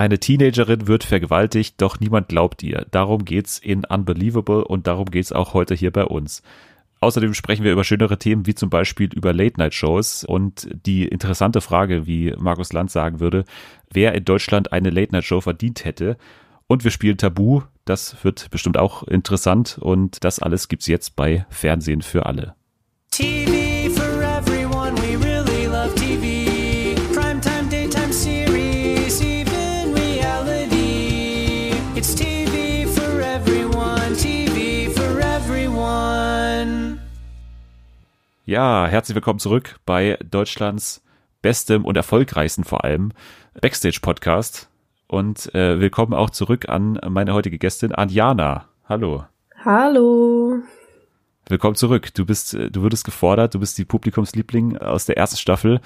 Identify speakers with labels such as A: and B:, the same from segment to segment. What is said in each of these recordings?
A: Eine Teenagerin wird vergewaltigt, doch niemand glaubt ihr. Darum geht's in Unbelievable und darum geht's auch heute hier bei uns. Außerdem sprechen wir über schönere Themen wie zum Beispiel über Late-Night-Shows und die interessante Frage, wie Markus Land sagen würde, wer in Deutschland eine Late-Night-Show verdient hätte. Und wir spielen Tabu. Das wird bestimmt auch interessant und das alles gibt's jetzt bei Fernsehen für alle. Ja, herzlich willkommen zurück bei Deutschlands bestem und erfolgreichsten vor allem Backstage-Podcast. Und äh, willkommen auch zurück an meine heutige Gästin Anjana. Hallo.
B: Hallo.
A: Willkommen zurück. Du bist, äh, du würdest gefordert, du bist die Publikumsliebling aus der ersten Staffel.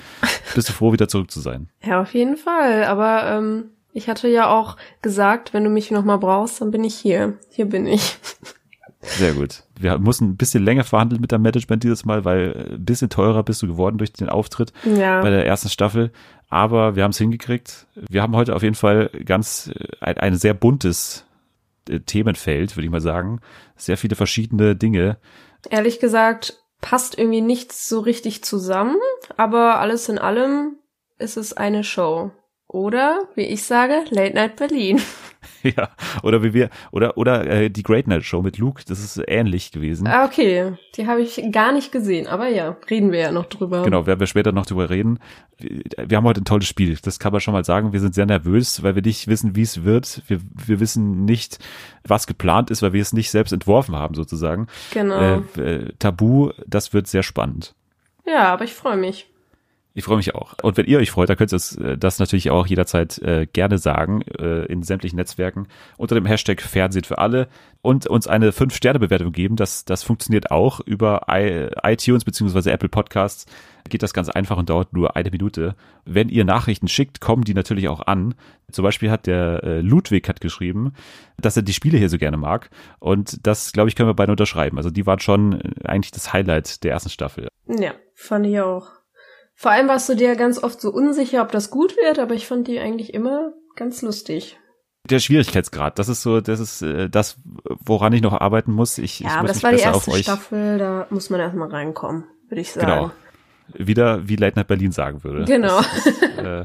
A: Bist du froh, wieder zurück zu sein?
B: Ja, auf jeden Fall. Aber ähm, ich hatte ja auch gesagt, wenn du mich nochmal brauchst, dann bin ich hier. Hier bin ich.
A: Sehr gut. Wir mussten ein bisschen länger verhandeln mit deinem Management dieses Mal, weil ein bisschen teurer bist du geworden durch den Auftritt
B: Ja.
A: bei der ersten Staffel. Aber wir haben es hingekriegt. Wir haben heute auf jeden Fall ganz äh, ein, ein sehr buntes äh, Themenfeld, würde ich mal sagen. Sehr viele verschiedene Dinge.
B: Ehrlich gesagt, passt irgendwie nichts so richtig zusammen, aber alles in allem ist es eine Show. Oder, wie ich sage, Late Night Berlin.
A: ja. Oder wie wir, oder, oder äh, die Great Night Show mit Luke, das ist ähnlich gewesen.
B: Ah, okay. Die habe ich gar nicht gesehen, aber ja, reden wir ja noch drüber.
A: Genau, werden wir später noch drüber reden. Wir haben heute ein tolles Spiel. Das kann man schon mal sagen. Wir sind sehr nervös, weil wir nicht wissen, wie es wird. Wir, wir wissen nicht, was geplant ist, weil wir es nicht selbst entworfen haben, sozusagen.
B: Genau.
A: Äh, äh, Tabu, das wird sehr spannend.
B: Ja, aber ich freue mich.
A: Ich freue mich auch. Und wenn ihr euch freut, dann könnt ihr das, äh, das natürlich auch jederzeit äh, gerne sagen äh, in sämtlichen Netzwerken unter dem Hashtag Fernsehen für alle und uns eine 5-Sterne-Bewertung geben. Das, das funktioniert auch über I, iTunes beziehungsweise Apple Podcasts. Geht das ganz einfach und dauert nur eine Minute. Wenn ihr Nachrichten schickt, kommen die natürlich auch an. Zum Beispiel hat der äh, Ludwig hat geschrieben, dass er die Spiele hier so gerne mag. Und das, glaube ich, können wir beide unterschreiben. Also die waren schon äh, eigentlich das Highlight der ersten Staffel.
B: Ja, fand ich auch. Vor allem warst du dir ganz oft so unsicher, ob das gut wird, aber ich fand die eigentlich immer ganz lustig.
A: Der Schwierigkeitsgrad, das ist so, das ist äh, das, woran ich noch arbeiten muss. Ich, ich
B: Ja,
A: muss
B: aber das war die erste Staffel, da muss man erstmal reinkommen, würde ich sagen.
A: Genau. Wieder wie Late Night Berlin sagen würde.
B: Genau.
A: Das ist, äh,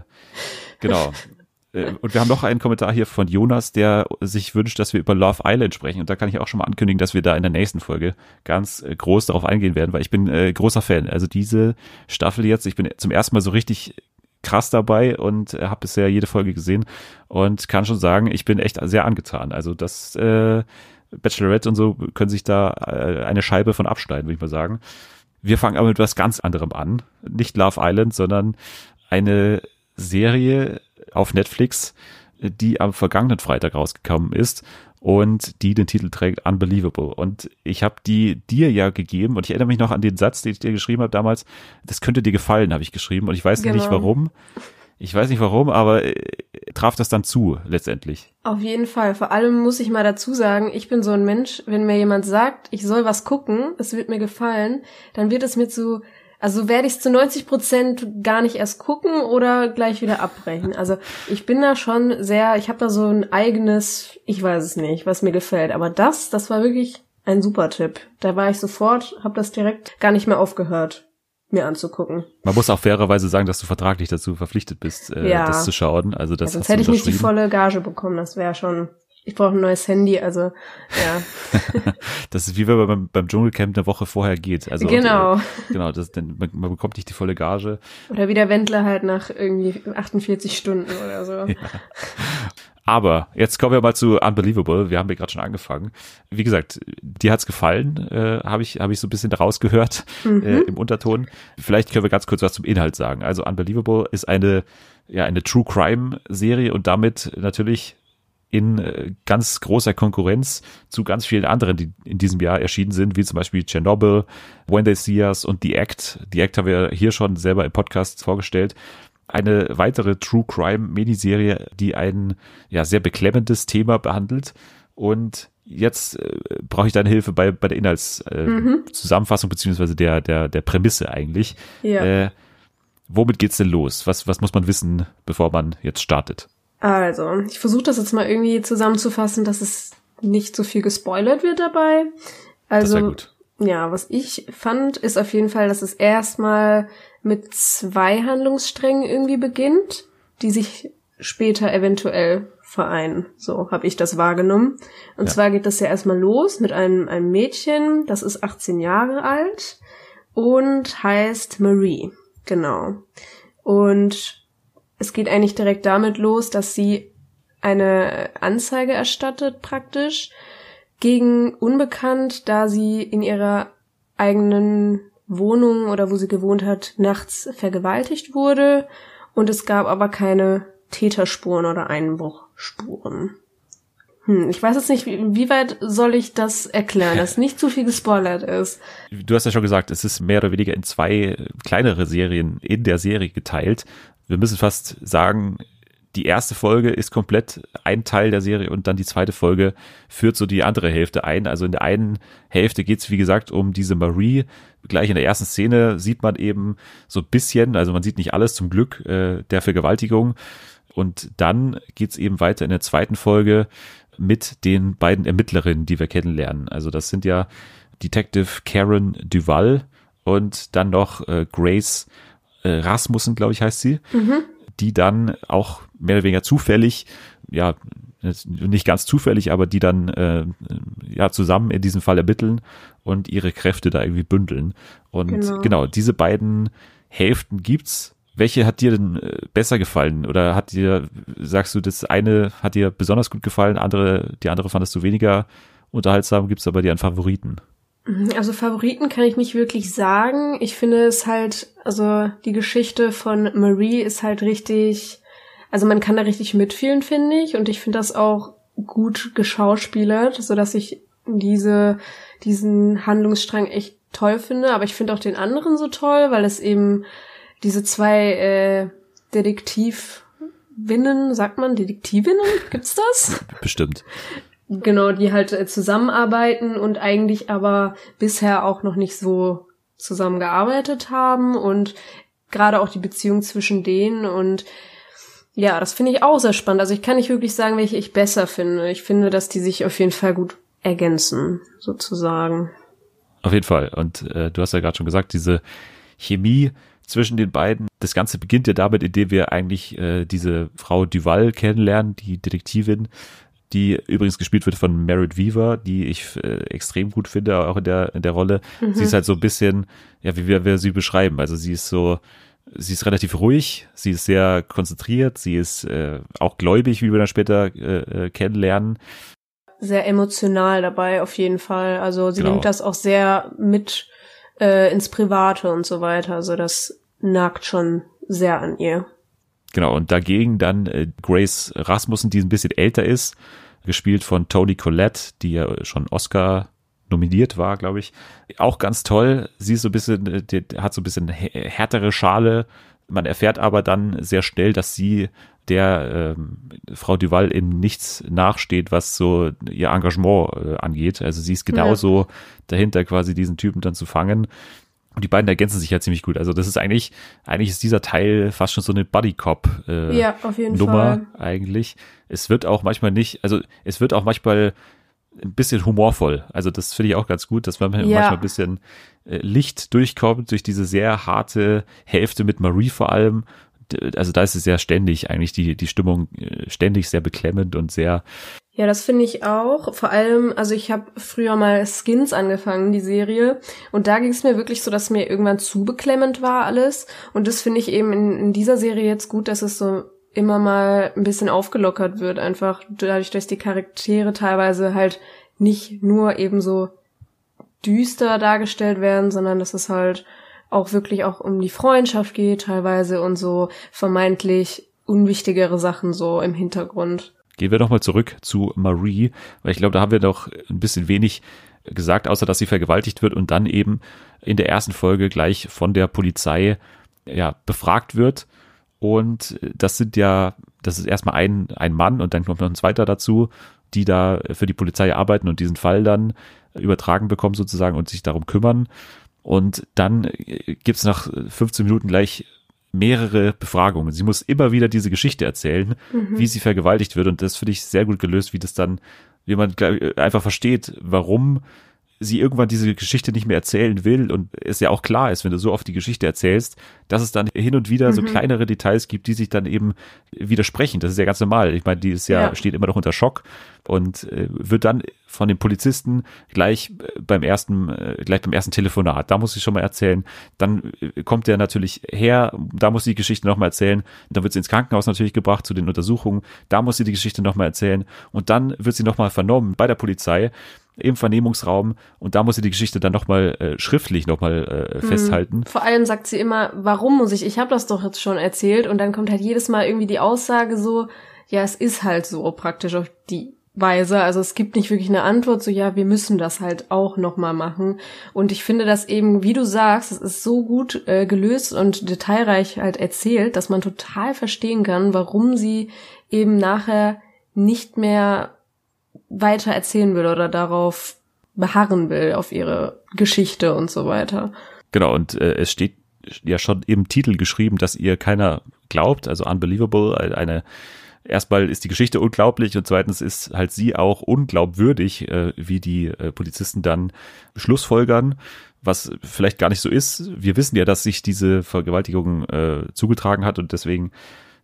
A: genau. Äh, Und wir haben noch einen Kommentar hier von Jonas, der sich wünscht, dass wir über Love Island sprechen. Und da kann ich auch schon mal ankündigen, dass wir da in der nächsten Folge ganz äh, groß darauf eingehen werden, weil ich bin äh, großer Fan. Also diese Staffel jetzt, ich bin zum ersten Mal so richtig krass dabei und äh, habe bisher jede Folge gesehen und kann schon sagen, ich bin echt sehr angetan. Also das äh, Bachelorette und so können sich da äh, eine Scheibe von abschneiden, würde ich mal sagen. Wir fangen aber mit was ganz anderem an. Nicht Love Island, sondern eine Serie auf Netflix, die am vergangenen Freitag rausgekommen ist und die den Titel trägt Unbelievable. Und ich habe die dir ja gegeben und ich erinnere mich noch an den Satz, den ich dir geschrieben habe damals. Das könnte dir gefallen, habe ich geschrieben und ich weiß nicht
B: Genau.
A: warum. Ich weiß nicht warum, aber äh, traf das dann zu letztendlich.
B: Auf jeden Fall. Vor allem muss ich mal dazu sagen, ich bin so ein Mensch, wenn mir jemand sagt, ich soll was gucken, es wird mir gefallen, dann wird es mir zu, also werde ich es zu 90 Prozent gar nicht erst gucken oder gleich wieder abbrechen. Also ich bin da schon sehr, ich habe da so ein eigenes, ich weiß es nicht, was mir gefällt. Aber das, das war wirklich ein super Tipp. Da war ich sofort, habe das direkt gar nicht mehr aufgehört, mir anzugucken.
A: Man muss auch fairerweise sagen, dass du vertraglich dazu verpflichtet bist, äh,
B: Ja.
A: das zu schauen. Also das
B: Ja, sonst hätte ich nicht die volle Gage bekommen. Das wäre schon. Ich brauche ein neues Handy, also ja.
A: Das ist wie wenn man beim, beim Dschungelcamp eine Woche vorher geht. Also
B: Genau.
A: Äh, genau, das, denn man, man bekommt nicht die volle Gage.
B: Oder wie der Wendler halt nach irgendwie 48 Stunden oder so.
A: Aber jetzt kommen wir mal zu Unbelievable. Wir haben ja gerade schon angefangen. Wie gesagt, dir hat's gefallen, äh, habe ich habe ich so ein bisschen rausgehört äh, im Unterton. Vielleicht können wir ganz kurz was zum Inhalt sagen. Also Unbelievable ist eine ja eine True Crime Serie und damit natürlich in äh, ganz großer Konkurrenz zu ganz vielen anderen, die in diesem Jahr erschienen sind, wie zum Beispiel Chernobyl, When They See Us und The Act. The Act haben wir hier schon selber im Podcast vorgestellt. Eine weitere True Crime Miniserie, die ein ja sehr beklemmendes Thema behandelt. Und jetzt äh, brauche ich deine Hilfe bei, bei der Inhaltszusammenfassung äh, Zusammenfassung beziehungsweise der, der, der Prämisse eigentlich.
B: Ja.
A: Äh, womit geht's denn los? Was, was muss man wissen, bevor man jetzt startet?
B: Also, ich versuche das jetzt mal irgendwie zusammenzufassen, dass es nicht so viel gespoilert wird dabei. Also, ja, was ich fand, ist auf jeden Fall, dass es erstmal mit zwei Handlungssträngen irgendwie beginnt, die sich später eventuell vereinen. So habe ich das wahrgenommen. Und
A: Ja.
B: zwar geht das ja erstmal los mit einem, einem Mädchen, das ist 18 Jahre alt und heißt Marie. Genau. Und es geht eigentlich direkt damit los, dass sie eine Anzeige erstattet praktisch gegen Unbekannt, da sie in ihrer eigenen Wohnung oder wo sie gewohnt hat, nachts vergewaltigt wurde und es gab aber keine Täterspuren oder Einbruchspuren. Hm, ich weiß jetzt nicht, wie wie weit soll ich das erklären, dass nicht zu viel gespoilert ist.
A: Du hast ja schon gesagt, es ist mehr oder weniger in zwei kleinere Serien in der Serie geteilt. Wir müssen fast sagen, die erste Folge ist komplett ein Teil der Serie und dann die zweite Folge führt so die andere Hälfte ein. Also in der einen Hälfte geht es, wie gesagt, um diese Marie. Gleich in der ersten Szene sieht man eben so ein bisschen, also man sieht nicht alles zum Glück äh, der Vergewaltigung. Und dann geht es eben weiter in der zweiten Folge mit den beiden Ermittlerinnen, die wir kennenlernen. Also das sind ja Detective Karen Duval und dann noch äh, Grace äh, Rasmussen, glaube ich, heißt sie, die dann auch mehr oder weniger zufällig, ja, nicht ganz zufällig, aber die dann äh, ja zusammen in diesem Fall ermitteln und ihre Kräfte da irgendwie bündeln. Und
B: Genau.
A: genau, diese beiden Hälften gibt's. Welche hat dir denn äh, besser gefallen? Oder hat dir, sagst du, das eine hat dir besonders gut gefallen, andere, die andere fandest du weniger unterhaltsam? Gibt's aber dir einen Favoriten?
B: Also Favoriten kann ich nicht wirklich sagen. Ich finde es halt, also die Geschichte von Marie ist halt richtig, also man kann da richtig mitfühlen, finde ich. Und ich finde das auch gut geschauspielert, so dass ich diese, diesen Handlungsstrang echt toll finde. Aber ich finde auch den anderen so toll, weil es eben diese zwei äh, Detektivinnen, sagt man Detektivinnen? Gibt's das?
A: Bestimmt.
B: Genau, die halt äh, zusammenarbeiten und eigentlich aber bisher auch noch nicht so zusammengearbeitet haben und gerade auch die Beziehung zwischen denen und ja, das finde ich auch sehr spannend. Also ich kann nicht wirklich sagen, welche ich besser finde. Ich finde, dass die sich auf jeden Fall gut ergänzen, sozusagen.
A: Auf jeden Fall. Und äh, du hast ja gerade schon gesagt, diese Chemie zwischen den beiden. Das Ganze beginnt ja damit, indem wir eigentlich äh, diese Frau Duval kennenlernen, die Detektivin, die übrigens gespielt wird von Merritt Weaver, die ich äh, extrem gut finde, auch in der, in der Rolle. Sie ist halt so ein bisschen, ja, wie wir, wir sie beschreiben. Also sie ist so, sie ist relativ ruhig, sie ist sehr konzentriert, sie ist äh, auch gläubig, wie wir dann später äh, äh, kennenlernen.
B: Sehr emotional dabei, auf jeden Fall. Also sie
A: Genau.
B: nimmt das auch sehr mit äh, ins Private und so weiter. Also das nagt schon sehr an ihr.
A: Genau, und dagegen dann äh, Grace Rasmussen, die ein bisschen älter ist, gespielt von Toni Collette, die ja schon Oscar nominiert war, glaube ich. Auch ganz toll. Sie ist so ein bisschen, äh, hat so ein bisschen hä- härtere Schale. Man erfährt aber dann sehr schnell, dass sie der ähm, Frau Duval in nichts nachsteht, was so ihr Engagement äh, angeht. Also sie ist genauso dahinter, quasi diesen Typen dann zu fangen. Und die beiden ergänzen sich ja ziemlich gut. Also das ist eigentlich, eigentlich ist dieser Teil fast schon so eine Buddy-Cop äh,
B: Ja,
A: Nummer
B: Fall.
A: eigentlich. Es wird auch manchmal nicht, also es wird auch manchmal ein bisschen humorvoll. Also das finde ich auch ganz gut, dass man
B: Ja.
A: manchmal ein bisschen äh, Licht durchkommt durch diese sehr harte Hälfte mit Marie vor allem. Also da ist es ja ständig eigentlich die, die Stimmung äh, ständig sehr beklemmend und sehr,
B: Ja, das finde ich auch. Vor allem, also ich habe früher mal Skins angefangen, die Serie. Und da ging es mir wirklich so, dass mir irgendwann zu beklemmend war alles. Und das finde ich eben in, in dieser Serie jetzt gut, dass es so immer mal ein bisschen aufgelockert wird. Einfach dadurch, dass die Charaktere teilweise halt nicht nur eben so düster dargestellt werden, sondern dass es halt auch wirklich auch um die Freundschaft geht teilweise und so vermeintlich unwichtigere Sachen so im Hintergrund.
A: Gehen wir nochmal zurück zu Marie, weil ich glaube, da haben wir noch ein bisschen wenig gesagt, außer dass sie vergewaltigt wird und dann eben in der ersten Folge gleich von der Polizei ja, befragt wird. Und das sind ja, das ist erstmal ein, ein Mann und dann kommt noch ein zweiter dazu, die da für die Polizei arbeiten und diesen Fall dann übertragen bekommen sozusagen und sich darum kümmern. Und dann gibt's nach 15 Minuten gleich mehrere Befragungen. Sie muss immer wieder diese Geschichte erzählen, wie sie vergewaltigt wird. Und das finde ich sehr gut gelöst, wie das dann, wie man ich, einfach versteht, warum sie irgendwann diese Geschichte nicht mehr erzählen will und es ja auch klar ist, wenn du so oft die Geschichte erzählst, dass es dann hin und wieder so kleinere Details gibt, die sich dann eben widersprechen. Das ist ja ganz normal. Ich meine, die ist ja,
B: Ja.
A: steht immer noch unter Schock und äh, wird dann von den Polizisten gleich äh, beim ersten, äh, gleich beim ersten Telefonat, da muss ich schon mal erzählen, dann äh, kommt der natürlich her, da muss sie die Geschichte nochmal erzählen, dann wird sie ins Krankenhaus natürlich gebracht zu den Untersuchungen, da muss sie die Geschichte nochmal erzählen. Und dann wird sie nochmal vernommen bei der Polizei im Vernehmungsraum. Und da muss sie die Geschichte dann nochmal äh, schriftlich nochmal äh, festhalten.
B: Vor allem sagt sie immer, warum muss ich? Ich habe das doch jetzt schon erzählt. Und dann kommt halt jedes Mal irgendwie die Aussage so, ja, es ist halt so praktisch. Auf die Weise. Also es gibt nicht wirklich eine Antwort, so ja, wir müssen das halt auch nochmal machen. Und ich finde das eben, wie du sagst, es ist so gut äh, gelöst und detailreich halt erzählt, dass man total verstehen kann, warum sie eben nachher nicht mehr weiter erzählen will oder darauf beharren will, auf ihre Geschichte und so weiter.
A: Genau, und äh, es steht ja schon im Titel geschrieben, dass ihr keiner glaubt, also unbelievable, eine erstmal ist die Geschichte unglaublich und zweitens ist halt sie auch unglaubwürdig, äh, wie die äh, Polizisten dann schlussfolgern, was vielleicht gar nicht so ist. Wir wissen ja, dass sich diese Vergewaltigung äh, zugetragen hat und deswegen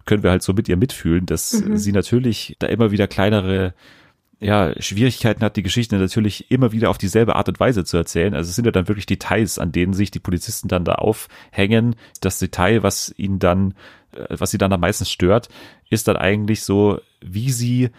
A: können wir halt so mit ihr mitfühlen, dass sie natürlich da immer wieder kleinere ja, Schwierigkeiten hat, die Geschichte natürlich immer wieder auf dieselbe Art und Weise zu erzählen. Also es sind ja dann wirklich Details, an denen sich die Polizisten dann da aufhängen. Das Detail, was ihnen dann, was sie dann am meisten stört, ist dann eigentlich so, wie sie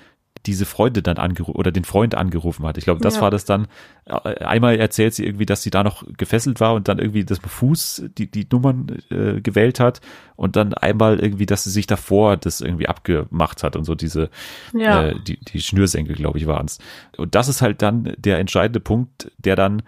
A: diese Freunde dann angerufen oder den Freund angerufen hat. Ich glaube, das
B: Ja.
A: war das dann. Äh, Einmal erzählt sie irgendwie, dass sie da noch gefesselt war und dann irgendwie das Fuß die, die Nummern äh, gewählt hat und dann einmal irgendwie, dass sie sich davor das irgendwie abgemacht hat und so diese
B: Ja.
A: äh, die, die Schnürsenkel, glaube ich, waren es. Und das ist halt dann der entscheidende Punkt, der dann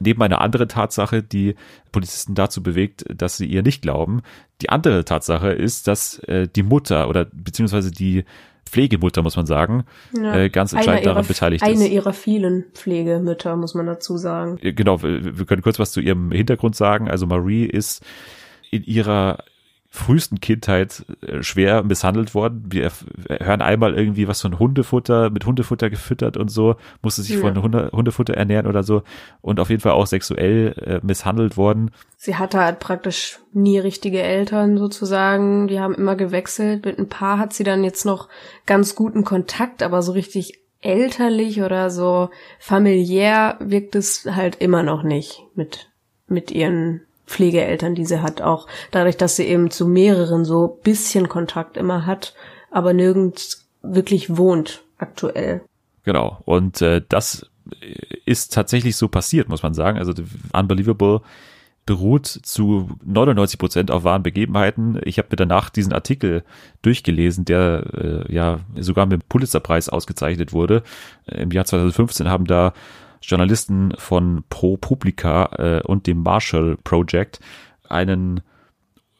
A: neben einer anderen Tatsache die Polizisten dazu bewegt, dass sie ihr nicht glauben. Die andere Tatsache ist, dass äh, die Mutter oder beziehungsweise die Pflegemutter, muss man sagen,
B: Ja.
A: äh, ganz entscheidend daran beteiligt
B: Eine
A: ist.
B: ihrer vielen Pflegemütter, muss man dazu sagen.
A: Äh, Genau, wir wir können kurz was zu ihrem Hintergrund sagen. Also Marie ist in ihrer frühesten Kindheit äh, schwer misshandelt worden. Wir hören einmal irgendwie was von Hundefutter, mit Hundefutter gefüttert und so, musste sich
B: Ja.
A: von Hunde, Hundefutter ernähren oder so und auf jeden Fall auch sexuell äh, misshandelt worden.
B: Sie hatte halt praktisch nie richtige Eltern sozusagen. Die haben immer gewechselt. Mit ein paar hat sie dann jetzt noch ganz guten Kontakt, aber so richtig elterlich oder so familiär wirkt es halt immer noch nicht mit, mit ihren Pflegeeltern, die sie hat. Auch dadurch, dass sie eben zu mehreren so bisschen Kontakt immer hat, aber nirgends wirklich wohnt aktuell.
A: Genau. Und äh, das ist tatsächlich so passiert, muss man sagen. Also Unbelievable beruht zu 99 Prozent auf wahren Begebenheiten. Ich habe mir danach diesen Artikel durchgelesen, der äh, ja sogar mit dem Pulitzerpreis ausgezeichnet wurde. Im Jahr 2015 haben da Journalisten von Pro Publica äh, und dem Marshall Project einen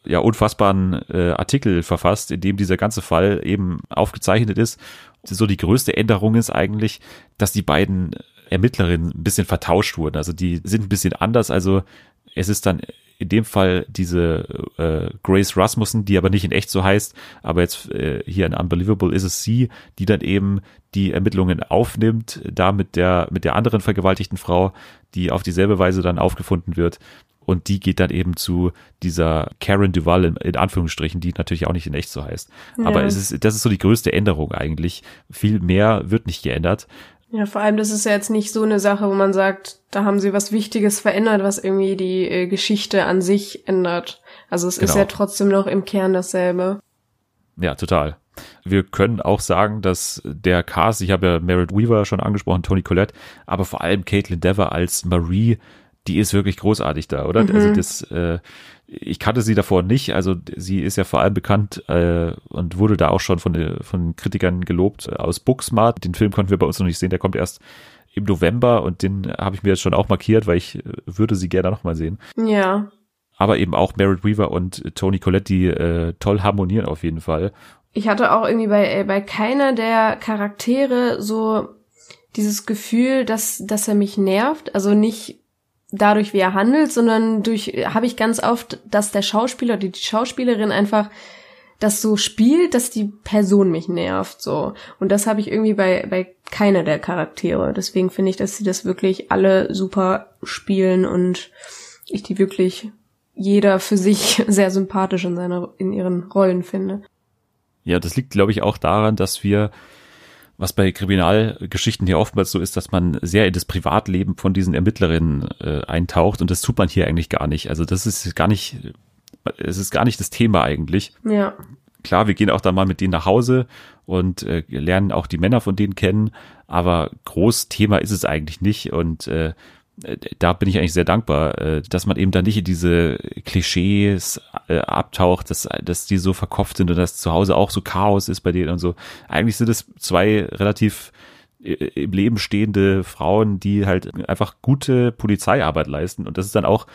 A: ja unfassbaren äh, Artikel verfasst, in dem dieser ganze Fall eben aufgezeichnet ist. So die größte Änderung ist eigentlich, dass die beiden Ermittlerinnen ein bisschen vertauscht wurden. Also die sind ein bisschen anders. Also es ist dann in dem Fall diese äh, Grace Rasmussen, die aber nicht in echt so heißt, aber jetzt äh, hier in Unbelievable ist es sie, die dann eben die Ermittlungen aufnimmt, da mit der mit der anderen vergewaltigten Frau, die auf dieselbe Weise dann aufgefunden wird und die geht dann eben zu dieser Karen Duval in, in Anführungsstrichen, die natürlich auch nicht in echt so heißt. Aber
B: Ja.
A: es ist das ist so die größte Änderung eigentlich. Viel mehr wird nicht geändert.
B: Ja, vor allem, das ist ja jetzt nicht so eine Sache, wo man sagt, da haben sie was Wichtiges verändert, was irgendwie die äh, Geschichte an sich ändert. Also es ist
A: Genau.
B: ja trotzdem noch im Kern dasselbe.
A: Ja, total. Wir können auch sagen, dass der Cast, ich habe ja Merritt Weaver schon angesprochen, Tony Collette, aber vor allem Caitlin Dever als Marie, die ist wirklich großartig da, oder? Also das, äh, ich kannte sie davor nicht, also sie ist ja vor allem bekannt äh, und wurde da auch schon von, von Kritikern gelobt äh, aus Booksmart. Den Film konnten wir bei uns noch nicht sehen, der kommt erst im November und den habe ich mir jetzt schon auch markiert, weil ich äh, würde sie gerne noch mal sehen.
B: Ja,
A: Aber eben auch Merritt Weaver und Tony Collette, die äh, toll harmonieren auf jeden Fall.
B: ich hatte auch irgendwie bei, äh, bei keiner der Charaktere so dieses Gefühl, dass, dass er mich nervt. Also nicht dadurch, wie er handelt, sondern durch, habe ich ganz oft, dass der Schauspieler oder die Schauspielerin einfach das so spielt, dass die Person mich nervt, so. Und das habe ich irgendwie bei, bei keiner der Charaktere. Deswegen finde ich, dass sie das wirklich alle super spielen und ich die wirklich jeder für sich sehr sympathisch in seiner, in ihren Rollen finde.
A: Ja, das liegt, glaube ich, auch daran, dass wir was bei Kriminalgeschichten hier oftmals so ist, dass man sehr in das Privatleben von diesen Ermittlerinnen äh, eintaucht und das tut man hier eigentlich gar nicht. Also das ist gar nicht, es ist gar nicht das Thema eigentlich.
B: Ja.
A: Klar, wir gehen auch da mal mit denen nach Hause und äh, lernen auch die Männer von denen kennen, aber groß Thema ist es eigentlich nicht und äh, da bin ich eigentlich sehr dankbar, äh, dass man eben da nicht in diese Klischees äh, abtaucht, dass, dass die so verkopft sind und dass zu Hause auch so Chaos ist bei denen und so. Eigentlich sind es zwei relativ äh, im Leben stehende Frauen, die halt einfach gute Polizeiarbeit leisten und das ist dann auch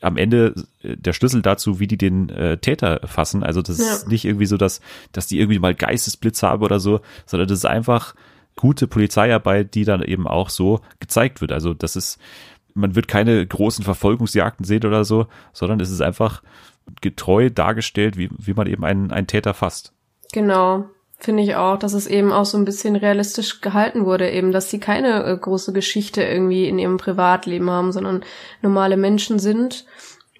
A: am Ende der Schlüssel dazu, wie die den äh, Täter fassen. Also das ja. ist nicht irgendwie so, dass, dass die irgendwie mal Geistesblitz haben oder so, sondern das ist einfach gute Polizeiarbeit, die dann eben auch so gezeigt wird. Also das ist, man wird keine großen Verfolgungsjagden sehen oder so, sondern es ist einfach getreu dargestellt, wie, wie man eben einen, einen Täter fasst.
B: Genau. Finde ich auch, dass es eben auch so ein bisschen realistisch gehalten wurde, eben, dass sie keine äh, große Geschichte irgendwie in ihrem Privatleben haben, sondern normale Menschen sind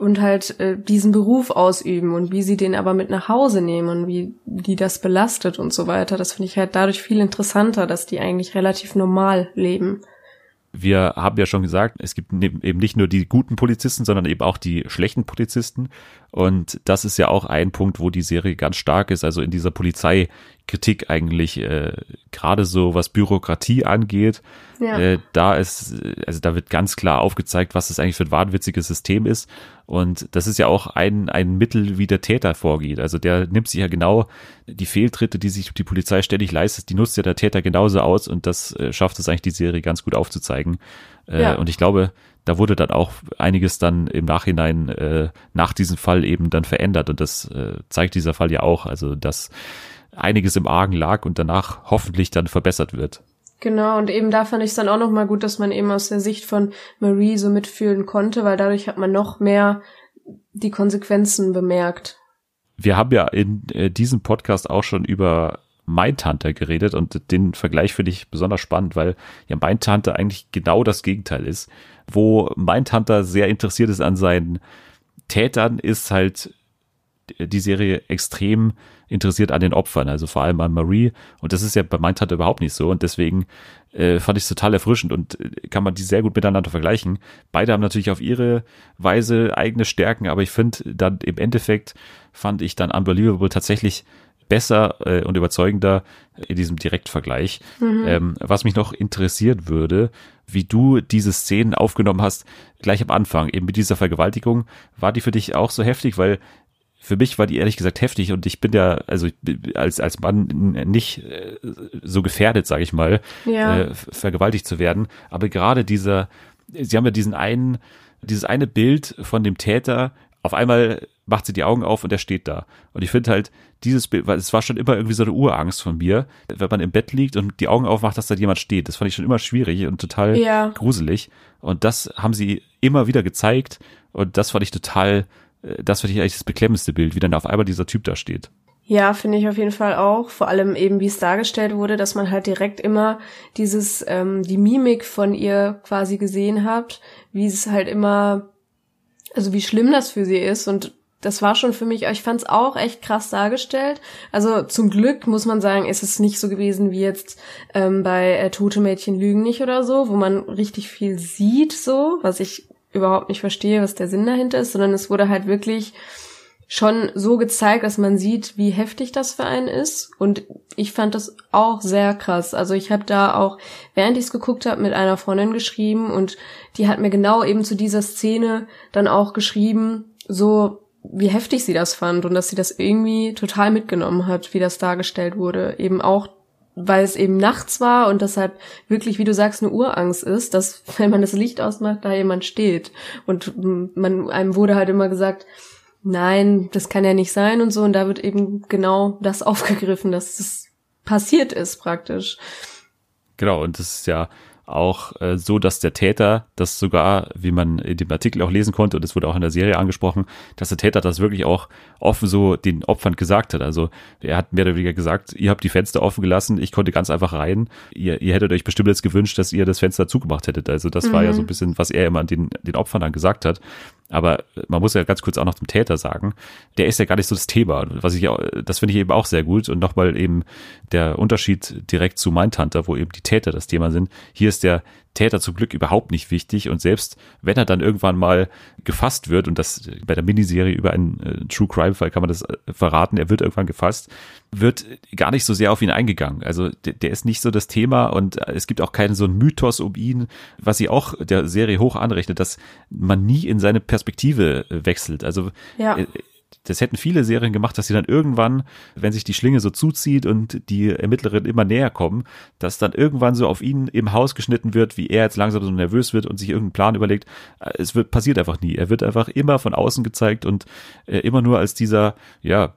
B: und halt äh, diesen Beruf ausüben und wie sie den aber mit nach Hause nehmen und wie die das belastet und so weiter. Das finde ich halt dadurch viel interessanter, dass die eigentlich relativ normal leben.
A: Wir haben ja schon gesagt, es gibt eben nicht nur die guten Polizisten, sondern eben auch die schlechten Polizisten. Und das ist ja auch ein Punkt, wo die Serie ganz stark ist. Also in dieser Polizeikritik eigentlich äh, gerade so, was Bürokratie angeht. Ja. Äh, da ist, also da wird ganz klar aufgezeigt, was das eigentlich für ein wahnwitziges System ist. Und das ist ja auch ein, ein Mittel, wie der Täter vorgeht. Also der nimmt sich ja genau die Fehltritte, die sich die Polizei ständig leistet, die nutzt ja der Täter genauso aus und das äh, schafft es eigentlich die Serie ganz gut aufzuzeigen. Äh, ja. Und ich glaube, da wurde dann auch einiges dann im Nachhinein äh, nach diesem Fall eben dann verändert und das äh, zeigt dieser Fall ja auch, also dass einiges im Argen lag und danach hoffentlich dann verbessert wird.
B: Genau, und eben da fand ich es dann auch nochmal gut, dass man eben aus der Sicht von Marie so mitfühlen konnte, weil dadurch hat man noch mehr die Konsequenzen bemerkt.
A: Wir haben ja in äh, diesem Podcast auch schon über Mindhunter geredet und den Vergleich finde ich besonders spannend, weil ja Mindhunter eigentlich genau das Gegenteil ist. Wo Mindhunter sehr interessiert ist an seinen Tätern, ist halt die Serie extrem interessiert an den Opfern, also vor allem an Marie. Und das ist ja bei Mindhunter überhaupt nicht so. Und deswegen äh, fand ich es total erfrischend und äh, kann man die sehr gut miteinander vergleichen. Beide haben natürlich auf ihre Weise eigene Stärken, aber ich finde dann im Endeffekt fand ich dann Unbelievable tatsächlich besser äh, und überzeugender in diesem Direktvergleich. Mhm. Ähm, was mich noch interessiert würde, wie du diese Szenen aufgenommen hast, gleich am Anfang, eben mit dieser Vergewaltigung, war die für dich auch so heftig, weil für mich war die ehrlich gesagt heftig und ich bin ja, also als, als Mann nicht äh, so gefährdet, sage ich mal, ja. äh, vergewaltigt zu werden. Aber gerade dieser, sie haben ja diesen einen, dieses eine Bild von dem Täter, auf einmal macht sie die Augen auf und er steht da. Und ich finde halt, dieses Bild, weil es war schon immer irgendwie so eine Urangst von mir, wenn man im Bett liegt und die Augen aufmacht, dass da jemand steht. Das fand ich schon immer schwierig und total ja. gruselig. Und das haben sie immer wieder gezeigt und das fand ich total das finde ich eigentlich das beklemmendste Bild, wie dann auf einmal dieser Typ da steht.
B: Ja, finde ich auf jeden Fall auch. Vor allem eben, wie es dargestellt wurde, dass man halt direkt immer dieses, ähm, die Mimik von ihr quasi gesehen hat, wie es halt immer, also wie schlimm das für sie ist und das war schon für mich, ich fand es auch echt krass dargestellt. Also zum Glück muss man sagen, ist es nicht so gewesen wie jetzt ähm, bei äh, Tote Mädchen lügen nicht oder so, wo man richtig viel sieht, so, was ich überhaupt nicht verstehe, was der Sinn dahinter ist, sondern es wurde halt wirklich schon so gezeigt, dass man sieht, wie heftig das für einen ist. Und ich fand das auch sehr krass. Also ich habe da auch, während ich es geguckt habe, mit einer Freundin geschrieben und die hat mir genau eben zu dieser Szene dann auch geschrieben, so wie heftig sie das fand und dass sie das irgendwie total mitgenommen hat, wie das dargestellt wurde. Eben auch weil es eben nachts war und deshalb wirklich, wie du sagst, eine Urangst ist, dass wenn man das Licht ausmacht, da jemand steht. Und man, einem wurde halt immer gesagt, nein, das kann ja nicht sein und so. Und da wird eben genau das aufgegriffen, dass es passiert ist praktisch.
A: Genau, und das ist ja auch äh, so, dass der Täter das sogar, wie man in dem Artikel auch lesen konnte, und es wurde auch in der Serie angesprochen, dass der Täter das wirklich auch offen so den Opfern gesagt hat. Also er hat mehr oder weniger gesagt, ihr habt die Fenster offen gelassen, ich konnte ganz einfach rein. Ihr, ihr hättet euch bestimmt jetzt gewünscht, dass ihr das Fenster zugemacht hättet. Also das war ja so ein bisschen, was er immer den, den Opfern dann gesagt hat. Aber man muss ja ganz kurz auch noch zum Täter sagen, der ist ja gar nicht so das Thema. Was ich das finde ich eben auch sehr gut. Und nochmal eben der Unterschied direkt zu Mindhunter, wo eben die Täter das Thema sind. Hier ist der Täter zum Glück überhaupt nicht wichtig. Und selbst wenn er dann irgendwann mal gefasst wird, und das bei der Miniserie über einen äh, True Crime Fall kann man das äh, verraten, er wird irgendwann gefasst, wird gar nicht so sehr auf ihn eingegangen. Also der, der ist nicht so das Thema und äh, es gibt auch keinen so einen Mythos um ihn, was sie auch der Serie hoch anrechnet, dass man nie in seine Perspektive äh, wechselt. Also
B: Ja.
A: Das hätten viele Serien gemacht, dass sie dann irgendwann, wenn sich die Schlinge so zuzieht und die Ermittlerinnen immer näher kommen, dass dann irgendwann so auf ihn im Haus geschnitten wird, wie er jetzt langsam so nervös wird und sich irgendeinen Plan überlegt. Äh, Es wird passiert einfach nie. Er wird einfach immer von außen gezeigt und äh, immer nur als dieser, ja,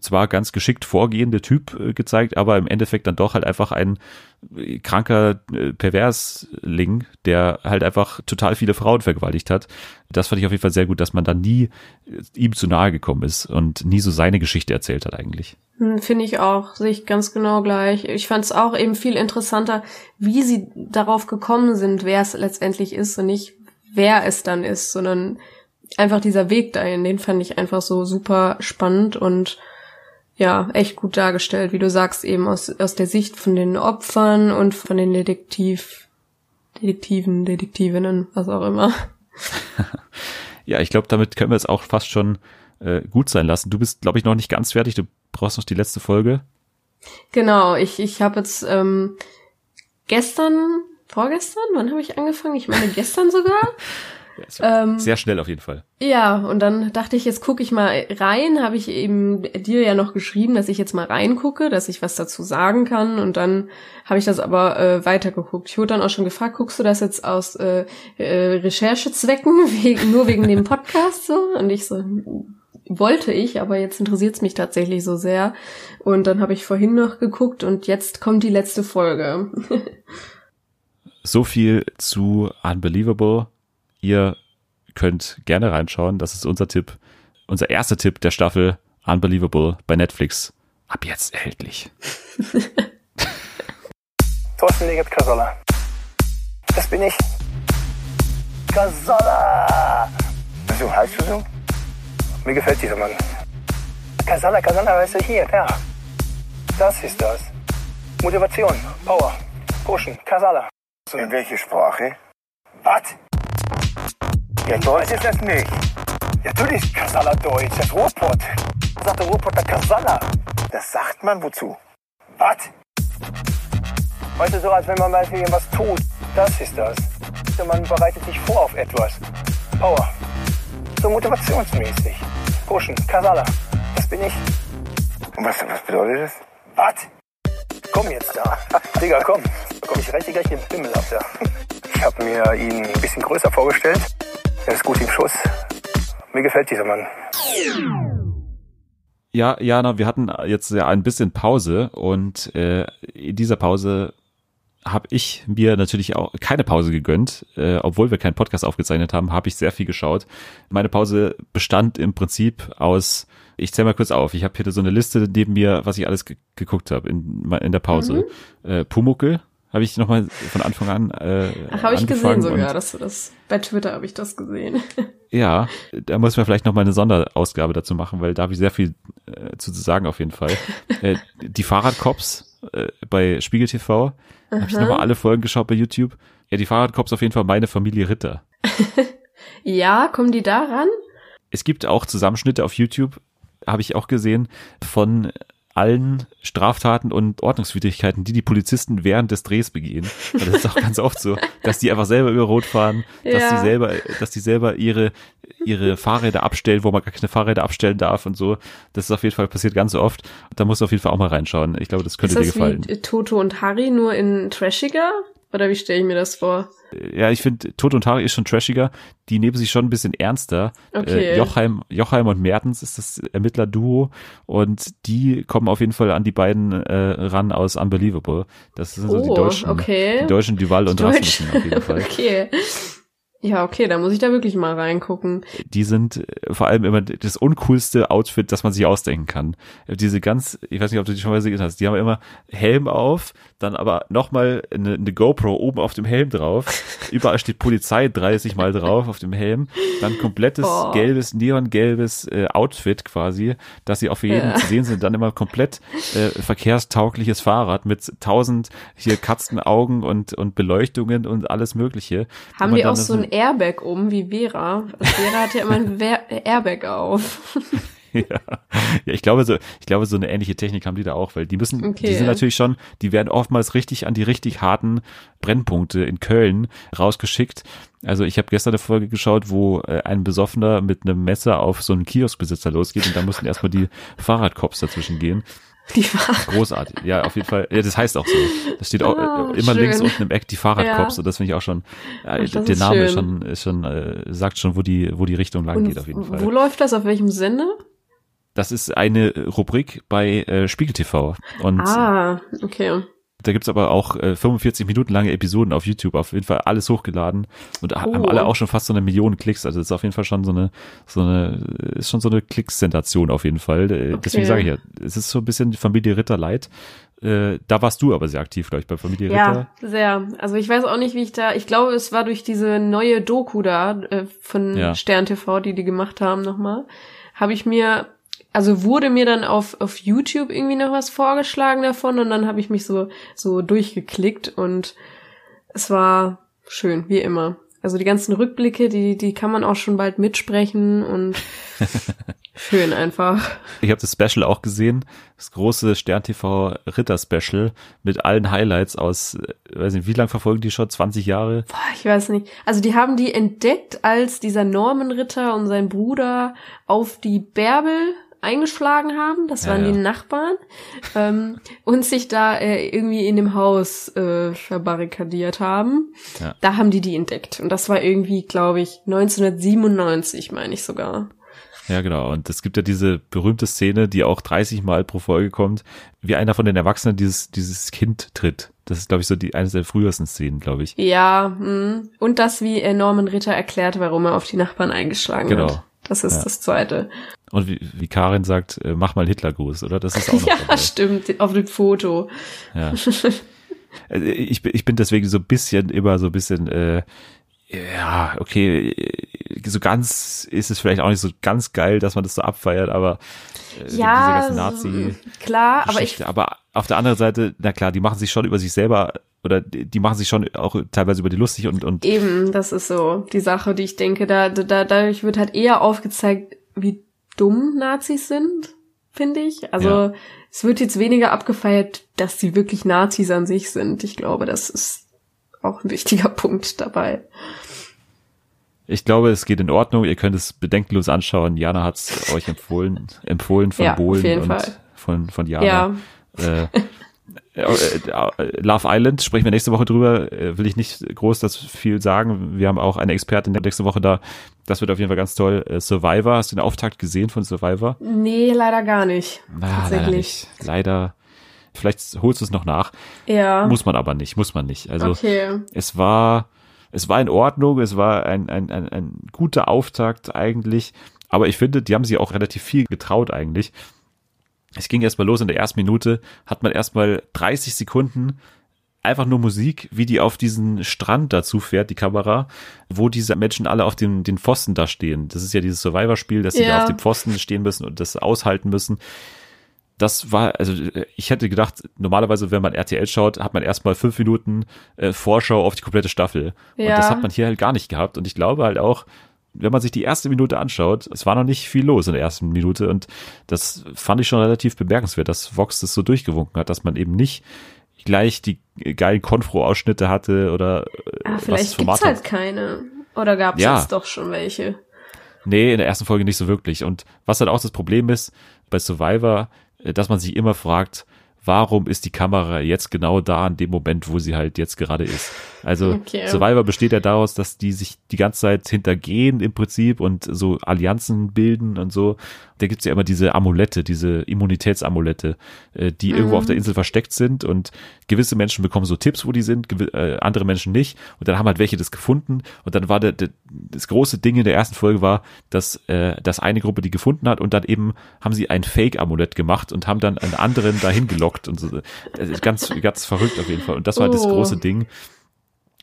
A: zwar ganz geschickt vorgehende Typ äh, gezeigt, aber im Endeffekt dann doch halt einfach ein kranker äh, Perversling, der halt einfach total viele Frauen vergewaltigt hat. Das fand ich auf jeden Fall sehr gut, dass man dann nie äh, ihm zu nahe gekommen ist und nie so seine Geschichte erzählt hat eigentlich.
B: Hm, Finde ich auch, sehe ich ganz genau gleich. Ich fand es auch eben viel interessanter, wie sie darauf gekommen sind, wer es letztendlich ist und nicht wer es dann ist, sondern einfach dieser Weg dahin, den fand ich einfach so super spannend und ja, echt gut dargestellt, wie du sagst, eben aus, aus der Sicht von den Opfern und von den Detektiv, Detektiven, Detektivinnen, was auch immer.
A: Ja, ich glaube, damit können wir es auch fast schon äh, gut sein lassen. Du bist, glaube ich, noch nicht ganz fertig. Du brauchst noch die letzte Folge.
B: Genau, ich, ich habe jetzt ähm, gestern, vorgestern, wann habe ich angefangen? Ich meine gestern sogar.
A: Ja,
B: Ähm,
A: sehr schnell auf jeden Fall.
B: Ja, und dann dachte ich, jetzt gucke ich mal rein. Habe ich eben dir ja noch geschrieben, dass ich jetzt mal reingucke, dass ich was dazu sagen kann. Und dann habe ich das aber äh, weitergeguckt. Ich wurde dann auch schon gefragt, guckst du das jetzt aus äh, äh, Recherchezwecken, wegen, nur wegen dem Podcast so? Und ich so, wollte ich, aber jetzt interessiert es mich tatsächlich so sehr. Und dann habe ich vorhin noch geguckt und jetzt kommt die letzte Folge.
A: So viel zu Unbelievable. Ihr könnt gerne reinschauen. Das ist unser Tipp. Unser erster Tipp der Staffel Unbelievable bei Netflix. Ab jetzt erhältlich.
C: Thorsten Legert Kasolla. Das bin ich. Kasolla! So, heißt du so? Mir gefällt dieser Mann. Kasolla, Kasolla, weißt du, hier, da. Das ist das. Motivation, Power, Pushen, Kasolla.
D: In welche Sprache?
C: Was?
D: Ja, Deutsch ist das nicht.
C: Natürlich Kasolla Deutsch, das Ruhrpott. Sagt der Ruhrpotter Kasolla.
D: Das sagt man wozu?
C: Was? Weißt so als wenn man mal für irgendwas tut. Das ist das. Man bereitet sich vor auf etwas. Power. So motivationsmäßig. Pushen, Kasala. Das bin ich.
D: Und was, was bedeutet das?
C: Was? Komm jetzt da. Digga, komm. Komm, ich reiche gleich den Pimmel ab da. Ich habe mir ihn ein bisschen größer vorgestellt. Er ist gut im Schuss. Mir gefällt dieser Mann.
A: Ja, Jana, wir hatten jetzt ja ein bisschen Pause und äh, in dieser Pause habe ich mir natürlich auch keine Pause gegönnt, äh, obwohl wir keinen Podcast aufgezeichnet haben, habe ich sehr viel geschaut. Meine Pause bestand im Prinzip aus, ich zähle mal kurz auf, ich habe hier so eine Liste neben mir, was ich alles ge geguckt habe in, in der Pause. Äh, Pumuckel habe ich nochmal von Anfang an äh,
B: habe ich gesehen sogar.
A: und-
B: Das, das, bei Twitter habe ich das gesehen.
A: ja, da muss man vielleicht noch mal eine Sonderausgabe dazu machen, weil da habe ich sehr viel äh, zu sagen auf jeden Fall. äh, die Fahrradcops äh, bei Spiegel TV, habe ich nochmal alle Folgen geschaut bei YouTube. Ja, die Fahrradcops auf jeden Fall meine Familie Ritter.
B: ja, kommen die daran?
A: Es gibt auch Zusammenschnitte auf YouTube, habe ich auch gesehen, von allen Straftaten und Ordnungswidrigkeiten, die die Polizisten während des Drehs begehen. Das ist auch ganz oft so, dass die einfach selber über Rot fahren, dass
B: Ja.
A: die selber, dass die selber ihre ihre Fahrräder abstellen, wo man gar keine Fahrräder abstellen darf und so. Das ist auf jeden Fall passiert ganz oft. Da musst du auf jeden Fall auch mal reinschauen. Ich glaube, das könnte
B: ist
A: dir
B: das
A: gefallen.
B: wie Toto und Harry nur in trashiger? Oder wie stelle ich mir das vor?
A: Ja, ich finde, Tod und Harry ist schon trashiger. Die nehmen sich schon ein bisschen ernster.
B: Okay.
A: Äh, Jochheim, Jochheim und Mertens ist das Ermittlerduo und die kommen auf jeden Fall an die beiden äh, ran aus Unbelievable. Das sind so die
B: Oh,
A: deutschen,
B: okay.
A: die deutschen Duval und
B: Deutsch.
A: Rasmussen auf jeden Fall.
B: okay. Ja, okay, da muss ich da wirklich mal reingucken.
A: die sind äh, vor allem immer das uncoolste Outfit, das man sich ausdenken kann. Diese ganz, ich weiß nicht, ob du die schon mal gesehen hast, die haben immer Helm auf, dann aber nochmal eine, eine GoPro oben auf dem Helm drauf. Überall steht Polizei 30 mal drauf auf dem Helm. Dann komplettes
B: Boah.
A: gelbes, neongelbes äh, Outfit quasi, dass sie auch für jeden
B: Ja.
A: zu sehen sind. Dann immer komplett äh, verkehrstaugliches Fahrrad mit tausend hier Katzenaugen und, und Beleuchtungen und alles mögliche.
B: Haben die auch so ein Airbag um wie Vera? Also Vera hat ja immer ein Airbag auf.
A: Ja. ja, ich glaube so, ich glaube so eine ähnliche Technik haben die da auch, weil die müssen,
B: Okay.
A: die sind natürlich schon, die werden oftmals richtig an die richtig harten Brennpunkte in Köln rausgeschickt. Also ich habe gestern eine Folge geschaut, wo äh, ein Besoffener mit einem Messer auf so einen Kioskbesitzer losgeht und da mussten erstmal die Fahrradcops dazwischen gehen.
B: Die war
A: Großartig. Ja, auf jeden Fall. Ja, das heißt auch so. Das steht auch
B: Ah,
A: äh, immer
B: schön.
A: links unten im Eck die Fahrradcops
B: Ja.
A: und das finde ich auch schon, äh,
B: Ach,
A: der Name
B: schön.
A: schon, ist schon äh, sagt schon, wo die, wo die Richtung lang
B: Und
A: geht auf jeden Fall.
B: Wo läuft das? Auf welchem Sender?
A: Das ist eine Rubrik bei äh, Spiegel TV. Und
B: Ah, okay.
A: da gibt's aber auch äh, 45 Minuten lange Episoden auf YouTube, auf jeden Fall alles hochgeladen und ha- haben
B: Oh.
A: alle auch schon fast so eine Million Klicks. Also das ist auf jeden Fall schon so eine, so eine, ist schon so eine Klicks-Sensation auf jeden Fall. Äh, Deswegen
B: Okay.
A: sage ich ja, es ist so ein bisschen Familie Ritter Light. Äh, da warst du aber sehr aktiv, glaube ich, bei Familie
B: Ja,
A: Ritter.
B: sehr. Also ich weiß auch nicht, wie ich da, ich glaube, es war durch diese neue Doku da äh, von
A: Ja.
B: Stern TV, die die gemacht haben nochmal, habe ich mir, also wurde mir dann auf, auf YouTube irgendwie noch was vorgeschlagen davon und dann habe ich mich so, so durchgeklickt und es war schön, wie immer. Also die ganzen Rückblicke, die, die kann man auch schon bald mitsprechen und schön einfach.
A: Ich habe das Special auch gesehen, das große Stern TV Ritter Special mit allen Highlights aus, äh, weiß nicht, wie lang verfolgen die schon? 20 Jahre?
B: Boah, ich weiß nicht. Also die haben die entdeckt, als dieser Normenritter und sein Bruder auf die Bärbel eingeschlagen haben. Das
A: Ja,
B: waren
A: ja.
B: die Nachbarn. ähm, und sich da äh, irgendwie in dem Haus äh, verbarrikadiert haben.
A: Ja.
B: Da haben die die entdeckt. Und das war irgendwie, glaube ich, 1997, meine ich sogar.
A: Ja, genau. Und es gibt ja diese berühmte Szene, die auch 30 Mal pro Folge kommt, wie einer von den Erwachsenen dieses, dieses Kind tritt. Das ist, glaube ich, so die, eine der frühesten Szenen, glaube ich.
B: Ja, mh. und das, wie äh, Norman Ritter erklärt, warum er auf die Nachbarn eingeschlagen
A: Genau.
B: hat. Das ist
A: Ja.
B: das Zweite.
A: Und wie, wie Karin sagt, äh, mach mal Hitlergruß, oder? Das ist auch noch
B: Ja,
A: dabei.
B: stimmt, auf dem Foto.
A: Ja. Also ich, bin- ich bin deswegen so ein bisschen, immer so ein bisschen, äh, ja, okay, so ganz ist es vielleicht auch nicht so ganz geil, dass man das so abfeiert, aber äh,
B: Ja,
A: diese ganze Nazi-
B: klar, aber ich
A: aber auf der anderen Seite, na klar, die machen sich schon über sich selber oder die die machen sich schon auch teilweise über die lustig und, und
B: Eben, das ist so die Sache, die ich denke, da, da dadurch wird halt eher aufgezeigt, wie dumm Nazis sind, finde ich. Also
A: Ja.
B: es wird jetzt weniger abgefeiert, dass sie wirklich Nazis an sich sind. Ich glaube, das ist auch ein wichtiger Punkt dabei.
A: Ich glaube, es geht in Ordnung. Ihr könnt es bedenkenlos anschauen. Jana hat es euch empfohlen, empfohlen von
B: Ja,
A: Bohlen und
B: Fall.
A: von, von Jana.
B: Ja,
A: Äh, äh, äh, Love Island sprechen wir nächste Woche drüber. Äh, will ich nicht groß das viel sagen. Wir haben auch eine Expertin nächste Woche da. Das wird auf jeden Fall ganz toll. Äh, Survivor, hast du den Auftakt gesehen von Survivor?
B: nee, leider gar nicht.
A: Na, leider
B: tatsächlich.
A: nicht. Leider. Vielleicht holst du es noch nach.
B: Ja.
A: Muss man aber nicht, muss man nicht. Also
B: okay.
A: es war, es war in Ordnung, es war ein, ein, ein, ein guter Auftakt eigentlich. Aber ich finde, die haben sich auch relativ viel getraut eigentlich. Es ging erstmal los in der ersten Minute, hat man erstmal 30 Sekunden einfach nur Musik, wie die auf diesen Strand dazu fährt, die Kamera, wo diese Menschen alle auf den, den Pfosten da stehen. Das ist ja dieses Survivor-Spiel, dass sie
B: Ja.
A: da auf dem Pfosten stehen müssen und das aushalten müssen. Das war, also äh, ich hätte gedacht, normalerweise, wenn man RTL schaut, hat man erstmal fünf Minuten äh, Vorschau auf die komplette Staffel. Und
B: Ja.
A: das hat man hier halt gar nicht gehabt. Und ich glaube halt auch, wenn man sich die erste Minute anschaut, es war noch nicht viel los in der ersten Minute und das fand ich schon relativ bemerkenswert, dass Vox das so durchgewunken hat, dass man eben nicht gleich die geilen Konfro-Ausschnitte hatte oder äh,
B: Ah, vielleicht gibt's
A: Format
B: halt keine. Oder gab's
A: Ja.
B: jetzt doch schon welche?
A: Nee, in der ersten Folge nicht so wirklich. Und was halt auch das Problem ist bei Survivor, dass man sich immer fragt, warum ist die Kamera jetzt genau da in dem Moment, wo sie halt jetzt gerade ist. Also
B: Okay.
A: Survivor besteht ja daraus, dass die sich die ganze Zeit hintergehen im Prinzip und so Allianzen bilden und so. Da gibt's ja immer diese Amulette, diese Immunitätsamulette, äh, die irgendwo auf der Insel versteckt sind und gewisse Menschen bekommen so Tipps, wo die sind, äh, andere Menschen nicht. Und dann haben halt welche das gefunden und dann war der, der, das große Ding in der ersten Folge war, dass, äh, dass eine Gruppe die gefunden hat und dann eben haben sie ein Fake-Amulett gemacht und haben dann einen anderen dahin gelockt und so. Das ist ganz, ganz verrückt auf jeden Fall. Und das war das
B: Oh.
A: große Ding.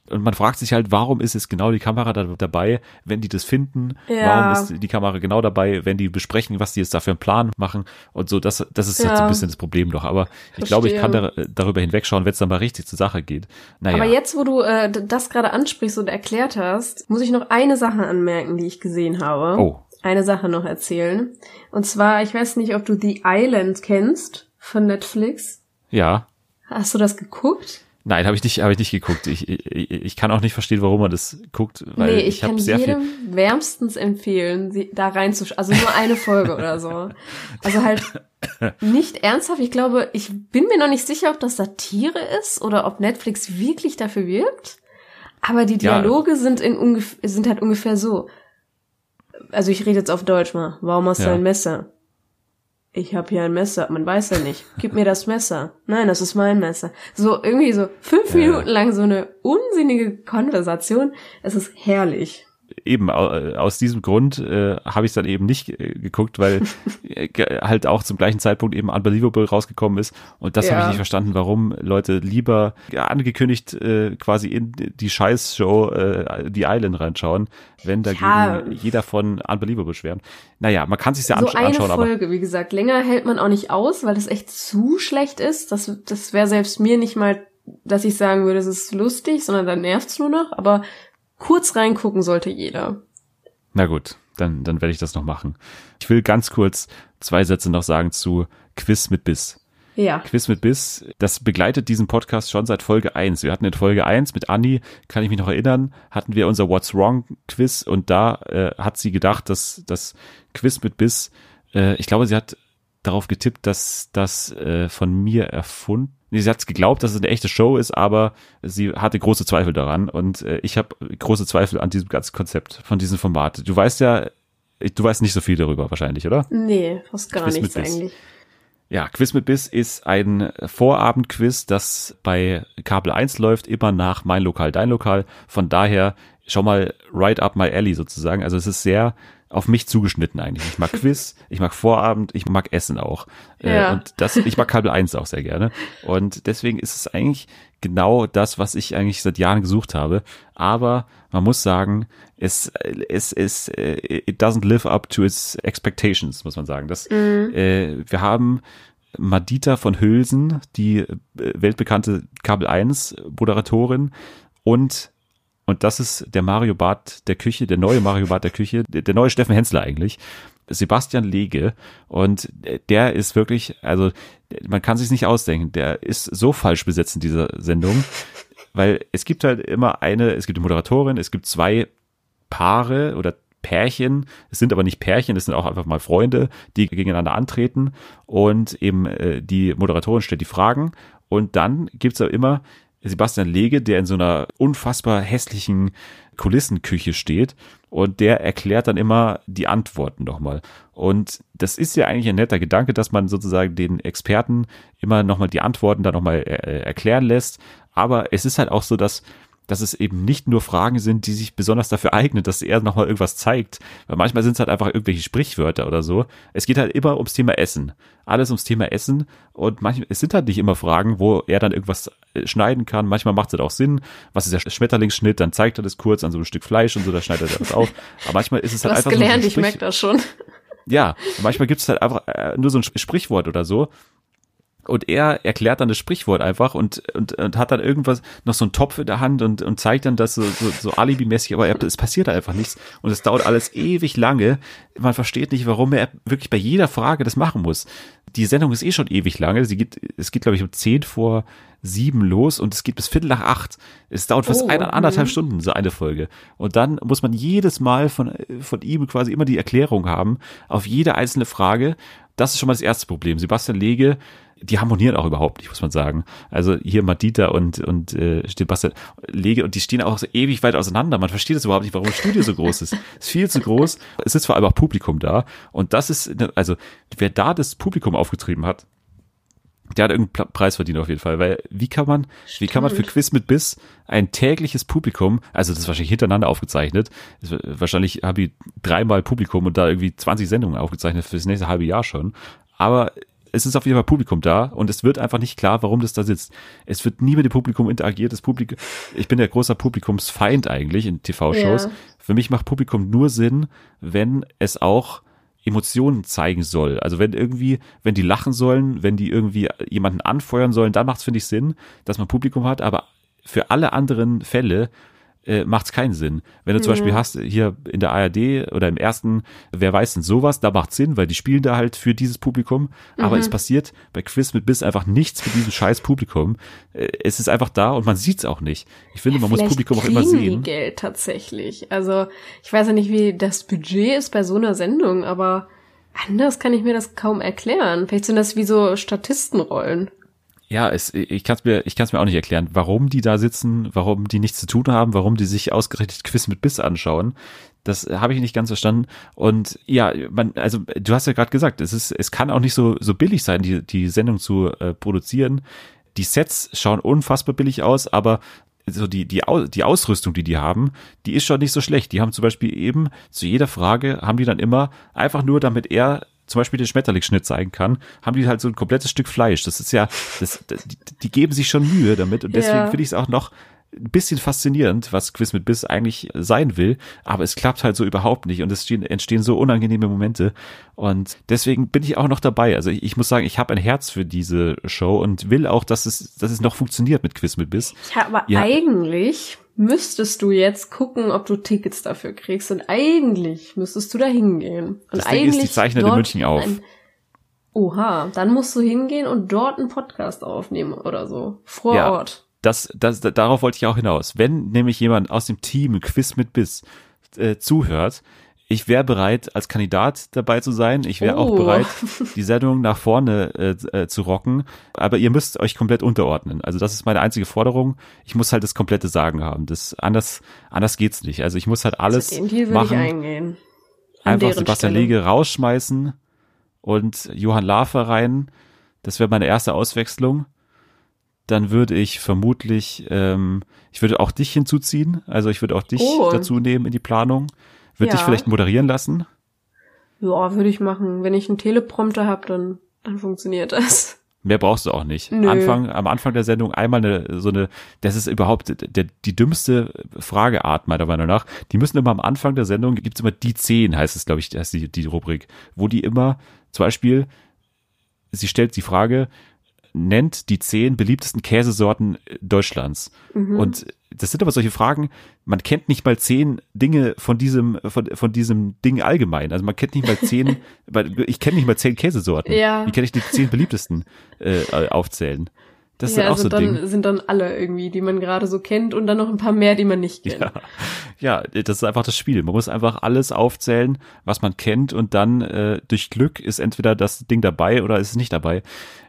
A: Und man fragt sich halt, warum ist es genau die Kamera da, dabei, wenn die das finden?
B: Ja.
A: Warum ist die Kamera genau dabei, wenn die besprechen, was die jetzt dafür einen Plan machen? Und so, das, das ist halt so ein
B: Ja.
A: bisschen das Problem doch. Aber ich glaube, ich kann da, darüber hinwegschauen, wenn es dann mal richtig zur Sache geht. Naja.
B: Aber jetzt, wo du äh, das gerade ansprichst und erklärt hast, muss ich noch eine Sache anmerken, die ich gesehen habe.
A: Oh.
B: Eine Sache noch erzählen. Und zwar, ich weiß nicht, ob du The Island kennst von Netflix.
A: ja.
B: Hast du das geguckt?
A: Nein, habe ich nicht, habe ich nicht geguckt. Ich, ich, ich kann auch nicht verstehen, warum man das guckt, weil
B: nee,
A: ich,
B: ich, kann
A: sehr
B: jedem
A: viel.
B: wärmstens empfehlen, sie da reinzuschauen. Also nur eine Folge oder so. Also halt nicht ernsthaft. Ich glaube, ich bin mir noch nicht sicher, ob das Satire ist oder ob Netflix wirklich dafür wirbt. Aber die
A: Ja.
B: Dialoge sind in ungef sind halt ungefähr so. Also ich rede jetzt auf Deutsch mal. Warum hast du
A: Ja.
B: ein Messer? Ich habe hier ein Messer. Man weiß ja nicht. Gib mir das Messer. Nein, das ist mein Messer. So irgendwie so fünf
A: Ja.
B: Minuten lang so eine unsinnige Konversation. Es ist herrlich.
A: Eben äh, aus diesem Grund äh, habe ich dann eben nicht äh, geguckt, weil äh, halt auch zum gleichen Zeitpunkt eben Unbelievable rausgekommen ist und das habe ich
B: Ja.
A: nicht verstanden, warum Leute lieber angekündigt äh, quasi in die Scheißshow äh, die Island reinschauen, wenn dagegen
B: Ja.
A: jeder von Unbelievable schwärmt. Naja, man kann sich ja
B: so
A: ansch
B: eine
A: anschauen, aber
B: Folge, wie gesagt, länger hält man auch nicht aus, weil das echt zu schlecht ist. Das, das wäre selbst mir nicht mal, dass ich sagen würde, es ist lustig, sondern dann nervt's nur noch. Aber kurz reingucken sollte jeder.
A: Na gut, dann, dann werde ich das noch machen. Ich will ganz kurz zwei Sätze noch sagen zu Quiz mit Biss.
B: Ja.
A: Quiz mit Biss, das begleitet diesen Podcast schon seit Folge 1. Wir hatten in Folge 1 mit Anni, kann ich mich noch erinnern, hatten wir unser What's Wrong Quiz und da äh, hat sie gedacht, dass das Quiz mit Biss, äh, ich glaube, sie hat darauf getippt, dass das äh, von mir erfunden. Nee, sie hat geglaubt, dass es eine echte Show ist, aber sie hatte große Zweifel daran und äh, ich habe große Zweifel an diesem ganzen Konzept von diesem Format. Du weißt ja, du weißt nicht so viel darüber wahrscheinlich, oder?
B: Nee, fast gar
A: Quiz
B: nichts eigentlich.
A: Ja, Quiz mit Biss ist ein Vorabendquiz, das bei Kabel 1 läuft, immer nach Mein Lokal, Dein Lokal. Von daher schon mal right up my alley sozusagen. Also es ist sehr auf mich zugeschnitten eigentlich. Ich mag Quiz, ich mag Vorabend, ich mag Essen auch. Äh,
B: Ja.
A: Und das, ich mag Kabel 1 auch sehr gerne. Und deswegen ist es eigentlich genau das, was ich eigentlich seit Jahren gesucht habe. Aber man muss sagen, es, es, es, äh, it doesn't live up to its expectations, muss man sagen. Das, äh, wir haben Madita von Hülsen, die äh, weltbekannte Kabel 1 Moderatorin und und das ist der Mario Bart der Küche, der neue Mario Bart der Küche, der, neue Steffen Hensler eigentlich. Sebastian Lege. Und der ist wirklich, also man kann sich nicht ausdenken, der ist so falsch besetzt in dieser Sendung, weil es gibt halt immer eine, es gibt eine Moderatorin, es gibt zwei Paare oder Pärchen, es sind aber nicht Pärchen, es sind auch einfach mal Freunde, die gegeneinander antreten. Und eben äh, die Moderatorin stellt die Fragen. Und dann gibt's ja immer Sebastian Lege, der in so einer unfassbar hässlichen Kulissenküche steht und der erklärt dann immer die Antworten nochmal. Und das ist ja eigentlich ein netter Gedanke, dass man sozusagen den Experten immer nochmal die Antworten dann nochmal äh, erklären lässt. Aber es ist halt auch so, dass dass es eben nicht nur Fragen sind, die sich besonders dafür eignen, dass er nochmal irgendwas zeigt. Weil manchmal sind es halt einfach irgendwelche Sprichwörter oder so. Es geht halt immer ums Thema Essen. Alles ums Thema Essen. Und manchmal, es sind halt nicht immer Fragen, wo er dann irgendwas äh, schneiden kann. Manchmal macht es halt auch Sinn. Was ist der Schmetterlingsschnitt? Dann zeigt er das kurz an so einem Stück Fleisch und so, da schneidet er das auf. Aber manchmal ist es
B: Du
A: halt
B: hast
A: einfach
B: gelernt,
A: so ein
B: ich merke
A: Sprich
B: das schon.
A: ja, manchmal gibt es halt einfach äh, nur so ein Sprichwort oder so. Und er erklärt dann das Sprichwort einfach und, und, und hat dann irgendwas, noch so einen Topf in der Hand und, und zeigt dann das so, so, so alibimäßig, aber er, es passiert einfach nichts. Und es dauert alles ewig lange. Man versteht nicht, warum er wirklich bei jeder Frage das machen muss. Die Sendung ist eh schon ewig lange. Sie geht, es geht, glaube ich, um zehn vor sieben los und es geht bis Viertel nach acht. Es dauert fast
B: Oh,
A: eine, anderthalb
B: mhm.
A: Stunden, so eine Folge. Und dann muss man jedes Mal von, von ihm quasi immer die Erklärung haben auf jede einzelne Frage. das ist schon mal das erste Problem. Sebastian Lege, die harmonieren auch überhaupt nicht, muss man sagen. Also hier Madita und, und äh, Sebastian Lege und die stehen auch so ewig weit auseinander. Man versteht es überhaupt nicht, warum das Studio so groß ist. Es ist viel zu groß. Es ist vor allem auch Publikum da. Und das ist, also wer da das Publikum aufgetrieben hat, der hat irgendeinen Preis verdient auf jeden Fall, weil wie kann man, wie kann man für
B: Stimmt.
A: Quiz mit Biss ein tägliches Publikum, also das ist wahrscheinlich hintereinander aufgezeichnet, war- wahrscheinlich habe ich dreimal Publikum und da irgendwie 20 Sendungen aufgezeichnet für das nächste halbe Jahr schon, aber es ist auf jeden Fall Publikum da und es wird einfach nicht klar, warum das da sitzt. Es wird nie mit dem Publikum interagiert. Das Publikum, ich bin der großer Publikumsfeind eigentlich in TV-Shows.
B: Ja.
A: Für mich macht Publikum nur Sinn, wenn es auch Emotionen zeigen soll. Also wenn irgendwie, wenn die lachen sollen, wenn die irgendwie jemanden anfeuern sollen, dann macht es, finde ich, Sinn, dass man Publikum hat, aber für alle anderen Fälle äh, macht es keinen Sinn. Wenn du zum Beispiel hast, hier in der ARD oder im ersten, wer weiß denn sowas, da macht Sinn, weil die spielen da halt für dieses Publikum, aber es passiert bei Quiz mit Biss einfach nichts mit diesem scheiß Publikum. Äh, es ist einfach da und man sieht es auch nicht. Ich finde, man muss Publikum auch immer sehen.
B: Die Geld tatsächlich. Also ich weiß ja nicht, wie das Budget ist bei so einer Sendung, aber anders kann ich mir das kaum erklären. Vielleicht sind das wie so Statistenrollen.
A: Ja, es, ich kann es mir, ich kann es mir auch nicht erklären, warum die da sitzen, warum die nichts zu tun haben, warum die sich ausgerechnet Quiz mit Biss anschauen. Das habe ich nicht ganz verstanden. Und ja, man, also du hast ja gerade gesagt, es ist, es kann auch nicht so so billig sein, die die Sendung zu äh, produzieren. Die Sets schauen unfassbar billig aus, aber so die, die, die Ausrüstung, die die haben, die ist schon nicht so schlecht. Die haben zum Beispiel eben zu jeder Frage, haben die dann immer einfach nur, damit er zum Beispiel den Schmetterlingsschnitt zeigen kann, haben die halt so ein komplettes Stück Fleisch. Das ist ja, das, die, die geben sich schon Mühe damit und deswegen
B: Ja.
A: finde ich es auch noch ein bisschen faszinierend, was Quiz mit Biss eigentlich sein will, aber es klappt halt so überhaupt nicht und es stehen, entstehen so unangenehme Momente und deswegen bin ich auch noch dabei. Also ich, ich muss sagen, ich habe ein Herz für diese Show und will auch, dass es, dass es noch funktioniert mit Quiz mit Biss.
B: Ja, aber
A: Ja.
B: eigentlich müsstest du jetzt gucken, ob du Tickets dafür kriegst. Und eigentlich müsstest du da hingehen. Und
A: Das Ding ist, die
B: eigentlich
A: zeichnen in München auf.
B: ein- Oha, dann musst du hingehen und dort einen Podcast aufnehmen oder so. Vor
A: Ja.
B: Ort.
A: das, das, darauf wollte ich auch hinaus. Wenn nämlich jemand aus dem Team Quiz mit Biss äh, zuhört, ich wäre bereit, als Kandidat dabei zu sein. Ich wäre auch
B: Oh.
A: bereit, die Sendung nach vorne äh, äh, zu rocken. Aber ihr müsst euch komplett unterordnen. Also das ist meine einzige Forderung. Ich muss halt das komplette Sagen haben. Das anders, anders geht's nicht. Also ich muss halt alles
B: Den Deal würde ich
A: machen.
B: eingehen. An
A: Einfach Sebastian
B: Stelle.
A: Lege rausschmeißen und Johann Lafer rein. Das wäre meine erste Auswechslung. Dann würde ich vermutlich, ähm, ich würde auch dich hinzuziehen. Also ich würde auch dich
B: Oh.
A: dazu nehmen in die Planung. Würde dich
B: Ja.
A: vielleicht moderieren lassen.
B: Ja, würde ich machen. Wenn ich einen Teleprompter habe, dann, dann funktioniert das.
A: Mehr brauchst du auch nicht.
B: Nö.
A: Anfang, am Anfang der Sendung einmal eine, so eine, das ist überhaupt der, die dümmste Frageart meiner Meinung nach. Die müssen immer am Anfang der Sendung, gibt's immer die zehn, heißt es, glaube ich, heißt die, die Rubrik, wo die immer, zum Beispiel, sie stellt die Frage, nennt die zehn beliebtesten Käsesorten Deutschlands. Und das sind aber solche Fragen, man kennt nicht mal zehn Dinge von diesem, von, von diesem Ding allgemein. Also man kennt nicht mal zehn, ich kenne nicht mal zehn Käsesorten.
B: Ja.
A: Wie kann ich die zehn beliebtesten äh, aufzählen? Das ist
B: ja,
A: dann auch so
B: sind,
A: ein Ding.
B: dann, sind dann alle irgendwie, die man gerade so kennt und dann noch ein paar mehr, die man nicht kennt.
A: Ja. ja, das ist einfach das Spiel. Man muss einfach alles aufzählen, was man kennt und dann äh, durch Glück ist entweder das Ding dabei oder ist es nicht dabei.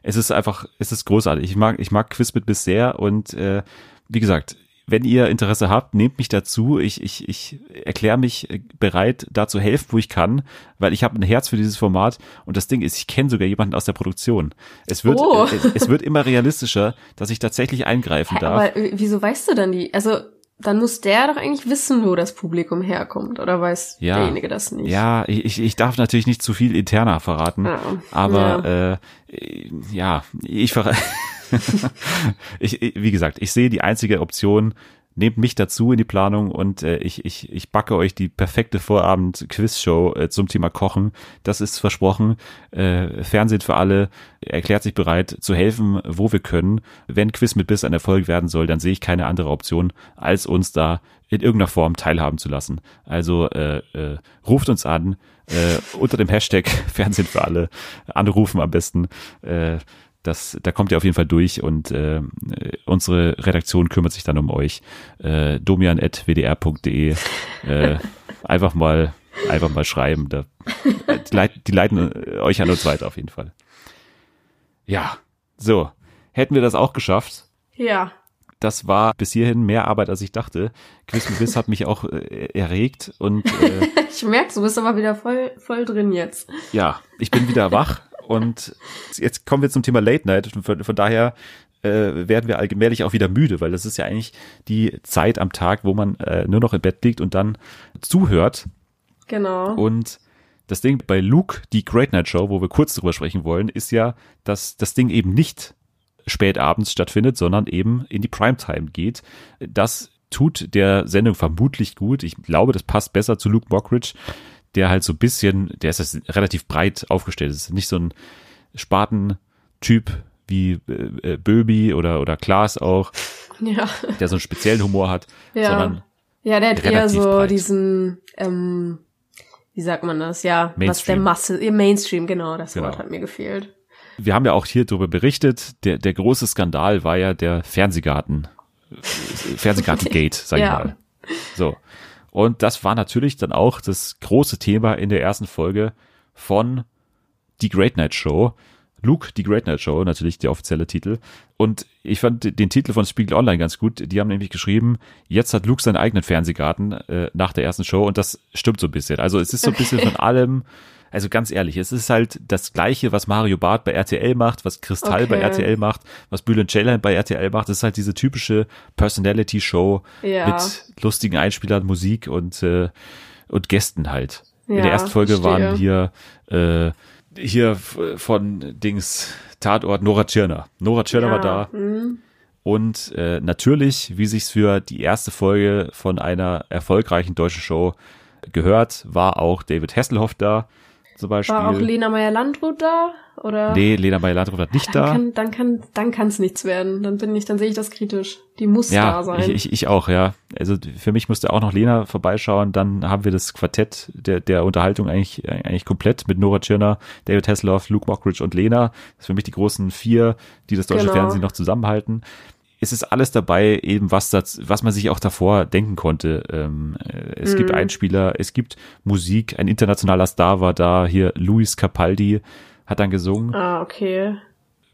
A: Es ist einfach, es ist großartig. Ich mag, ich mag Quizbit bis sehr und äh, wie gesagt, wenn ihr Interesse habt, nehmt mich dazu. Ich, ich, ich erkläre mich äh, bereit, da zu helfen, wo ich kann, weil ich habe ein Herz für dieses Format. Und das Ding ist, ich kenne sogar jemanden aus der Produktion. Es wird,
B: Oh.
A: äh, es, es wird immer realistischer, dass ich tatsächlich eingreifen
B: Hä,
A: darf.
B: aber wieso weißt du dann die? Also, dann muss der doch eigentlich wissen, wo das Publikum herkommt. Oder weiß
A: Ja.
B: derjenige das nicht?
A: Ja, ich, ich- darf natürlich nicht zu viel interner verraten,
B: Ja.
A: aber Äh, ja, ich verrate. ich, ich- wie gesagt, ich sehe die einzige Option, nehmt mich dazu in die Planung und äh, ich, ich, ich backe euch die perfekte Vorabend-Quiz-Show äh, zum Thema Kochen. Das ist versprochen. Äh, Fernsehen für alle erklärt sich bereit zu helfen, wo wir können. Wenn Quiz mit Biss ein Erfolg werden soll, dann sehe ich keine andere Option, als uns da in irgendeiner Form teilhaben zu lassen. Also äh, äh, ruft uns an äh, unter dem Hashtag Fernsehen für alle. Anrufen am besten. Äh, das, da kommt ihr auf jeden Fall durch und äh, unsere Redaktion kümmert sich dann um euch. Äh, domian.wdr.de. Äh, einfach mal einfach mal schreiben. Da, die, leit, die leiten äh, euch an uns weiter auf jeden Fall. Ja, so. Hätten wir das auch geschafft.
B: Ja.
A: Das war bis hierhin mehr Arbeit, als ich dachte. Quiz mit Biss hat mich auch äh, erregt und äh,
B: Ich merke, du bist aber wieder voll, voll drin jetzt.
A: ja, ich bin wieder wach und jetzt kommen wir zum Thema Late Night. Von, von daher äh, werden wir allmählich auch wieder müde, weil das ist ja eigentlich die Zeit am Tag, wo man äh, nur noch im Bett liegt und dann zuhört.
B: Genau.
A: Und das Ding bei Luke, die Great Night Show, wo wir kurz drüber sprechen wollen, ist ja, dass das Ding eben nicht spät abends stattfindet, sondern eben in die Primetime geht. Das tut der Sendung vermutlich gut. Ich glaube, das passt besser zu Luke Mockridge, der halt so ein bisschen, der ist jetzt relativ breit aufgestellt. Das ist nicht so ein Spaten-Typ wie äh, äh, Böbi oder, oder Klaas auch,
B: Ja.
A: der so einen speziellen Humor hat,
B: Ja.
A: sondern
B: Ja, der hat eher so
A: breit.
B: diesen, ähm, wie sagt man das? Ja, was der
A: Mainstream.
B: Masse, Mainstream, genau, das
A: Genau.
B: Wort hat mir gefehlt.
A: wir haben ja auch hier darüber berichtet, der, der große Skandal war ja der Fernsehgarten, äh, Fernsehgarten-Gate, sag ich
B: Ja.
A: mal. So. Und das war natürlich dann auch das große Thema in der ersten Folge von Die Great Night Show. Luke, die Great Night Show, natürlich der offizielle Titel. Und ich fand den Titel von Spiegel Online ganz gut. Die haben nämlich geschrieben, jetzt hat Luke seinen eigenen Fernsehgarten äh, nach der ersten Show und das stimmt so ein bisschen. Also es ist so ein bisschen von allem, also ganz ehrlich, es ist halt das Gleiche, was Mario Barth bei RTL macht, was Kristall bei
B: Okay.
A: RTL macht, was Bülent Ceylan bei RTL macht. Das ist halt diese typische Personality-Show
B: Ja.
A: mit lustigen Einspielern, Musik und, äh, und Gästen halt. In
B: Ja,
A: der ersten Folge
B: verstehe.
A: waren hier äh, hier von Dings Tatort Nora Tschirner. Nora Tschirner war da.
B: hm.
A: Und äh, natürlich, wie sich's für die erste Folge von einer erfolgreichen deutschen Show gehört, war auch David Hasselhoff da zum Beispiel.
B: War auch Lena Meyer-Landrut da? Oder?
A: nee, Lena Meyer-Landrut war nicht
B: Dann
A: da.
B: kann, dann kann, dann kann's nichts werden. Dann bin ich, dann sehe ich das kritisch. Die muss da
A: Ja,
B: sein.
A: ich, ich, ich auch, ja. Also für mich musste auch noch Lena vorbeischauen. Dann haben wir das Quartett der, der Unterhaltung eigentlich, eigentlich komplett mit Nora Tschirner, David Hasselhoff, Luke Mockridge und Lena. Das ist für mich die großen vier, die das deutsche
B: Genau.
A: Fernsehen noch zusammenhalten. Es ist alles dabei, eben was das, was man sich auch davor denken konnte. Ähm, äh, es gibt Einspieler, es gibt Musik, ein internationaler Star war da, hier Luis Capaldi hat dann gesungen
B: ah, okay.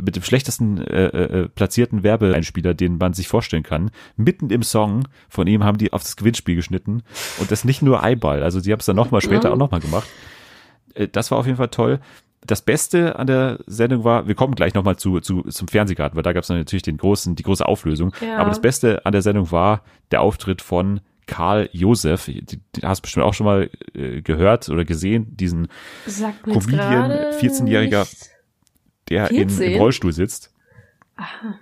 A: mit dem schlechtesten äh, äh, platzierten Werbeeinspieler, den man sich vorstellen kann. Mitten im Song von ihm haben die auf das Gewinnspiel geschnitten und das nicht nur Eyeball, also die haben es dann nochmal später auch nochmal gemacht. Äh, das war auf jeden Fall toll. Das Beste an der Sendung war, wir kommen gleich nochmal zu, zu, zum Fernsehgarten, weil da gab es natürlich den großen, die große Auflösung.
B: Ja.
A: Aber das Beste an der Sendung war der Auftritt von Karl Josef. Die hast du bestimmt auch schon mal äh, gehört oder gesehen, diesen Comedian,
B: gerade
A: 14-jähriger
B: nicht.
A: der in, im
B: 14?
A: Rollstuhl sitzt.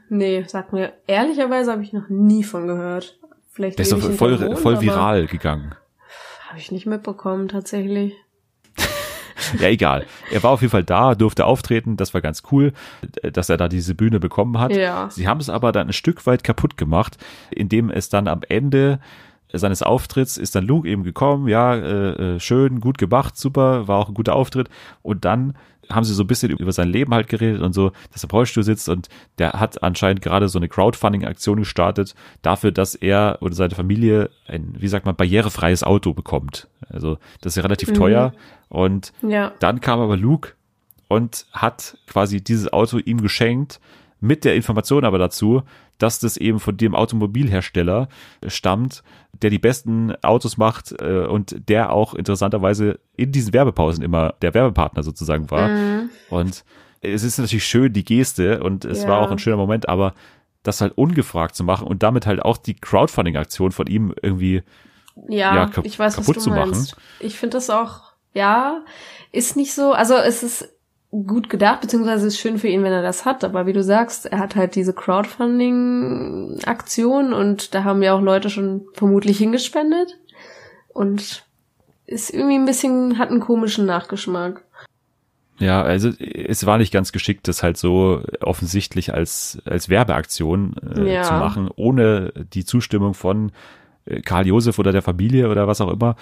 B: Nee, sag mir, ehrlicherweise habe ich noch nie von gehört. Vielleicht
A: Der ist doch voll, voll viral gegangen.
B: Habe ich nicht mitbekommen, tatsächlich.
A: Ja, egal. Er war auf jeden Fall da, durfte auftreten. Das war ganz cool, dass er da diese Bühne bekommen hat.
B: Ja.
A: Sie haben es aber dann ein Stück weit kaputt gemacht, indem es dann am Ende seines Auftritts ist dann Luke eben gekommen, ja, äh, äh, schön, gut gemacht, super, war auch ein guter Auftritt. Und dann haben sie so ein bisschen über sein Leben halt geredet und so, dass er im Rollstuhl sitzt und der hat anscheinend gerade so eine Crowdfunding-Aktion gestartet dafür, dass er oder seine Familie ein, wie sagt man, barrierefreies Auto bekommt. Also das ist ja relativ teuer und
B: Ja.
A: dann kam aber Luke und hat quasi dieses Auto ihm geschenkt, mit der Information aber dazu, dass das eben von dem Automobilhersteller stammt, der die besten Autos macht äh, und der auch interessanterweise in diesen Werbepausen immer der Werbepartner sozusagen war. Und es ist natürlich schön, die Geste und es
B: Ja.
A: war auch ein schöner Moment, aber das halt ungefragt zu machen und damit halt auch die Crowdfunding-Aktion von ihm irgendwie
B: Ja,
A: Ja,
B: ich weiß, was
A: kaputt
B: du
A: zu machen.
B: meinst. Ich finde das auch, ja, ist nicht so, also es ist gut gedacht, beziehungsweise ist schön für ihn, wenn er das hat, aber wie du sagst, er hat halt diese Crowdfunding-Aktion und da haben ja auch Leute schon vermutlich hingespendet und ist irgendwie ein bisschen, hat einen komischen Nachgeschmack.
A: Ja, also es war nicht ganz geschickt, das halt so offensichtlich als, als Werbeaktion äh,
B: Ja.
A: zu machen, ohne die Zustimmung von Karl Josef oder der Familie oder was auch immer.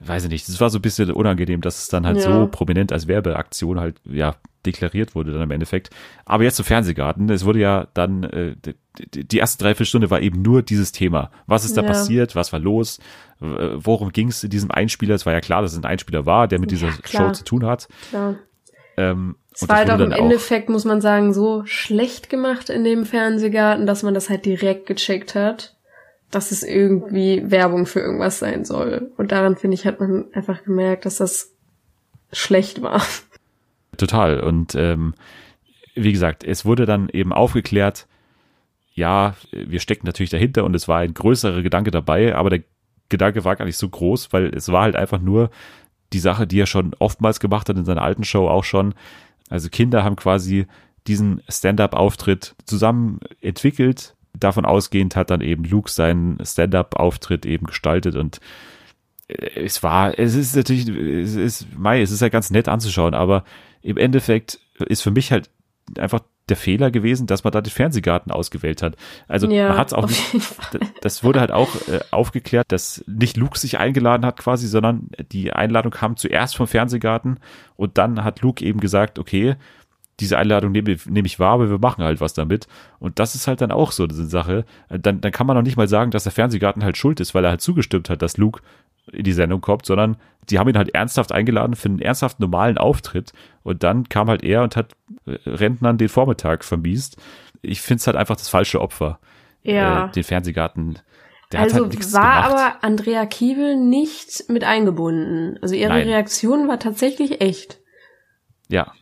A: Weiß ich nicht. Das war so ein bisschen unangenehm, dass es dann halt
B: Ja.
A: so prominent als Werbeaktion halt, ja, deklariert wurde dann im Endeffekt. Aber jetzt zum Fernsehgarten. Es wurde ja dann, äh, die, die erste Dreiviertelstunde war eben nur dieses Thema. Was ist da
B: Ja.
A: passiert? Was war los? Äh, Worum ging es in diesem Einspieler? Es war ja klar, dass es ein Einspieler war, der mit dieser
B: Ja.
A: Show zu tun hat.
B: Klar.
A: Ähm,
B: Es war halt auch im Endeffekt, muss man sagen, so schlecht gemacht in dem Fernsehgarten, dass man das halt direkt gecheckt hat, dass es irgendwie Werbung für irgendwas sein soll. Und daran, finde ich, hat man einfach gemerkt, dass das schlecht war.
A: Total. Und ähm, wie gesagt, es wurde dann eben aufgeklärt, ja, wir stecken natürlich dahinter und es war ein größerer Gedanke dabei, aber der Gedanke war gar nicht so groß, weil es war halt einfach nur die Sache, die er schon oftmals gemacht hat in seiner alten Show auch schon. Also Kinder haben quasi diesen Stand-up-Auftritt zusammen entwickelt. Davon ausgehend hat dann eben Luke seinen Stand-up-Auftritt eben gestaltet und äh, es war, es ist natürlich, es ist, Mai, es ist ja ganz nett anzuschauen, aber im Endeffekt ist für mich halt einfach der Fehler gewesen, dass man da den Fernsehgarten ausgewählt hat. Also
B: Ja,
A: man hat es auch nicht, das wurde halt auch äh, aufgeklärt, dass nicht Luke sich eingeladen hat quasi, sondern die Einladung kam zuerst vom Fernsehgarten und dann hat Luke eben gesagt, okay, diese Einladung nehme, nehme ich wahr, aber wir machen halt was damit. Und das ist halt dann auch so eine Sache. Dann, dann kann man noch nicht mal sagen, dass der Fernsehgarten halt schuld ist, weil er halt zugestimmt hat, dass Luke in die Sendung kommt, sondern die haben ihn halt ernsthaft eingeladen für einen ernsthaft normalen Auftritt. Und dann kam halt er und hat äh, Rentnern den Vormittag vermiest. Ich finde es halt einfach das falsche Opfer.
B: Ja.
A: Äh, den Fernsehgarten. Der
B: also
A: halt
B: war
A: gemacht.
B: aber Andrea Kiewel nicht mit eingebunden. Also ihre
A: Nein.
B: Reaktion war tatsächlich echt.
A: ja.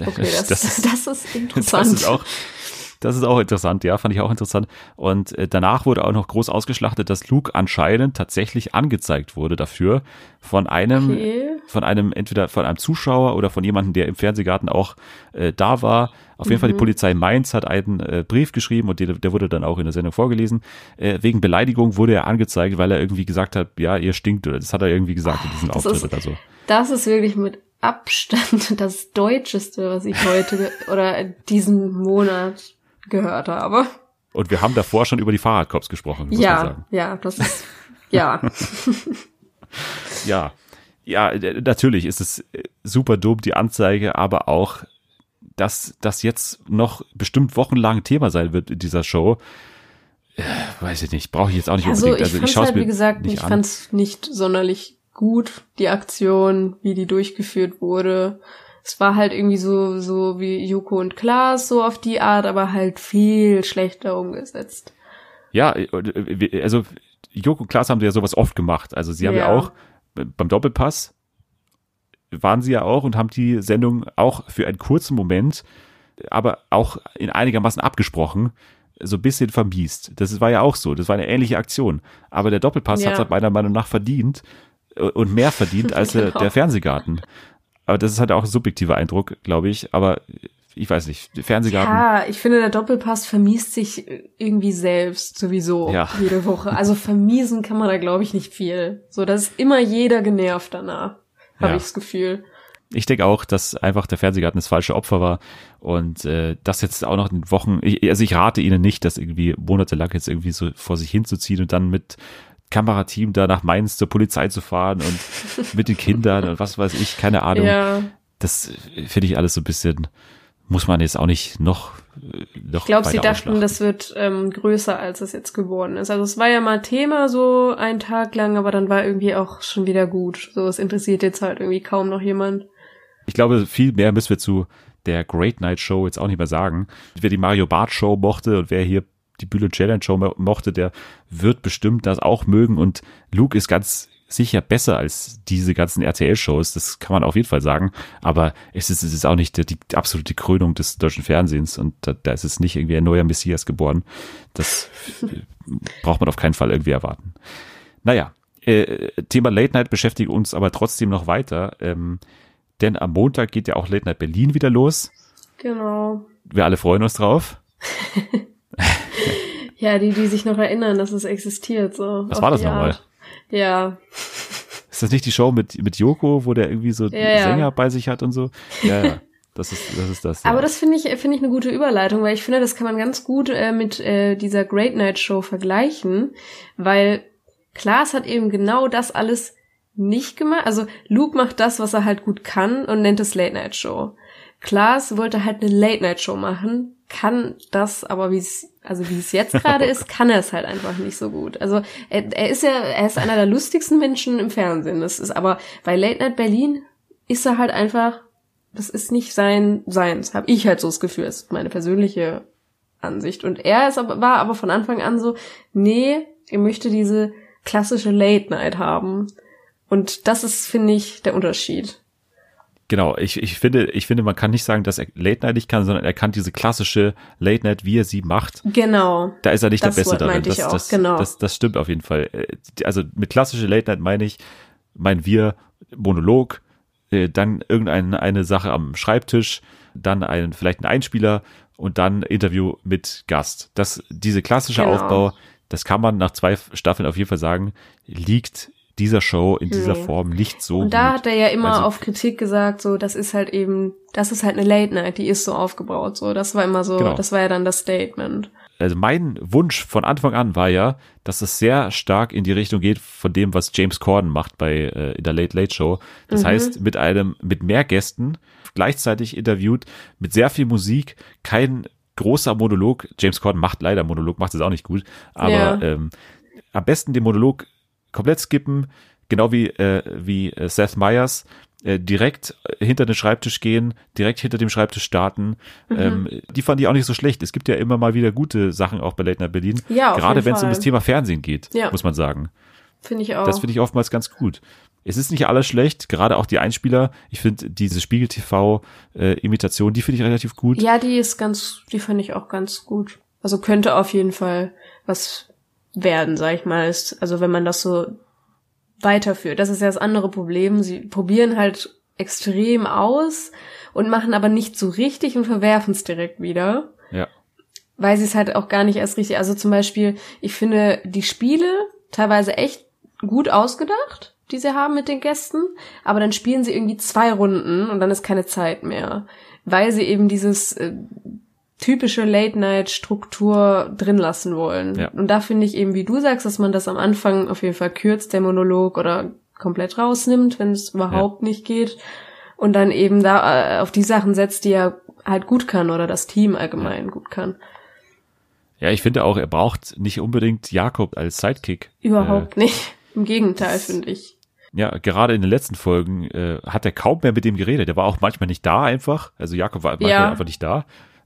B: Okay, das, das,
A: das,
B: ist interessant.
A: Das ist auch, das ist auch interessant, ja, fand ich auch interessant. Und äh, danach wurde auch noch groß ausgeschlachtet, dass Luke anscheinend tatsächlich angezeigt wurde dafür von einem,
B: Okay.
A: von einem, entweder von einem Zuschauer oder von jemandem, der im Fernsehgarten auch äh, da war. Auf jeden Fall
B: Mhm.
A: die Polizei Mainz hat einen äh, Brief geschrieben und der, der wurde dann auch in der Sendung vorgelesen. Äh, wegen Beleidigung wurde er angezeigt, weil er irgendwie gesagt hat, ja, ihr stinkt oder das hat er irgendwie gesagt in diesem Auftritt
B: ist-
A: oder so.
B: Das ist wirklich mit Abstand das Deutscheste, was ich heute oder diesen Monat gehört habe.
A: Und wir haben davor schon über die Fahrradcops gesprochen, muss man
B: Ja,
A: sagen.
B: ja, das ist, ja.
A: Ja, ja, natürlich ist es äh, super dumm, die Anzeige, aber auch, dass das jetzt noch bestimmt wochenlang Thema sein wird in dieser Show. Äh, weiß ich nicht, brauche ich jetzt auch nicht
B: Also
A: unbedingt.
B: ich
A: Also ich schaue es
B: halt,
A: mir
B: wie gesagt,
A: nicht
B: ich
A: an.
B: fand's nicht sonderlich gut, die Aktion, wie die durchgeführt wurde. Es war halt irgendwie so, so wie Joko und Klaas, so auf die Art, aber halt viel schlechter umgesetzt.
A: Ja, äh, äh, wir- also Joko und Klaas haben ja sowas oft gemacht. Also sie haben ja,
B: Ja.
A: auch äh, beim Doppelpass waren sie ja auch und haben die Sendung auch für einen kurzen Moment, aber auch in einigermaßen abgesprochen, so ein bisschen vermiest. Das war ja auch so. Das war eine ähnliche Aktion. Aber der Doppelpass
B: Ja.
A: hat es meiner Meinung nach verdient äh, und mehr verdient als der,
B: Genau.
A: der Fernsehgarten. Aber das ist halt auch ein subjektiver Eindruck, glaube ich. Aber ich weiß nicht, Fernsehgarten.
B: Ja, ich finde, der Doppelpass vermiest sich irgendwie selbst sowieso
A: Ja.
B: jede Woche. Also vermiesen kann man da, glaube ich, nicht viel. So, da ist immer jeder genervt danach, habe
A: Ja.
B: ich das Gefühl.
A: Ich denke auch, dass einfach der Fernsehgarten das falsche Opfer war und äh, das jetzt auch noch in Wochen, ich, also ich rate Ihnen nicht, das irgendwie monatelang jetzt irgendwie so vor sich hinzuziehen und dann mit Kamerateam da nach Mainz zur Polizei zu fahren und mit den Kindern und was weiß ich, keine Ahnung.
B: Ja,
A: Das äh, finde ich alles so ein bisschen, muss man jetzt auch nicht noch, äh, noch
B: ich glaube, sie dachten, das wird ähm, größer, als es jetzt geworden ist. Also es war ja mal Thema so einen Tag lang, aber dann war irgendwie auch schon wieder gut. So, es interessiert jetzt halt irgendwie kaum noch jemand.
A: Ich glaube, viel mehr müssen wir zu der Great Night Show jetzt auch nicht mehr sagen. Wer die Mario Barth Show mochte und wer hier die Bühne Challenge Show mo- mochte, der wird bestimmt das auch mögen und Luke ist ganz sicher besser als diese ganzen RTL-Shows, das kann man auf jeden Fall sagen, aber es ist, es ist auch nicht die, die absolute Krönung des deutschen Fernsehens und da, da ist es nicht irgendwie ein neuer Messias geboren. Das äh, braucht man auf keinen Fall irgendwie erwarten. Naja, äh, Thema Late Night beschäftigt uns aber trotzdem noch weiter, ähm, denn am Montag geht ja auch Late Night Berlin wieder los.
B: Genau.
A: Wir alle freuen uns drauf.
B: Ja, die, die sich noch erinnern, dass es existiert. So,
A: Was war das nochmal?
B: Ja,
A: Ist das nicht die Show mit, mit Joko, wo der irgendwie so
B: Ja, ja.
A: Sänger bei sich hat und so? Ja, ja. Das ist das. Ist das ja.
B: Aber das finde ich, finde ich eine gute Überleitung, weil ich finde, das kann man ganz gut äh, mit äh, dieser Great Night Show vergleichen, weil Klaas hat eben genau das alles nicht gemacht. Also Luke macht das, was er halt gut kann und nennt es Late Night Show. Klaas wollte halt eine Late-Night-Show machen, kann das, aber wie es, also wie es jetzt gerade ist, kann er es halt einfach nicht so gut. Also er, er ist ja, er ist einer der lustigsten Menschen im Fernsehen. Das ist aber bei Late Night Berlin ist er halt einfach, das ist nicht sein Seins, habe ich halt so das Gefühl, ist meine persönliche Ansicht. Und er ist aber, war aber von Anfang an so, nee, er möchte diese klassische Late Night haben. Und das ist, finde ich, der Unterschied.
A: Genau, ich, ich finde, ich finde, man kann nicht sagen, dass er Late Night nicht kann, sondern er kann diese klassische Late Night, wie er sie macht.
B: Genau.
A: Da ist er nicht
B: Das
A: der Beste darin. Das, das,
B: genau.
A: das, das stimmt auf jeden Fall. Äh, Also mit klassische Late Night meine ich, meinen wir Monolog, äh, dann irgendeine eine Sache am Schreibtisch, dann ein, vielleicht ein Einspieler und dann Interview mit Gast. Das, diese klassische
B: Genau.
A: Aufbau, das kann man nach zwei Staffeln auf jeden Fall sagen, liegt dieser Show in dieser
B: Nee.
A: Form nicht so
B: Und da
A: gut.
B: hat er ja immer
A: Also-
B: auf Kritik gesagt, so, das ist halt eben, das ist halt eine Late Night, die ist so aufgebaut, so, das war immer so,
A: Genau.
B: das war ja dann das Statement.
A: also mein Wunsch von Anfang an war ja, dass es sehr stark in die Richtung geht von dem, was James Corden macht bei äh, in der Late Late Show. Das heißt, mit einem mit mehr Gästen gleichzeitig interviewt, mit sehr viel Musik, kein großer Monolog. James Corden macht leider Monolog, macht es auch nicht gut, aber
B: Ja.
A: ähm, am besten den Monolog komplett skippen, genau wie äh, wie äh, Seth Meyers äh, direkt hinter den Schreibtisch gehen, direkt hinter dem Schreibtisch starten.
B: Mhm.
A: Ähm, die fand ich auch nicht so schlecht. Es gibt ja immer mal wieder gute Sachen auch bei Late Night Berlin.
B: Ja,
A: Gerade wenn es um das Thema Fernsehen geht,
B: Ja.
A: muss man sagen.
B: Finde ich auch.
A: Das finde ich oftmals ganz gut. Es ist nicht alles schlecht, gerade auch die Einspieler. Ich finde diese Spiegel TV äh, Imitation, die finde ich relativ gut.
B: ja, die ist ganz, die fand ich auch ganz gut. Also könnte auf jeden Fall was werden, sag ich mal. Ist, also wenn man das so weiterführt. Das ist ja das andere Problem. Sie probieren halt extrem aus und machen aber nicht so richtig und verwerfen es direkt wieder.
A: Ja.
B: weil sie es halt auch gar nicht erst richtig, also zum Beispiel, ich finde die Spiele teilweise echt gut ausgedacht, die sie haben mit den Gästen, aber dann spielen sie irgendwie zwei Runden und dann ist keine Zeit mehr, weil sie eben dieses äh, typische Late-Night-Struktur drin lassen wollen.
A: Ja.
B: Und da finde ich eben, wie du sagst, dass man das am Anfang auf jeden Fall kürzt, der Monolog, oder komplett rausnimmt, wenn es überhaupt nicht geht. Und dann eben da äh, auf die Sachen setzt, die er halt gut kann oder das Team allgemein gut kann.
A: Ja, ich finde auch, er braucht nicht unbedingt Jakob als Sidekick.
B: Überhaupt nicht. Im Gegenteil, finde ich.
A: Äh, ja, gerade in den letzten Folgen äh, hat er kaum mehr mit dem geredet. Er war auch manchmal nicht da einfach. Also Jakob war manchmal
B: Ja.
A: einfach nicht da.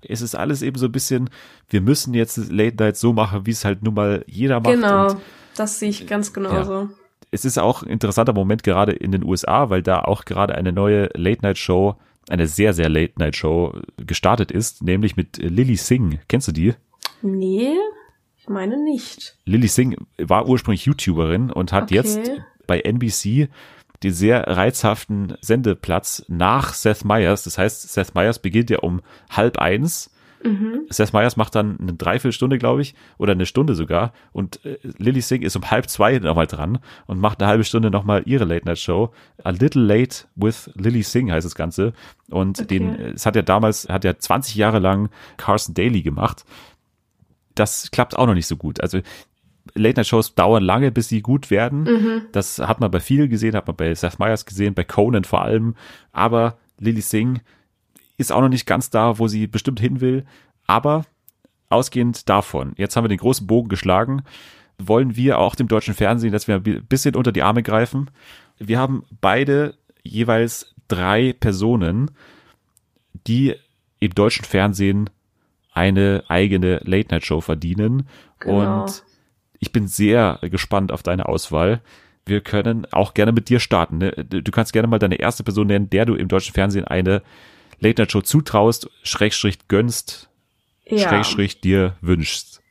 A: Es ist alles eben so ein bisschen, wir müssen jetzt Late Night so machen, wie es halt nun mal jeder macht.
B: Genau.
A: Und
B: Das sehe ich ganz genauso.
A: es ist auch ein interessanter Moment gerade in den USA, weil da auch gerade eine neue Late-Night-Show, eine sehr, sehr Late-Night-Show gestartet ist, nämlich mit Lily Singh. Kennst du die?
B: Nee, ich meine nicht.
A: Lily Singh war ursprünglich YouTuberin und hat
B: Okay.
A: jetzt bei NBC den sehr reizhaften Sendeplatz nach Seth Meyers. Das heißt, Seth Meyers beginnt ja um halb eins. Seth Meyers macht dann eine Dreiviertelstunde, glaube ich, oder eine Stunde sogar. Und äh, Lily Singh ist um halb zwei nochmal dran und macht eine halbe Stunde nochmal ihre Late-Night-Show. A Little Late with Lily Singh heißt das Ganze. Und den, äh, es hat ja damals, hat ja 20 Jahre lang Carson Daly gemacht. Das klappt auch noch nicht so gut. Also Late-Night-Shows dauern lange, bis sie gut werden. Das hat man bei vielen gesehen, hat man bei Seth Meyers gesehen, bei Conan vor allem. Aber Lily Singh ist auch noch nicht ganz da, wo sie bestimmt hin will. Aber ausgehend davon, jetzt haben wir den großen Bogen geschlagen, wollen wir auch dem deutschen Fernsehen, dass wir ein bisschen unter die Arme greifen. Wir haben beide jeweils drei Personen, die im deutschen Fernsehen eine eigene Late-Night-Show verdienen.
B: Genau.
A: Und ich bin sehr gespannt auf deine Auswahl. Wir können auch gerne mit dir starten. Ne? Du kannst gerne mal deine erste Person nennen, der du im deutschen Fernsehen eine Late-Night-Show zutraust, Schrägstrich gönnst,
B: Ja.
A: Schrägstrich dir wünschst.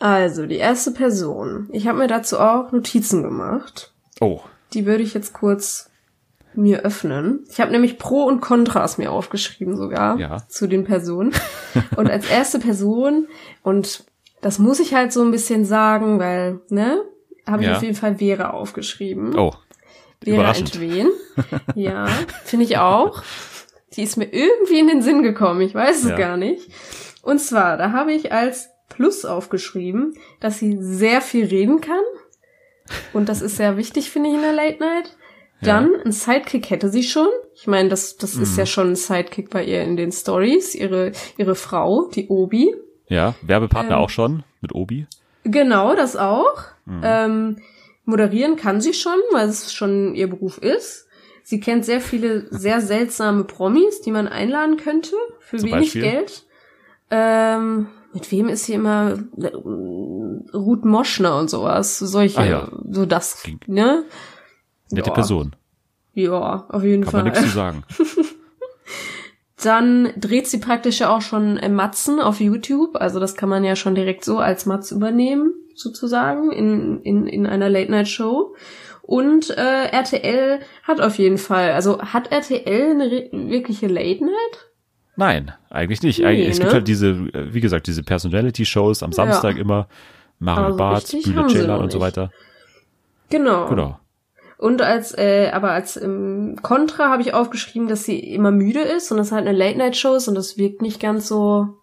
B: Also, die erste Person. Ich habe mir dazu auch Notizen gemacht.
A: Oh,
B: Die würde ich jetzt kurz mir öffnen. Ich habe nämlich Pro und Kontras mir aufgeschrieben sogar
A: Ja.
B: zu den Personen. Und als erste Person, und das muss ich halt so ein bisschen sagen, weil, ne, habe ich
A: Ja.
B: auf jeden Fall Vera aufgeschrieben.
A: oh,
B: Vera
A: überraschend.
B: Entwen. Ja, finde ich auch. Die ist mir irgendwie in den Sinn gekommen, ich weiß es
A: Ja.
B: gar nicht. Und zwar, da habe ich als Plus aufgeschrieben, dass sie sehr viel reden kann. Und das ist sehr wichtig, finde ich, in der Late Night. Dann ein Sidekick hätte sie schon. Ich meine, das, das
A: Mhm.
B: ist ja schon ein Sidekick bei ihr in den Stories. Ihre, ihre Frau, die Obi.
A: Ja, Werbepartner
B: Ähm.
A: auch schon mit Obi.
B: Genau, das auch.
A: Mhm.
B: Ähm, moderieren kann sie schon, weil es schon ihr Beruf ist. Sie kennt sehr viele sehr seltsame Promis, die man einladen könnte für
A: Zum
B: wenig
A: Beispiel?
B: Geld. Ähm, mit wem ist sie immer? Ruth Moschner und sowas. Solche,
A: Ah ja.
B: so das, ne?
A: Nette
B: Ja.
A: Person.
B: Ja, auf jeden
A: Kann man
B: Fall.
A: nichts zu sagen.
B: Dann dreht sie praktisch ja auch schon äh, Matzen auf YouTube. Also das kann man ja schon direkt so als Matz übernehmen, sozusagen, in, in, in einer Late-Night-Show. Und äh, RTL hat auf jeden Fall, also hat RTL eine wirkliche Late-Night?
A: Nein, eigentlich nicht.
B: Nee,
A: es gibt
B: ne?
A: halt diese, wie gesagt, diese Personality-Shows am Samstag immer. Mario
B: Also
A: Barth, Bühne Ceylan und so weiter.
B: Genau.
A: Genau.
B: Und als, äh, aber als ähm, Kontra habe ich aufgeschrieben, dass sie immer müde ist und das halt eine Late-Night-Show ist und das wirkt nicht ganz so,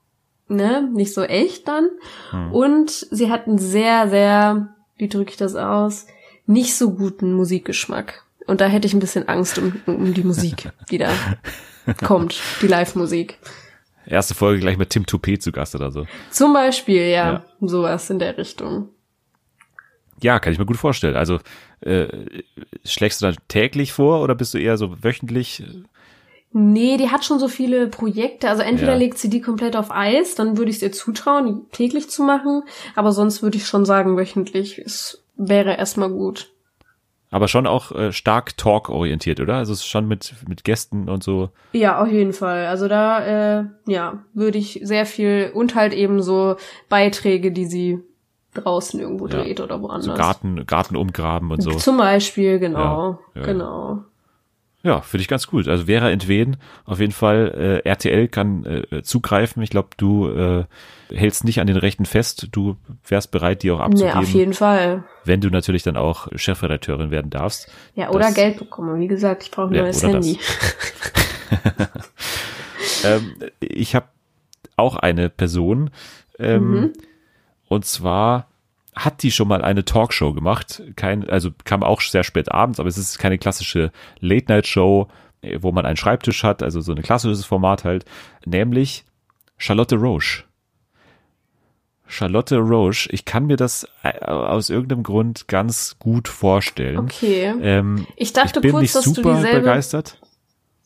B: ne, nicht so echt dann.
A: Hm.
B: Und sie hat einen sehr, sehr, wie drücke ich das aus, nicht so guten Musikgeschmack. Und da hätte ich ein bisschen Angst um, um die Musik, die da kommt, die Live-Musik.
A: Erste Folge gleich mit Tim Toupet zu Gast oder so.
B: Zum Beispiel, ja,
A: Ja.
B: sowas in der Richtung.
A: Ja, kann ich mir gut vorstellen. Also äh, schlägst du dann täglich vor oder bist du eher so wöchentlich?
B: Nee, die hat schon so viele Projekte. Also entweder
A: Ja.
B: legt sie die komplett auf Eis, dann würde ich es ihr zutrauen, die täglich zu machen. Aber sonst würde ich schon sagen, wöchentlich. Es wäre erstmal gut.
A: Aber schon auch äh, stark Talk-orientiert, oder? Also es ist schon mit, mit Gästen und so.
B: Ja, auf jeden Fall. Also da, äh, ja, würde ich sehr viel und halt eben so Beiträge, die sie draußen irgendwo
A: Ja.
B: dreht oder woanders.
A: So Garten, Garten umgraben und so.
B: Zum Beispiel, genau.
A: Ja, ja,
B: genau.
A: Ja, finde ich ganz gut. Also Vera Entwen, auf jeden Fall, äh, RTL kann äh, zugreifen. Ich glaube, du äh, hältst nicht an den Rechten fest. Du wärst bereit, die auch
B: Nee,
A: abzugeben,
B: auf jeden Fall.
A: wenn du natürlich dann auch Chefredakteurin werden darfst.
B: Ja, oder
A: Das-
B: Geld bekommen. Wie gesagt, ich brauche ein
A: Ja,
B: neues. Handy.
A: Ähm, ich habe auch eine Person, ähm,
B: Mhm.
A: Und zwar hat die schon mal eine Talkshow gemacht. Kein, also kam auch sehr spät abends, aber es ist keine klassische Late-Night-Show, äh, wo man einen Schreibtisch hat, also so ein klassisches Format halt, nämlich Charlotte Roche. Charlotte Roche, ich kann mir das äh, aus irgendeinem Grund ganz gut vorstellen.
B: Okay.
A: Ähm,
B: Ich dachte
A: ich bin
B: kurz,
A: nicht
B: dass du
A: super
B: dieselbe-
A: begeistert.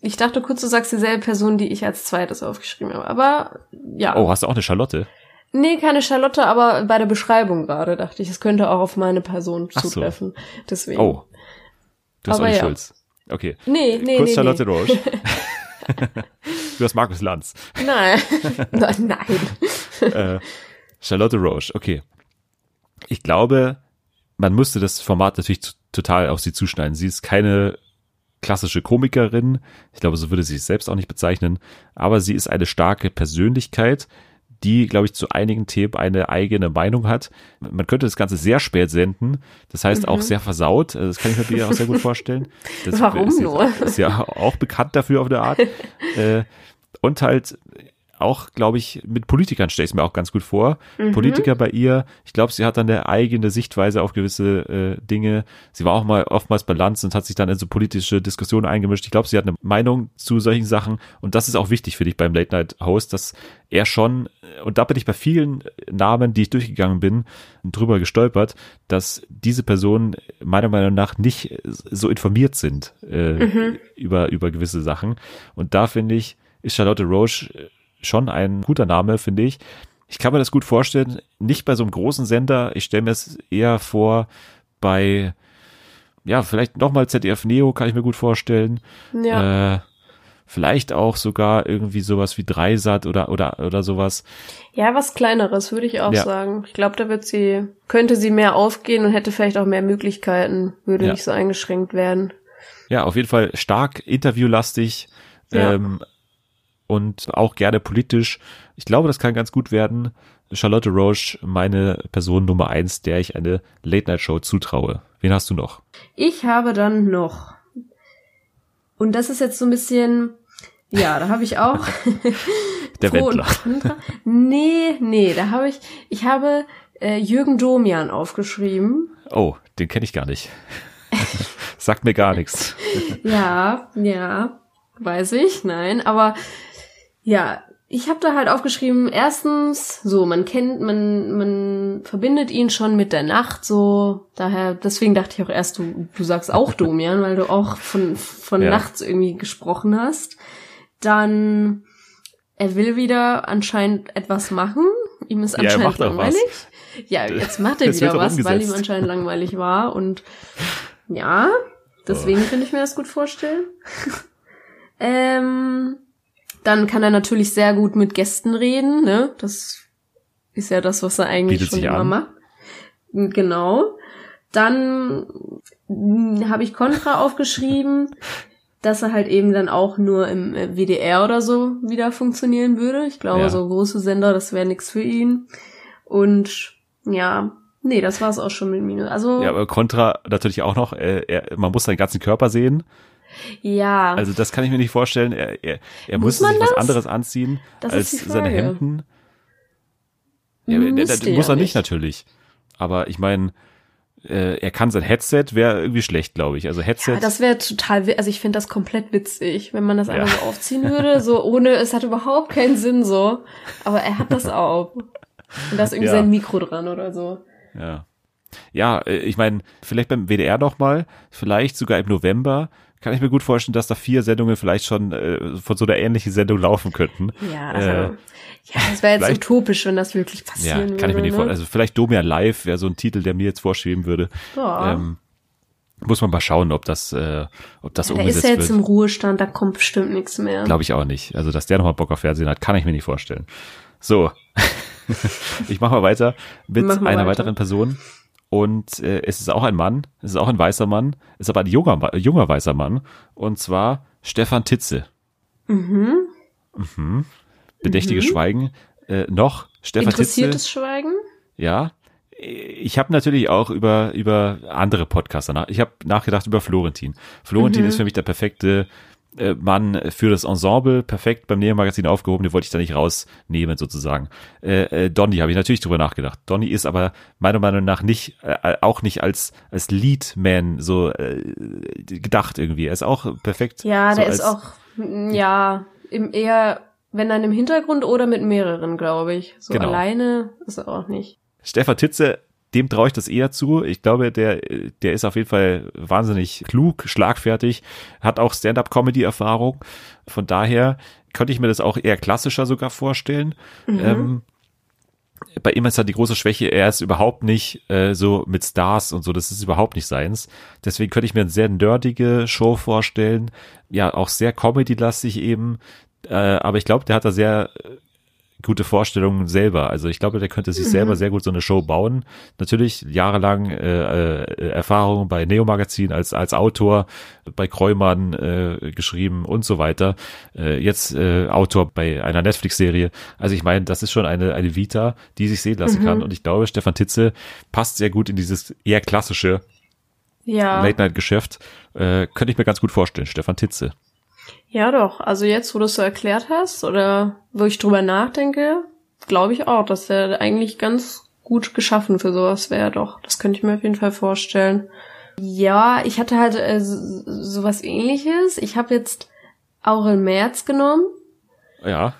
B: Ich dachte kurz, du sagst dieselbe Person, die ich als zweites aufgeschrieben habe. Aber ja.
A: Oh, hast du auch eine Charlotte?
B: Nee, keine Charlotte, aber bei der Beschreibung gerade dachte ich, es könnte auch auf meine Person
A: Ach so.
B: zutreffen. Deswegen.
A: Oh. Du hast
B: Aber
A: Olli
B: ja.
A: Schulz. Okay.
B: Nee, nee,
A: Kurz
B: nee.
A: Charlotte
B: nee.
A: Roche. du hast Markus Lanz.
B: Nein. Nein.
A: Äh, Charlotte Roche, okay. Ich glaube, man müsste das Format natürlich total auf sie zuschneiden. Sie ist keine klassische Komikerin. Ich glaube, so würde sie sich selbst auch nicht bezeichnen. Aber sie ist eine starke Persönlichkeit, die, glaube ich, zu einigen Themen eine eigene Meinung hat. Man könnte das Ganze sehr spät senden. Das heißt auch sehr versaut. Also Das kann ich mir auch sehr gut vorstellen. Das
B: Mhm. Warum
A: ist,
B: nur?
A: Ist ja auch bekannt dafür auf eine Art. Äh, und halt auch, glaube ich, mit Politikern stelle ich es mir auch ganz gut vor.
B: Mhm.
A: Politiker bei ihr, ich glaube, sie hat dann eine eigene Sichtweise auf gewisse äh, Dinge. Sie war auch mal oftmals bei Lanz und hat sich dann in so politische Diskussionen eingemischt. Ich glaube, sie hat eine Meinung zu solchen Sachen und das ist auch wichtig für dich beim Late Night Host, dass er schon, und da bin ich bei vielen Namen, die ich durchgegangen bin, drüber gestolpert, dass diese Personen meiner Meinung nach nicht so informiert sind äh, über, über gewisse Sachen. Und da finde ich, ist Charlotte Roche schon ein guter Name, finde ich. Ich kann mir das gut vorstellen, nicht bei so einem großen Sender. Ich stelle mir es eher vor bei, ja, vielleicht nochmal ZDF Neo, kann ich mir gut vorstellen.
B: Ja.
A: Äh, vielleicht auch sogar irgendwie sowas wie Dreisat oder, oder, oder sowas.
B: ja, was kleineres, würde ich auch
A: Ja.
B: sagen. Ich glaube, da wird sie, könnte sie mehr aufgehen und hätte vielleicht auch mehr Möglichkeiten, würde
A: Ja.
B: nicht so eingeschränkt werden.
A: Ja, auf jeden Fall stark interviewlastig
B: Ja.
A: ähm, und auch gerne politisch. Ich glaube, das kann ganz gut werden. Charlotte Roche, meine Person Nummer eins, der ich eine Late-Night-Show zutraue. Wen hast du noch?
B: Ich habe dann noch. Und das ist jetzt so ein bisschen, ja, da habe ich auch.
A: Der
B: Pro
A: Wendler.
B: Nee, nee, da habe ich, ich habe äh, Jürgen Domian aufgeschrieben.
A: Oh, den kenne ich gar nicht. Sagt mir gar nichts.
B: Ja, ja, weiß ich, nein, aber ja, ich habe da halt aufgeschrieben, erstens, so, man kennt, man, man verbindet ihn schon mit der Nacht, so, daher, deswegen dachte ich auch erst, du, du sagst auch Domian, weil du auch von, von
A: Ja.
B: nachts irgendwie gesprochen hast. Dann, er will wieder anscheinend etwas machen, ihm ist
A: Ja,
B: anscheinend
A: was.
B: langweilig. Ja, jetzt macht er
A: wird
B: wieder was, weil ihm
A: umgesetzt.
B: anscheinend langweilig war und ja, deswegen
A: Oh.
B: könnte ich mir das gut vorstellen. ähm, dann kann er natürlich sehr gut mit Gästen reden, ne? Das ist ja das, was er eigentlich
A: Bietet
B: schon immer
A: an.
B: macht. Genau. Dann mh, habe ich Contra aufgeschrieben, dass er halt eben dann auch nur im äh, WDR oder so wieder funktionieren würde. Ich glaube,
A: Ja.
B: so große Sender, das wäre nichts für ihn. Und ja, nee, das war's auch schon mit Minus. Also
A: Ja, aber Contra natürlich auch noch, äh, er, man muss seinen ganzen Körper sehen.
B: Ja,
A: Also das kann ich mir nicht vorstellen. Er, er, er
B: Muss
A: sich was
B: das?
A: anderes anziehen
B: Das
A: als seine. Hemden. Ja, das muss er nicht
B: nicht.
A: natürlich. Aber ich meine, äh, er kann sein Headset, wäre irgendwie schlecht, glaube ich. Also Headset,
B: Ja, das wäre total, also ich finde das komplett witzig, wenn man das
A: Ja.
B: einfach so aufziehen würde, so ohne, es hat überhaupt keinen Sinn so, aber er hat das auf. Und da ist irgendwie
A: Ja.
B: sein Mikro dran oder so.
A: ja. Ja, äh, ich meine, vielleicht beim WDR noch mal, vielleicht sogar im November, kann ich mir gut vorstellen, dass da vier Sendungen vielleicht schon äh, von so einer ähnlichen Sendung laufen könnten.
B: Ja, also,
A: Äh,
B: ja, das wäre jetzt utopisch, wenn das wirklich
A: Ja,
B: passieren würde.
A: kann ich mir nicht
B: ne?
A: vorstellen. Also vielleicht Domian Live wäre so ein Titel, der mir jetzt vorschweben würde.
B: Ja.
A: Ähm, muss man mal schauen, ob das, äh, ob das
B: Der ist
A: umgesetzt
B: ja jetzt im
A: wird.
B: Ruhestand, da kommt bestimmt nichts mehr.
A: Glaube ich auch nicht. Also, dass der nochmal Bock auf Fernsehen hat, kann ich mir nicht vorstellen. So. ich mache mal weiter mit
B: Mach mal
A: einer
B: weiter.
A: weiteren Person. Und äh, es ist auch ein Mann, es ist auch ein weißer Mann, ist aber ein junger, junger weißer Mann. Und zwar Stefan Titze. Mhm. Bedächtiges Schweigen. Äh, noch Stefan Titze.
B: Interessiertes Schweigen?
A: Ja. Ich habe natürlich auch über, über andere Podcaster nach. Ich habe nachgedacht über Florentin. Florentin ist für mich der perfekte äh, Mann für das Ensemble, perfekt beim Neo-Magazin aufgehoben, den wollte ich da nicht rausnehmen sozusagen. Äh, äh, Donny habe ich natürlich drüber nachgedacht. Donny ist aber meiner Meinung nach nicht, äh, auch nicht als, als Lead-Man so äh, gedacht irgendwie. Er ist auch perfekt.
B: Ja,
A: so
B: der
A: als,
B: ist auch, ja, im eher, wenn dann im Hintergrund oder mit mehreren, glaube ich. So
A: Genau.
B: alleine ist er auch nicht.
A: Stefan Titze, dem traue ich das eher zu. Ich glaube, der, der ist auf jeden Fall wahnsinnig klug, schlagfertig, hat auch Stand-up-Comedy-Erfahrung. Von daher könnte ich mir das auch eher klassischer sogar vorstellen. Ähm, bei ihm ist halt die große Schwäche, er ist überhaupt nicht äh, so mit Stars und so, das ist überhaupt nicht seins. Deswegen könnte ich mir eine sehr nerdige Show vorstellen, ja, auch sehr Comedy-lastig eben, äh, aber ich glaube, der hat da sehr gute Vorstellungen selber. Also ich glaube, der könnte sich selber sehr gut so eine Show bauen. Natürlich jahrelang äh, äh, Erfahrung bei Neo Magazin als als Autor, bei Kreumann äh, geschrieben und so weiter. Äh, jetzt äh, Autor bei einer Netflix-Serie. Also ich meine, das ist schon eine eine Vita, die sich sehen lassen kann. Und ich glaube, Stefan Titze passt sehr gut in dieses eher klassische
B: Ja.
A: Late-Night-Geschäft. Äh, könnte ich mir ganz gut vorstellen, Stefan Titze.
B: Ja, doch. Also jetzt, wo du es so erklärt hast oder wo ich drüber nachdenke, glaube ich auch, dass der eigentlich ganz gut geschaffen für sowas wäre. Doch, das könnte ich mir auf jeden Fall vorstellen. Ja, ich hatte halt äh, so- sowas ähnliches. Ich habe jetzt Aurel Merz genommen.
A: Ja,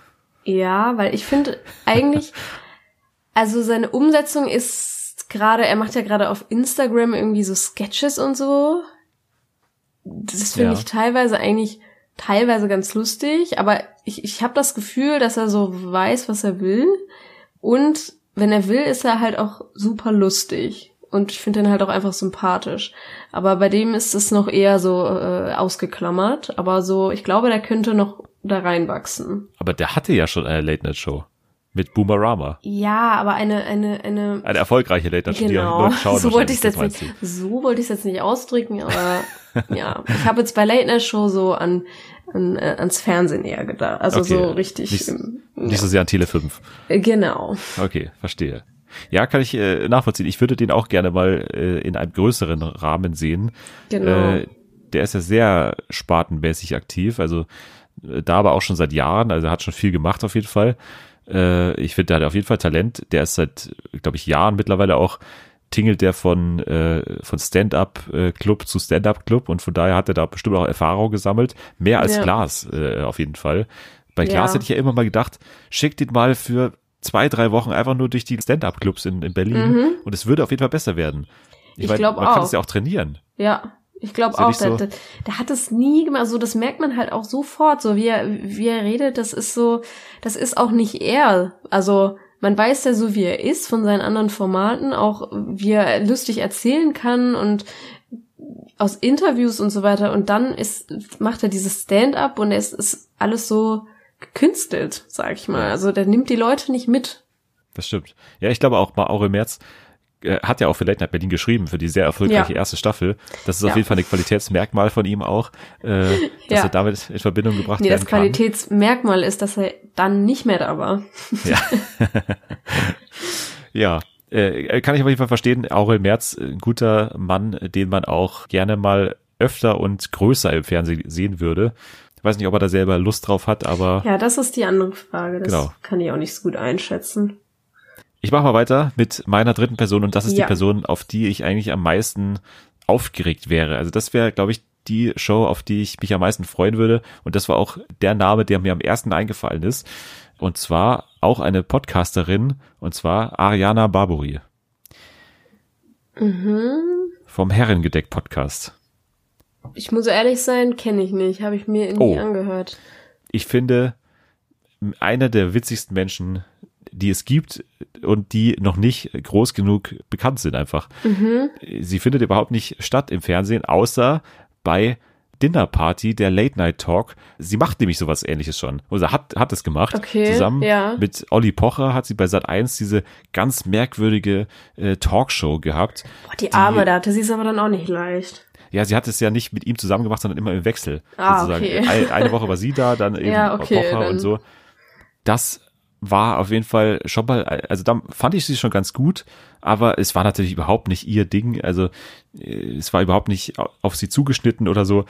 B: Ja, weil ich finde eigentlich, also seine Umsetzung ist gerade, er macht ja gerade auf Instagram irgendwie so Sketches und so. Das finde
A: Ja.
B: ich teilweise eigentlich teilweise ganz lustig, aber ich, ich habe das Gefühl, dass er so weiß, was er will. Und wenn er will, ist er halt auch super lustig. Und ich finde ihn halt auch einfach sympathisch. Aber bei dem ist es noch eher so äh, ausgeklammert. Aber so, ich glaube, der könnte noch da reinwachsen.
A: aber der hatte ja schon eine Late-Night-Show mit Boomerama.
B: Ja, aber eine, eine, eine.
A: Eine erfolgreiche Late-Night-Show, die
B: Genau,
A: schauen
B: so wollte ich es
A: das
B: jetzt nicht, so wollte ich es jetzt nicht ausdrücken, aber ja, ich habe jetzt bei Late Night Show so an, an äh, ans Fernsehen eher gedacht, also
A: Okay,
B: so richtig,
A: nicht-
B: im?
A: Nicht so sehr an Tele 5.
B: äh, genau.
A: Okay, verstehe. Ja, kann ich äh, nachvollziehen. Ich würde den auch gerne mal äh, in einem größeren Rahmen sehen.
B: Genau.
A: Äh, der ist ja sehr spartenmäßig aktiv, also äh, da aber auch schon seit Jahren, also er hat schon viel gemacht auf jeden Fall. Äh, ich finde, der hat auf jeden Fall Talent. Der ist seit, glaube ich, Jahren mittlerweile auch tingelt der von, äh, von Stand-up-Club zu Stand-up-Club und von daher hat er da bestimmt auch Erfahrung gesammelt. Mehr als
B: Ja.
A: Glas äh, auf jeden Fall. Bei Glas
B: Ja.
A: hätte ich ja immer mal gedacht, schickt ihn mal für zwei, drei Wochen einfach nur durch die Stand-up-Clubs in, in Berlin und es würde auf jeden Fall besser werden.
B: Ich
A: meine,
B: glaub
A: man kann
B: auch.
A: es ja auch trainieren.
B: Ja, ich glaube auch,
A: nicht
B: der,
A: so-
B: der, der hat es nie gemacht. So, das merkt man halt auch sofort, so wie er, wie er redet. Das ist so, das ist auch nicht er. Also man weiß ja so, wie er ist von seinen anderen Formaten, auch wie er lustig erzählen kann und aus Interviews und so weiter. Und dann ist, macht er dieses Stand-up und es ist alles so gekünstelt, sag ich mal. Also der nimmt die Leute nicht mit.
A: Das stimmt. Ja, ich glaube auch, Mauro Merz äh, hat ja auch für Late Night Berlin geschrieben, für die sehr erfolgreiche
B: Ja.
A: erste Staffel. Das ist auf
B: Ja.
A: jeden Fall ein Qualitätsmerkmal von ihm auch, äh, dass
B: Ja.
A: er damit in Verbindung gebracht
B: Nee, das
A: werden kann.
B: Qualitätsmerkmal ist, dass er dann nicht mehr da war.
A: Ja. ja. Äh, kann ich auf jeden Fall verstehen. Aurel Merz, ein guter Mann, den man auch gerne mal öfter und größer im Fernsehen sehen würde. Ich weiß nicht, ob er da selber Lust drauf hat, aber
B: Ja, das ist die andere Frage. Das
A: Genau.
B: kann ich auch nicht so gut einschätzen.
A: Ich mache mal weiter mit meiner dritten Person und das ist
B: Ja.
A: die Person, auf die ich eigentlich am meisten aufgeregt wäre. Also das wäre, glaube ich, die Show, auf die ich mich am meisten freuen würde. Und das war auch der Name, der mir am ersten eingefallen ist. Und zwar auch eine Podcasterin, und zwar Ariana Barbori.
B: Mhm.
A: Vom Herrengedeck Podcast.
B: Ich muss ehrlich sein, kenne ich nicht. Habe ich mir nie
A: Oh.
B: angehört.
A: Ich finde, einer der witzigsten Menschen, die es gibt und die noch nicht groß genug bekannt sind einfach. Sie findet überhaupt nicht statt im Fernsehen, außer bei Dinner Party, der Late Night Talk. Sie macht nämlich sowas ähnliches schon. Oder hat, hat es gemacht.
B: Okay,
A: Zusammen
B: ja.
A: mit Olli Pocher hat sie bei Sat 1 diese ganz merkwürdige äh, Talkshow gehabt.
B: Boah, die Arme, da hatte sie es aber dann auch nicht leicht.
A: Ja, sie hat es ja nicht mit ihm zusammen gemacht, sondern immer im Wechsel.
B: Ah,
A: sozusagen.
B: okay.
A: Ein, eine Woche war sie da, dann eben
B: Ja, okay,
A: Pocher
B: dann-
A: und so. Das war auf jeden Fall schon mal, also da fand ich sie schon ganz gut, aber es war natürlich überhaupt nicht ihr Ding. Also äh, es war überhaupt nicht au- auf sie zugeschnitten oder so.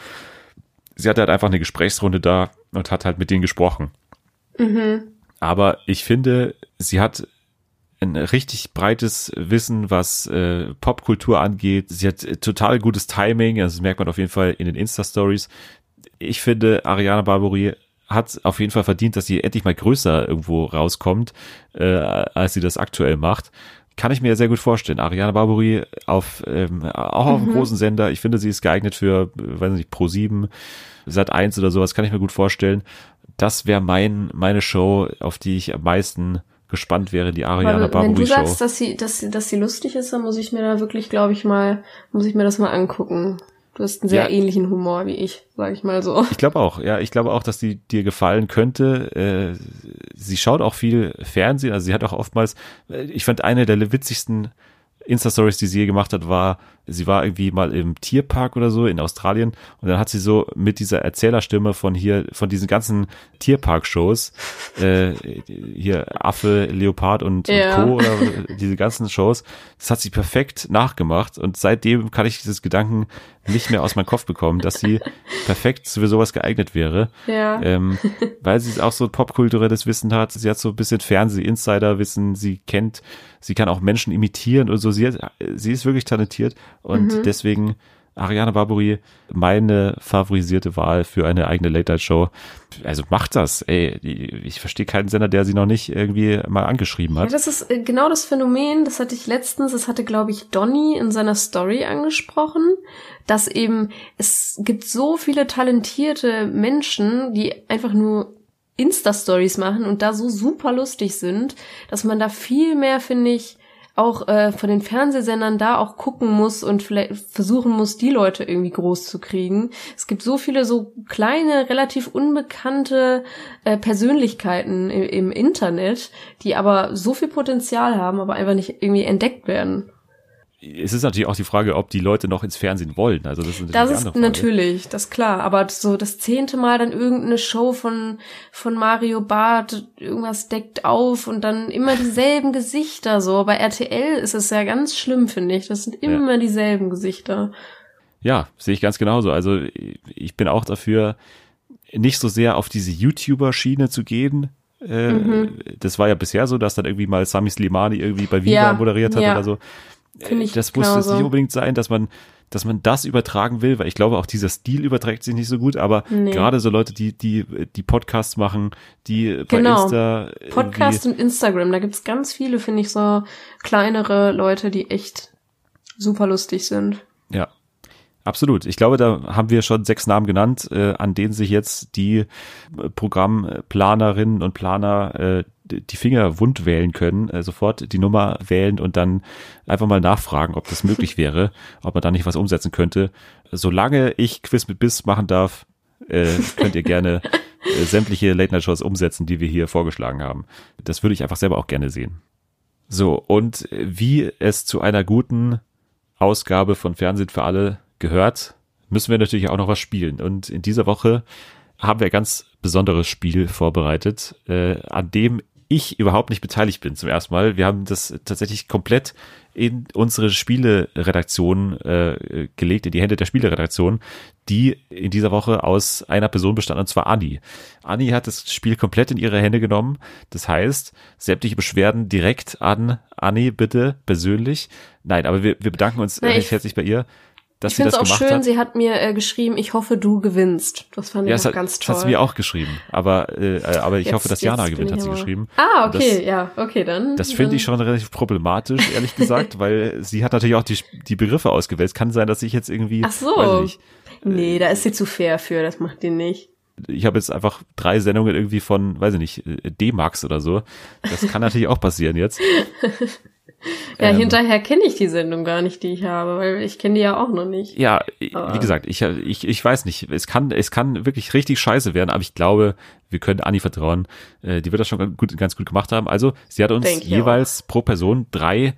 A: Sie hatte halt einfach eine Gesprächsrunde da und hat halt mit denen gesprochen. Aber ich finde, sie hat ein richtig breites Wissen, was äh, Popkultur angeht. Sie hat äh, total gutes Timing, also das merkt man auf jeden Fall in den Insta-Stories. Ich finde, Ariana Barbori hat auf jeden Fall verdient, dass sie endlich mal größer irgendwo rauskommt, äh, als sie das aktuell macht. Kann ich mir sehr gut vorstellen. Ariana Barbori auf ähm, auch auf einem großen Sender. Ich finde, sie ist geeignet für, weiß nicht, Pro 7, Sat 1 oder sowas, kann ich mir gut vorstellen. Das wäre mein, meine Show, auf die ich am meisten gespannt wäre, die Ariana
B: Aber wenn du
A: Show.
B: sagst, dass sie, dass sie, dass sie lustig ist, dann muss ich mir da wirklich, glaube ich mal, muss ich mir das mal angucken. Du hast einen sehr
A: Ja.
B: ähnlichen Humor wie ich, sage ich mal so.
A: Ich glaube auch, ja, ich glaube auch, dass die dir gefallen könnte. Äh, sie schaut auch viel Fernsehen, also sie hat auch oftmals, äh, ich fand eine der witzigsten Insta-Stories, die sie je gemacht hat, war, sie war irgendwie mal im Tierpark oder so in Australien und dann hat sie so mit dieser Erzählerstimme von hier, von diesen ganzen Tierpark-Shows, äh, hier Affe, Leopard und,
B: Ja.
A: und Co. oder diese ganzen Shows, das hat sie perfekt nachgemacht und seitdem kann ich dieses Gedanken nicht mehr aus meinem Kopf bekommen, dass sie perfekt für sowas geeignet wäre.
B: Ja.
A: Ähm, weil sie auch so popkulturelles Wissen hat. Sie hat so ein bisschen Fernseh-Insider-Wissen. Sie kennt, sie kann auch Menschen imitieren und so. Sie, hat, sie ist wirklich talentiert und deswegen Ariana Barbori meine favorisierte Wahl für eine eigene Late-Night-Show. Also macht das, ey. Ich verstehe keinen Sender, der sie noch nicht irgendwie mal angeschrieben
B: Ja,
A: hat.
B: das ist äh, genau das Phänomen, das hatte ich letztens, das hatte, glaube ich, Donny in seiner Story angesprochen, dass eben es gibt so viele talentierte Menschen, die einfach nur Insta-Stories machen und da so super lustig sind, dass man da viel mehr, finde ich, auch äh, von den Fernsehsendern da auch gucken muss und vielleicht versuchen muss, die Leute irgendwie groß zu kriegen. Es gibt so viele so kleine, relativ unbekannte äh, Persönlichkeiten im, im Internet, die aber so viel Potenzial haben, aber einfach nicht irgendwie entdeckt werden.
A: Es ist natürlich auch die Frage, ob die Leute noch ins Fernsehen wollen. Also das ist natürlich
B: Das ist natürlich, das ist klar. Aber so das zehnte Mal dann irgendeine Show von, von Mario Barth, irgendwas deckt auf und dann immer dieselben Gesichter so. Bei RTL ist es ja ganz schlimm, finde ich. Das sind immer dieselben Gesichter.
A: Ja, sehe ich ganz genauso. Also ich bin auch dafür, nicht so sehr auf diese YouTuber-Schiene zu gehen. Äh,
B: Mhm.
A: Das war ja bisher so, dass dann irgendwie mal Sami Slimani irgendwie bei Viva
B: Ja,
A: moderiert hat
B: ja.
A: oder so.
B: Finde ich
A: das muss jetzt nicht unbedingt sein, dass man, dass man das übertragen will, weil ich glaube, auch dieser Stil überträgt sich nicht so gut, aber
B: Nee.
A: gerade so Leute, die, die, die Podcasts machen, die bei
B: Genau.
A: Insta
B: Podcast und Instagram, da gibt's ganz viele, finde ich, so kleinere Leute, die echt super lustig sind.
A: Ja, absolut. Ich glaube, da haben wir schon sechs Namen genannt, äh, an denen sich jetzt die äh, Programmplanerinnen und Planer äh, die Finger wund wählen können, äh, sofort die Nummer wählen und dann einfach mal nachfragen, ob das möglich wäre, ob man da nicht was umsetzen könnte. Solange ich Quiz mit Biss machen darf, äh, könnt ihr gerne äh, sämtliche Late-Night-Shows umsetzen, die wir hier vorgeschlagen haben. Das würde ich einfach selber auch gerne sehen. So, und wie es zu einer guten Ausgabe von Fernsehen für alle gehört, müssen wir natürlich auch noch was spielen. Und in dieser Woche haben wir ein ganz besonderes Spiel vorbereitet, äh, an dem ich überhaupt nicht beteiligt bin zum ersten Mal. Wir haben das tatsächlich komplett in unsere Spieleredaktion äh, gelegt, in die Hände der Spieleredaktion, die in dieser Woche aus einer Person bestand, und zwar Anni. Anni hat das Spiel komplett in ihre Hände genommen. Das heißt, sämtliche Beschwerden direkt an Anni bitte persönlich. Nein, aber wir, wir bedanken uns recht
B: ich-
A: herzlich bei ihr, dass
B: ich
A: sie
B: finde
A: das
B: es auch
A: gemacht
B: schön,
A: hat.
B: sie hat mir äh, geschrieben, ich hoffe, du gewinnst. Das fand
A: Ja,
B: ich
A: das
B: auch
A: hat,
B: ganz
A: das
B: toll.
A: hat sie mir auch geschrieben. Aber, äh, äh, aber ich
B: Jetzt-
A: hoffe, dass Jana gewinnt,
B: ich
A: hat sie
B: aber-
A: geschrieben.
B: Ah, okay,
A: Das,
B: ja, okay, dann.
A: das finde ich schon relativ problematisch, ehrlich gesagt, weil sie hat natürlich auch die, die Begriffe ausgewählt. Es kann sein, dass ich jetzt irgendwie,
B: Ach so.
A: ich nicht,
B: Nee, da ist sie zu fair für, das macht die nicht.
A: ich habe jetzt einfach drei Sendungen irgendwie von, weiß ich nicht, äh, D-Max oder so. Das kann natürlich auch passieren jetzt.
B: Ja,
A: Ähm.
B: hinterher kenne ich die Sendung gar nicht, die ich habe, weil ich kenne die ja auch noch nicht.
A: Ja, wie
B: Aber-
A: gesagt, ich, ich, ich weiß nicht. Es kann, es kann wirklich richtig scheiße werden, aber ich glaube, wir können Anni vertrauen. Äh, Die wird das schon ganz gut, ganz gut gemacht haben. Also, sie hat uns
B: Denk
A: jeweils pro Person drei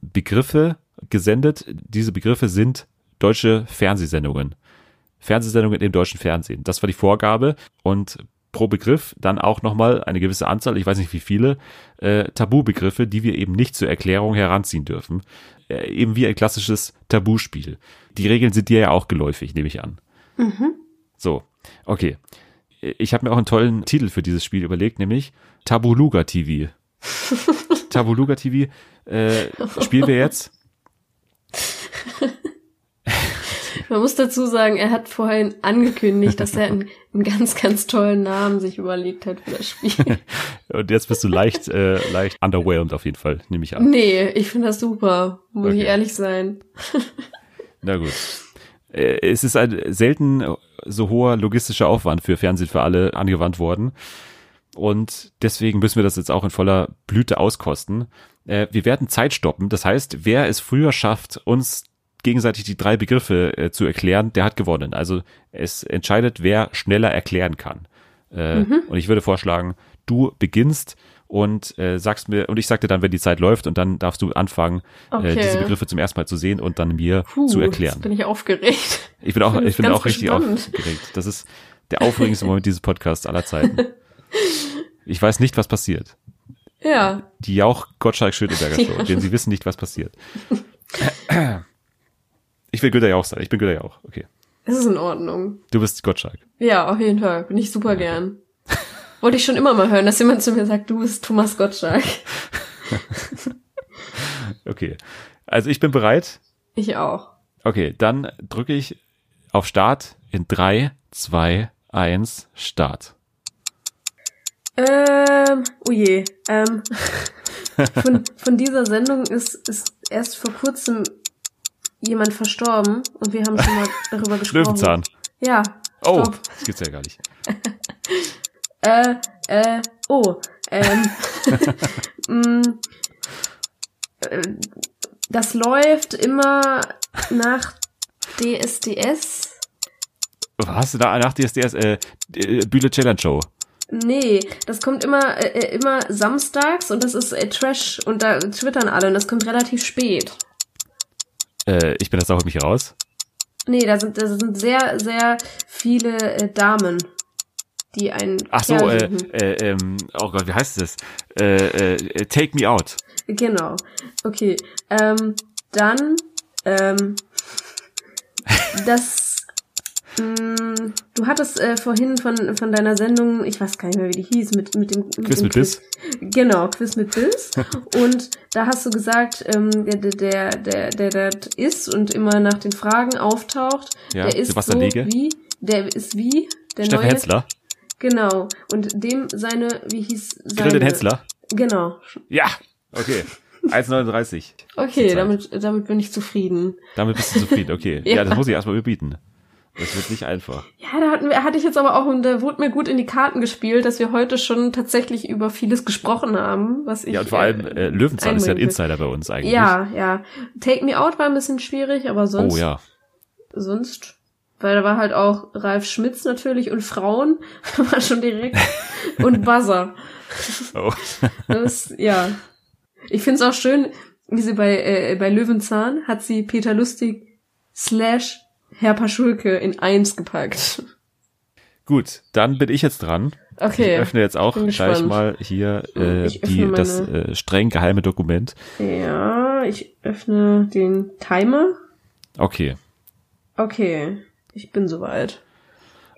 A: Begriffe gesendet. Diese Begriffe sind deutsche Fernsehsendungen. Fernsehsendungen im deutschen Fernsehen. Das war die Vorgabe. Und pro Begriff dann auch nochmal eine gewisse Anzahl, ich weiß nicht wie viele, äh, Tabubegriffe, die wir eben nicht zur Erklärung heranziehen dürfen. Äh, eben wie ein klassisches Tabuspiel. Die Regeln sind dir ja auch geläufig, nehme ich an. So, okay. Ich habe mir auch einen tollen Titel für dieses Spiel überlegt, nämlich Tabuluga TV. Tabuluga TV äh, spielen wir jetzt.
B: Man muss dazu sagen, er hat vorhin angekündigt, dass er einen, einen ganz, ganz tollen Namen sich überlegt hat für das Spiel.
A: Und jetzt bist du leicht, äh, leicht underwhelmed auf jeden Fall, nehme ich an.
B: nee, ich finde das super, muss
A: Okay.
B: ich ehrlich sein.
A: Na gut. Äh, Es ist ein selten so hoher logistischer Aufwand für Fernsehen für alle angewandt worden. Und deswegen müssen wir das jetzt auch in voller Blüte auskosten. Äh, Wir werden Zeit stoppen. Das heißt, wer es früher schafft, uns gegenseitig die drei Begriffe äh, zu erklären, der hat gewonnen. Also es entscheidet, wer schneller erklären kann. Äh, Und ich würde vorschlagen, du beginnst und äh, sagst mir, und ich sag dir dann, wenn die Zeit läuft, und dann darfst du anfangen, äh,
B: Okay.
A: diese Begriffe zum ersten Mal zu sehen und dann mir
B: Puh,
A: zu
B: Jetzt
A: erklären.
B: bin ich aufgeregt.
A: Ich bin auch,
B: bin
A: ich bin auch richtig
B: gespannt.
A: aufgeregt. Das ist der aufregendste Moment dieses Podcasts aller Zeiten. Ich weiß nicht, was passiert.
B: Ja,
A: Die Jauch Gottschalk Schöneberger Show, denn sie wissen nicht, was passiert. Ich will Günther Jauch sein. Ich bin Günther Jauch. Okay.
B: es ist in Ordnung.
A: Du bist Gottschalk.
B: Ja, auf jeden Fall. Bin ich super gern. Wollte ich schon immer mal hören, dass jemand zu mir sagt, du bist Thomas Gottschalk.
A: Okay. Also ich bin bereit.
B: Ich auch.
A: Okay, dann drücke ich auf Start in drei, zwei, eins, Start.
B: Ähm, oh je. Ähm, von, von dieser Sendung ist, ist erst vor kurzem jemand verstorben und wir haben schon mal darüber gesprochen.
A: Löwenzahn.
B: Ja.
A: Oh,
B: Stopp.
A: das gibt's ja gar nicht.
B: Äh, äh, oh. Ähm, mm, äh, das läuft immer nach DSDS.
A: Was? Da, nach DSDS, äh, äh, Bühle Challenge Show.
B: Nee, das kommt immer äh, äh, immer samstags und das ist äh, Trash und da twittern alle und das kommt relativ spät.
A: Äh, ich bin das auch mich raus.
B: Nee, da sind da sind sehr sehr viele äh, Damen, die einen
A: Ach so, äh, äh, ähm, oh Gott, wie heißt das? Äh, äh, Take Me Out.
B: Genau. Okay. Ähm, dann ähm, das Du hattest äh, vorhin von, von deiner Sendung, ich weiß gar nicht mehr, wie die hieß, mit, mit dem mit
A: Quiz
B: dem
A: mit Biss.
B: Genau, Quiz mit Biss. und da hast du gesagt, ähm, der, der, der, der, der ist und immer nach den Fragen auftaucht,
A: Ja,
B: der ist
A: Sebastian
B: so
A: Lege.
B: wie, der ist wie, der
A: Steffen
B: neue.
A: Hensler.
B: Genau. Und dem seine, wie hieß seine?
A: Grill den Hensler.
B: Genau.
A: Ja, okay. 1,39.
B: Okay, damit, damit bin ich zufrieden.
A: Damit bist du zufrieden, okay. ja.
B: Ja.
A: das muss ich erstmal überbieten. Das wird nicht einfach.
B: Ja, da hatten wir, hatte ich jetzt aber auch, und da wurde mir gut in die Karten gespielt, dass wir heute schon tatsächlich über vieles gesprochen haben, was ich.
A: Ja, und vor allem äh, Löwenzahn ist ja ein. Insider bei uns eigentlich.
B: Ja, ja. Take Me Out war ein bisschen schwierig, aber sonst,
A: Oh ja.
B: sonst, weil da war halt auch Ralf Schmitz natürlich und Frauen, war schon direkt, und Buzzer.
A: Oh.
B: Das, ja. Ich find's auch schön, wie sie bei, äh, bei Löwenzahn hat sie Peter Lustig slash Herr Paschulke in eins gepackt.
A: Gut, dann bin ich jetzt dran.
B: Okay.
A: Ich öffne jetzt auch gleich
B: gespannt.
A: mal hier äh,
B: Ich öffne
A: die,
B: meine-
A: das äh, streng geheime Dokument.
B: Ja, ich öffne den Timer.
A: Okay,
B: Okay, ich bin soweit.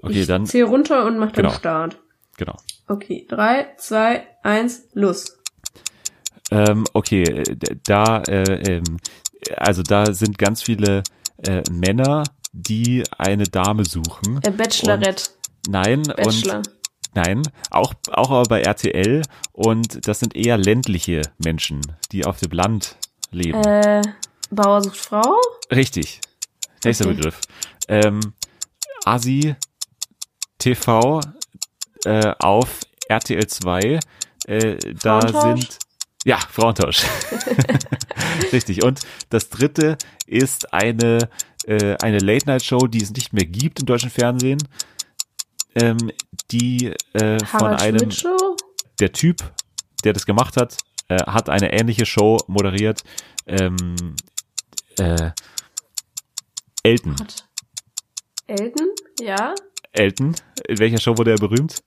A: okay,
B: ich
A: dann,
B: zähle runter und mach
A: Genau.
B: Start.
A: genau.
B: Okay, drei, zwei, eins, los.
A: Ähm, okay, äh, da, äh, ähm, also da sind ganz viele äh, Männer, die eine Dame suchen.
B: Äh, Bachelorette.
A: Nein,
B: Bachelor.
A: und nein, auch, auch aber bei RTL und das sind eher ländliche Menschen, die auf dem Land leben.
B: Äh, Bauer sucht Frau?
A: Richtig. Nächster
B: Okay.
A: Begriff. Ähm, Asi TV äh, auf RTL 2. Äh, da sind ja Frauentausch. Richtig. Und das dritte ist eine äh, eine Late Night Show, die es nicht mehr gibt im deutschen Fernsehen. Ähm, die äh, von einem der Typ, der das gemacht hat, äh, hat eine ähnliche Show moderiert. Ähm, äh, Elton.
B: Hat Elton? Ja.
A: Elton. In welcher Show wurde er berühmt?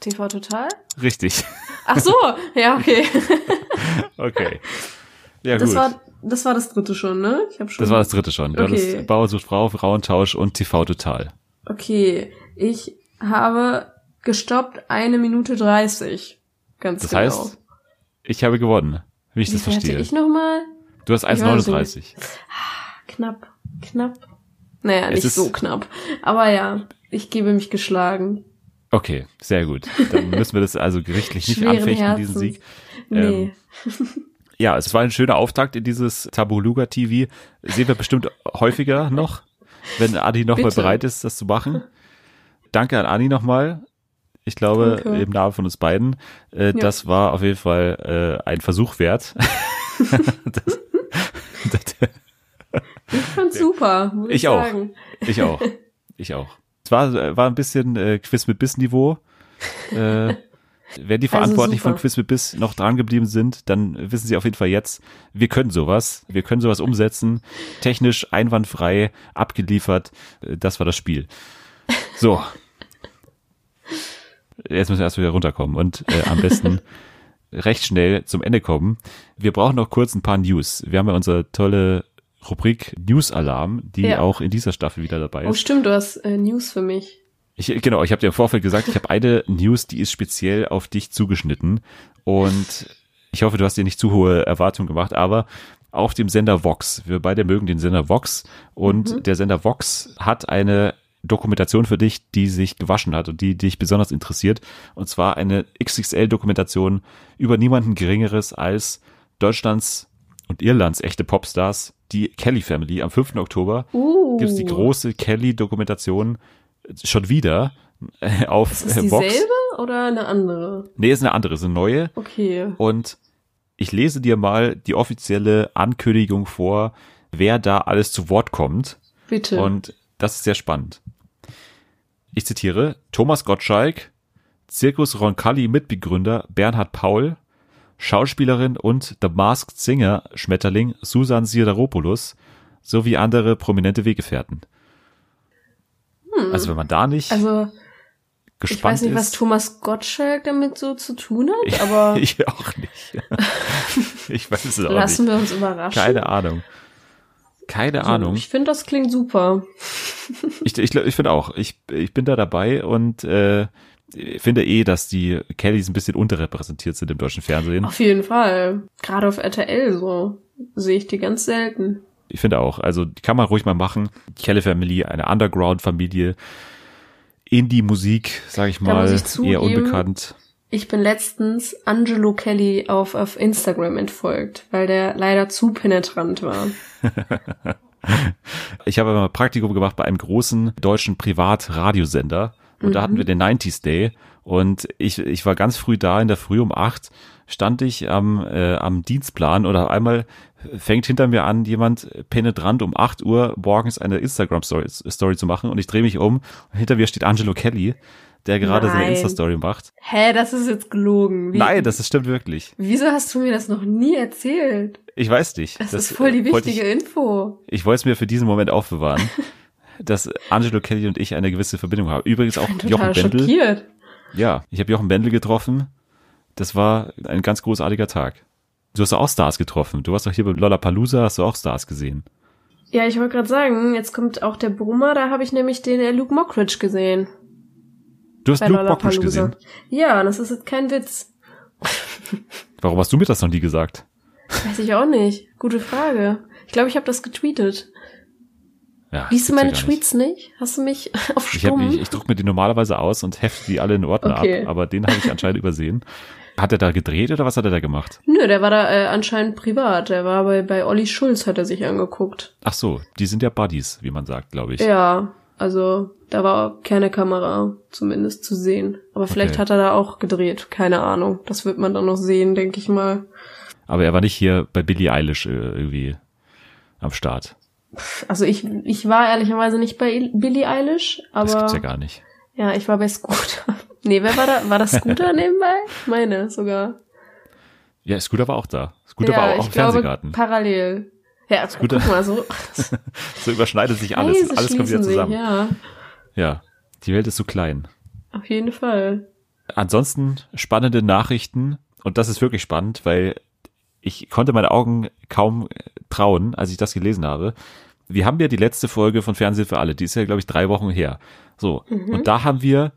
B: TV Total?
A: Richtig.
B: Ach so, ja, okay.
A: Okay. Ja,
B: Das
A: gut.
B: war, das war das dritte schon, ne? Ich habe schon.
A: das war das dritte schon. Du
B: Okay.
A: hattest Bauer sucht Frau, Frauentausch und TV Total.
B: Okay, ich habe gestoppt eine Minute dreißig. Ganz
A: Das
B: genau.
A: heißt, ich habe gewonnen, wie ich
B: Wie
A: das
B: viel hatte
A: verstehe.
B: ich nochmal?
A: Du hast
B: Ich weiß
A: 1,39.
B: Knapp, knapp. Naja,
A: Es
B: nicht so knapp. Aber ja, ich gebe mich geschlagen.
A: Okay, sehr gut. Dann müssen wir das also gerichtlich nicht anfechten, diesen
B: Herzens.
A: Sieg.
B: Nee.
A: Ja, es war ein schöner Auftakt in dieses Tabuluga TV. Sehen wir bestimmt häufiger noch, wenn Adi nochmal bereit ist, das zu machen. Danke an Adi nochmal. Ich glaube,
B: Danke.
A: im Namen von uns beiden. Äh, Das war auf jeden Fall äh, ein Versuch wert. das, das,
B: ich fand's super, muss ich,
A: Ich auch.
B: sagen.
A: ich auch. Ich auch. Es war, war ein bisschen äh, Quiz mit Biss-Niveau. Äh, wenn die Verantwortlichen
B: super.
A: von Quiz mit Biss noch dran geblieben sind, dann wissen sie auf jeden Fall jetzt, wir können sowas. Wir können sowas umsetzen. Technisch einwandfrei, abgeliefert. Äh, Das war das Spiel. So. Jetzt müssen wir erst wieder runterkommen und äh, am besten recht schnell zum Ende kommen. Wir brauchen noch kurz ein paar News. Wir haben ja unsere tolle Rubrik News Alarm, die
B: Ja.
A: auch in dieser Staffel wieder dabei
B: Oh,
A: ist.
B: stimmt, du hast äh, News für mich.
A: Ich, genau, ich habe dir im Vorfeld gesagt, ich habe eine News, die ist speziell auf dich zugeschnitten und ich hoffe, du hast dir nicht zu hohe Erwartungen gemacht, aber auf dem Sender Vox, wir beide mögen den Sender Vox und der Sender Vox hat eine Dokumentation für dich, die sich gewaschen hat und die dich besonders interessiert und zwar eine XXL-Dokumentation über niemanden Geringeres als Deutschlands und Irlands echte Popstars, die Kelly Family. Am 5. Oktober
B: Uh.
A: gibt's die große Kelly-Dokumentation schon wieder äh, auf
B: Ist
A: äh,
B: es
A: Vox.
B: dieselbe oder eine andere?
A: Nee, ist eine andere, ist eine neue.
B: Okay.
A: Und ich lese dir mal die offizielle Ankündigung vor, wer da alles zu Wort kommt.
B: Bitte.
A: Und das ist sehr spannend. Ich zitiere Thomas Gottschalk, Zirkus Roncalli Mitbegründer Bernhard Paul, Schauspielerin und The Masked Singer Schmetterling Susan Sideropoulos sowie andere prominente Weggefährten. Also wenn man da nicht
B: also, ich
A: gespannt
B: weiß nicht, was
A: ist,
B: Thomas Gottschalk damit so zu tun hat, aber
A: ich auch nicht. ich weiß es auch
B: lassen
A: nicht.
B: wir uns überraschen.
A: Keine Ahnung. Keine Ahnung.
B: Ich finde, das klingt super.
A: Ich, ich, ich finde auch, ich, ich bin da dabei und äh, finde eh, dass die Kellys ein bisschen unterrepräsentiert sind im deutschen Fernsehen.
B: Auf jeden Fall. Gerade auf RTL so. Sehe ich die ganz selten.
A: Ich finde auch, also kann man ruhig mal machen. Die Kelly Family, eine Underground-Familie, Indie-Musik, sage ich mal,
B: ich zugeben,
A: eher unbekannt.
B: Ich bin letztens Angelo Kelly auf, auf Instagram entfolgt, weil der leider zu penetrant war.
A: Ich habe mal Praktikum gemacht bei einem großen deutschen Privatradiosender und da hatten wir den 90s Day und ich, ich war ganz früh da, in der Früh um acht stand ich am, äh, am Dienstplan auf einmal fängt hinter mir an, jemand penetrant um 8 Uhr morgens eine Instagram-Story Story zu machen und ich drehe mich um und hinter mir steht Angelo Kelly, der gerade seine
B: Nein.
A: Insta-Story macht.
B: Hä, das ist jetzt gelogen. Wie,
A: Nein, das ist, stimmt wirklich.
B: Wieso hast du mir das noch nie erzählt?
A: Ich weiß nicht.
B: Das, ist voll die
A: äh,
B: wichtige Info.
A: Ich, ich wollte es mir für diesen Moment aufbewahren, dass Angelo Kelly und ich eine gewisse Verbindung haben. Übrigens auch
B: Ich bin
A: Jochen Bendel.
B: schockiert.
A: Ja, ich habe Jochen Bendel getroffen. Das war ein ganz großartiger Tag. Du hast auch Stars getroffen. Du warst doch hier bei Lollapalooza, hast du auch Stars gesehen.
B: Ja, ich wollte gerade sagen, jetzt kommt auch der Brummer, da habe ich nämlich den äh, Luke Mockridge gesehen.
A: Du hast
B: Bei
A: Luke Mockridge gesehen.
B: Ja, das ist jetzt kein Witz.
A: Warum hast du mir das noch nie gesagt?
B: Weiß ich auch nicht. Gute Frage. Ich glaube, ich habe das getweetet.
A: Ja,
B: Liest du
A: gibt's ja
B: meine
A: gar nicht.
B: Tweets nicht? Hast du mich auf
A: Ich, hab,
B: Stumm?
A: ich, ich druck mir die normalerweise aus und hefte die alle in Ordner
B: Okay.
A: ab, aber den habe ich anscheinend übersehen. Hat er da gedreht oder was hat er da gemacht?
B: Nö, der war da äh, anscheinend privat. Der war bei, bei Olli Schulz, hat er sich angeguckt.
A: Ach so, die sind ja Buddies, wie man sagt, glaube ich.
B: Ja, also da war keine Kamera zumindest zu sehen. Aber vielleicht
A: Okay.
B: hat er da auch gedreht. Keine Ahnung. Das wird man dann noch sehen, denke ich mal.
A: Aber er war nicht hier bei Billie Eilish äh, irgendwie am Start.
B: Also ich, ich war ehrlicherweise nicht bei Il- Billie Eilish,
A: Das
B: aber
A: gibt's ja gar nicht.
B: ja, ich war bei Scooter. Nee, wer war da? War das Scooter nebenbei? Meine sogar.
A: Ja, Scooter war auch da. Scooter
B: ja,
A: war auch im Fernsehgarten.
B: Parallel. Ja,
A: Scooter-
B: guck mal, so
A: So überschneidet sich alles.
B: Kreise
A: alles kommt wieder
B: schließen sich,
A: zusammen.
B: Ja,
A: Ja, die Welt ist so klein.
B: auf jeden Fall.
A: Ansonsten spannende Nachrichten und das ist wirklich spannend, weil ich konnte meine Augen kaum trauen, als ich das gelesen habe. Wir haben ja die letzte Folge von Fernsehen für alle, die ist ja glaube ich drei Wochen her. So und da haben wir,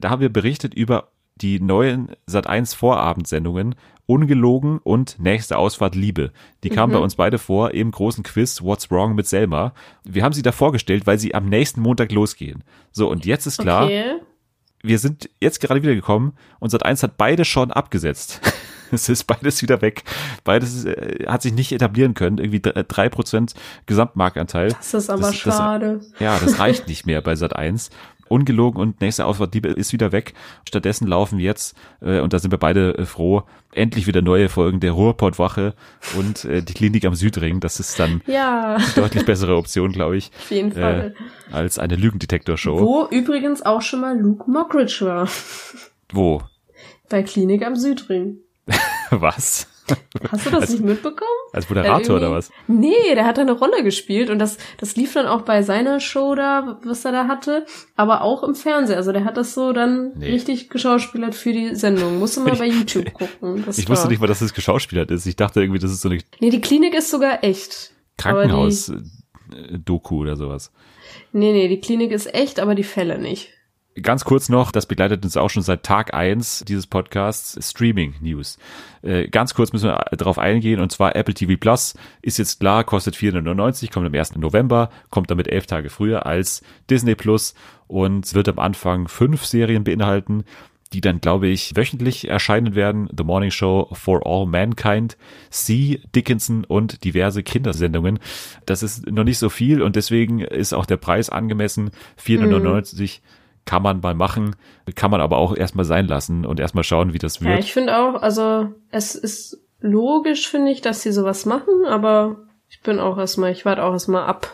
A: da haben wir berichtet über die neuen Sat1 Vorabendsendungen Ungelogen und nächste Ausfahrt Liebe. Die kamen bei uns beide vor im großen Quiz What's Wrong mit Selma. Wir haben sie da vorgestellt, weil sie am nächsten Montag losgehen. So und jetzt ist klar,
B: Okay.
A: wir sind jetzt gerade wieder gekommen und Sat1 hat beide schon abgesetzt. Es ist beides wieder weg. Beides äh, hat sich nicht etablieren können. Irgendwie drei- drei Prozent Gesamtmarktanteil.
B: Das ist aber
A: Das- das-
B: schade.
A: Ja, das reicht nicht mehr bei Sat1. Ungelogen und nächste Ausfahrt Liebe ist wieder weg. Stattdessen laufen jetzt, äh, und da sind wir beide äh, froh, endlich wieder neue Folgen der Ruhrpottwache und äh, die Klinik am Südring. Das ist dann
B: Ja,
A: die deutlich bessere Option, glaube ich,
B: auf jeden
A: äh,
B: Fall.
A: als eine Lügendetektor-Show.
B: Wo übrigens auch schon mal Luke Mockridge war.
A: Wo?
B: Bei Klinik am Südring.
A: Was?
B: Hast du das nicht mitbekommen?
A: Als
B: Der
A: Moderator oder was?
B: Nee, der hat da eine Rolle gespielt und das, das lief dann auch bei seiner Show da, was er da hatte, aber auch im Fernsehen. Also der hat das so dann
A: Nee.
B: richtig geschauspielert für die Sendung. Musst du mal bei YouTube gucken. Das
A: Ich wusste nicht mal, dass es geschauspielert ist. Ich dachte irgendwie, das ist so eine
B: Nee, die Klinik ist sogar echt.
A: Krankenhaus-Doku oder sowas.
B: Nee, nee, die Klinik ist echt, aber die Fälle nicht.
A: Ganz kurz noch, das begleitet uns auch schon seit Tag eins dieses Podcasts, Streaming News. Äh, ganz kurz müssen wir darauf eingehen, und zwar Apple TV Plus ist jetzt klar, kostet 499, kommt am 1. November, kommt damit elf Tage früher als Disney Plus und wird am Anfang fünf Serien beinhalten, die dann, glaube ich, wöchentlich erscheinen werden. The Morning Show for All Mankind, C, Dickinson und diverse Kindersendungen. Das ist noch nicht so viel und deswegen ist auch der Preis angemessen. 499 kann man mal machen, kann man aber auch erstmal sein lassen und erstmal schauen, wie das
B: Ja,
A: wird.
B: ich finde auch, also es ist logisch, finde ich, dass sie sowas machen, aber ich bin auch erstmal, ich warte auch erstmal ab,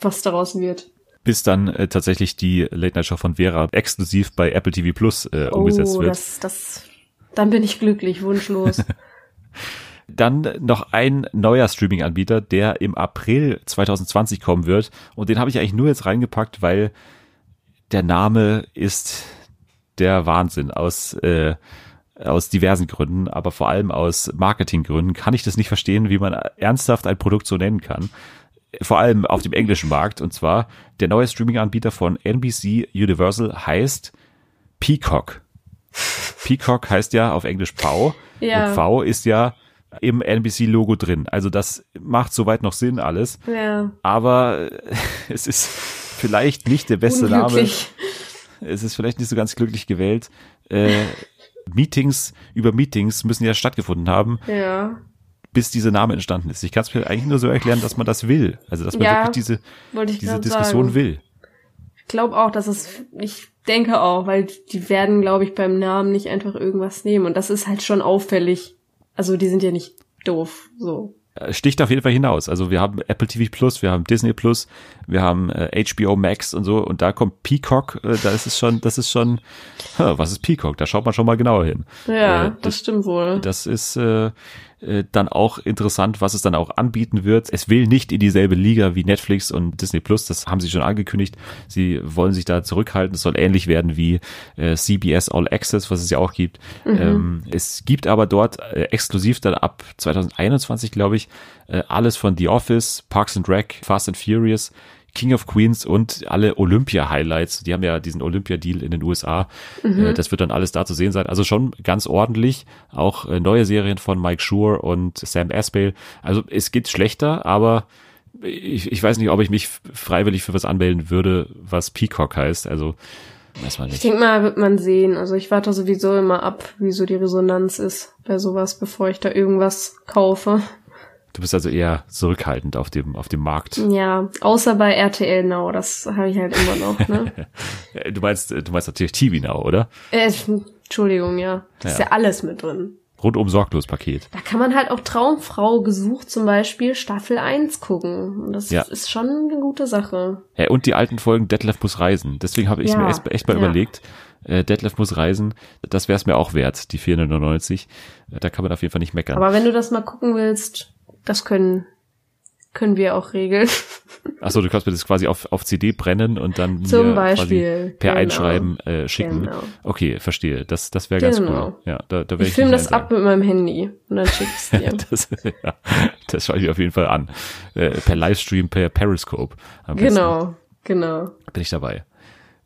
B: was daraus wird.
A: bis dann äh, tatsächlich die Late Night Show von Vera exklusiv bei Apple TV Plus äh, umgesetzt
B: oh,
A: wird.
B: das, das, dann bin ich glücklich, wunschlos.
A: Dann noch ein neuer Streaming-Anbieter, der im April 2020 kommen wird. Und den habe ich eigentlich nur jetzt reingepackt, weil der Name ist der Wahnsinn aus, äh, aus diversen Gründen, aber vor allem aus Marketinggründen kann ich das nicht verstehen, wie man ernsthaft ein Produkt so nennen kann. vor allem auf dem englischen Markt. Und zwar der neue Streaming-Anbieter von NBC Universal heißt Peacock. Peacock heißt ja auf Englisch V.
B: Ja.
A: Und V ist ja im NBC-Logo drin. Also das macht soweit noch Sinn alles.
B: Ja.
A: Aber es ist vielleicht nicht der beste Name.
B: Unglücklich.
A: Es ist vielleicht nicht so ganz glücklich gewählt. Äh, Meetings über Meetings müssen ja stattgefunden haben,
B: Ja.
A: bis dieser Name entstanden ist. Ich kann es mir eigentlich nur so erklären, dass man das will. Also dass man
B: Ja,
A: wirklich diese, diese Diskussion
B: sagen.
A: will.
B: Ich glaube auch, dass es, ich denke auch, weil die werden, glaube ich, beim Namen nicht einfach irgendwas nehmen. Und das ist halt schon auffällig. Also die sind ja nicht doof, so.
A: Äh, Sticht auf jeden Fall hinaus. Also wir haben Apple TV Plus, wir haben Disney Plus, wir haben äh, HBO Max und so und da kommt Peacock, äh, da ist es schon, das ist schon, huh, was ist Peacock? Da schaut man schon mal genauer hin.
B: Ja,
A: Äh,
B: das, stimmt wohl.
A: Das ist äh, dann auch interessant, was es dann auch anbieten wird. Es will nicht in dieselbe Liga wie Netflix und Disney Plus, das haben sie schon angekündigt. Sie wollen sich da zurückhalten. Es soll ähnlich werden wie äh, CBS All Access, was es ja auch gibt. Ähm, es gibt aber dort äh, exklusiv dann ab 2021, glaube ich, äh, alles von The Office, Parks and Rec, Fast and Furious, King of Queens und alle Olympia-Highlights. Die haben ja diesen Olympia-Deal in den USA. Äh, das wird dann alles da zu sehen sein. Also schon ganz ordentlich. Auch äh, neue Serien von Mike Schur und Sam Aspel. Also es geht schlechter, aber ich, ich weiß nicht, ob ich mich freiwillig für was anmelden würde, was Peacock heißt. Also weiß man
B: Ich denke mal, wird man sehen. Also ich warte sowieso immer ab, wie so die Resonanz ist bei sowas, bevor ich da irgendwas kaufe.
A: Du bist also eher zurückhaltend auf dem, auf dem Markt.
B: Ja, außer bei RTL Now, das habe ich halt immer noch, ne?
A: Du meinst, du meinst natürlich TV Now, oder?
B: äh, Entschuldigung, ja. Das ist
A: Ja.
B: ja alles mit drin.
A: Rundum sorglos Paket.
B: Da kann man halt auch Traumfrau gesucht zum Beispiel Staffel 1 gucken. Das
A: Ja.
B: ist schon eine gute Sache.
A: Ja, und die alten Folgen Detlef muss reisen. Deswegen habe ich
B: Ja,
A: mir echt, echt mal
B: ja.
A: überlegt, äh, Detlef muss reisen, das wäre es mir auch wert, die 499. Äh, Da kann man auf jeden Fall nicht meckern.
B: Aber wenn du das mal gucken willst, das können, können wir auch regeln.
A: Achso, du kannst mir das quasi auf, auf CD brennen und dann
B: Zum
A: mir
B: Beispiel,
A: quasi per
B: genau.
A: Einschreiben äh, schicken.
B: Genau.
A: Okay, verstehe. Das, das wäre ganz
B: Genau.
A: cool. Ja, da, da wär
B: Ich filme das ab mit meinem Handy und dann schick ich's dir.
A: Das, ja, das schaue ich mir auf jeden Fall an. Äh, per Livestream, per Periscope.
B: Genau, genau.
A: bin ich dabei.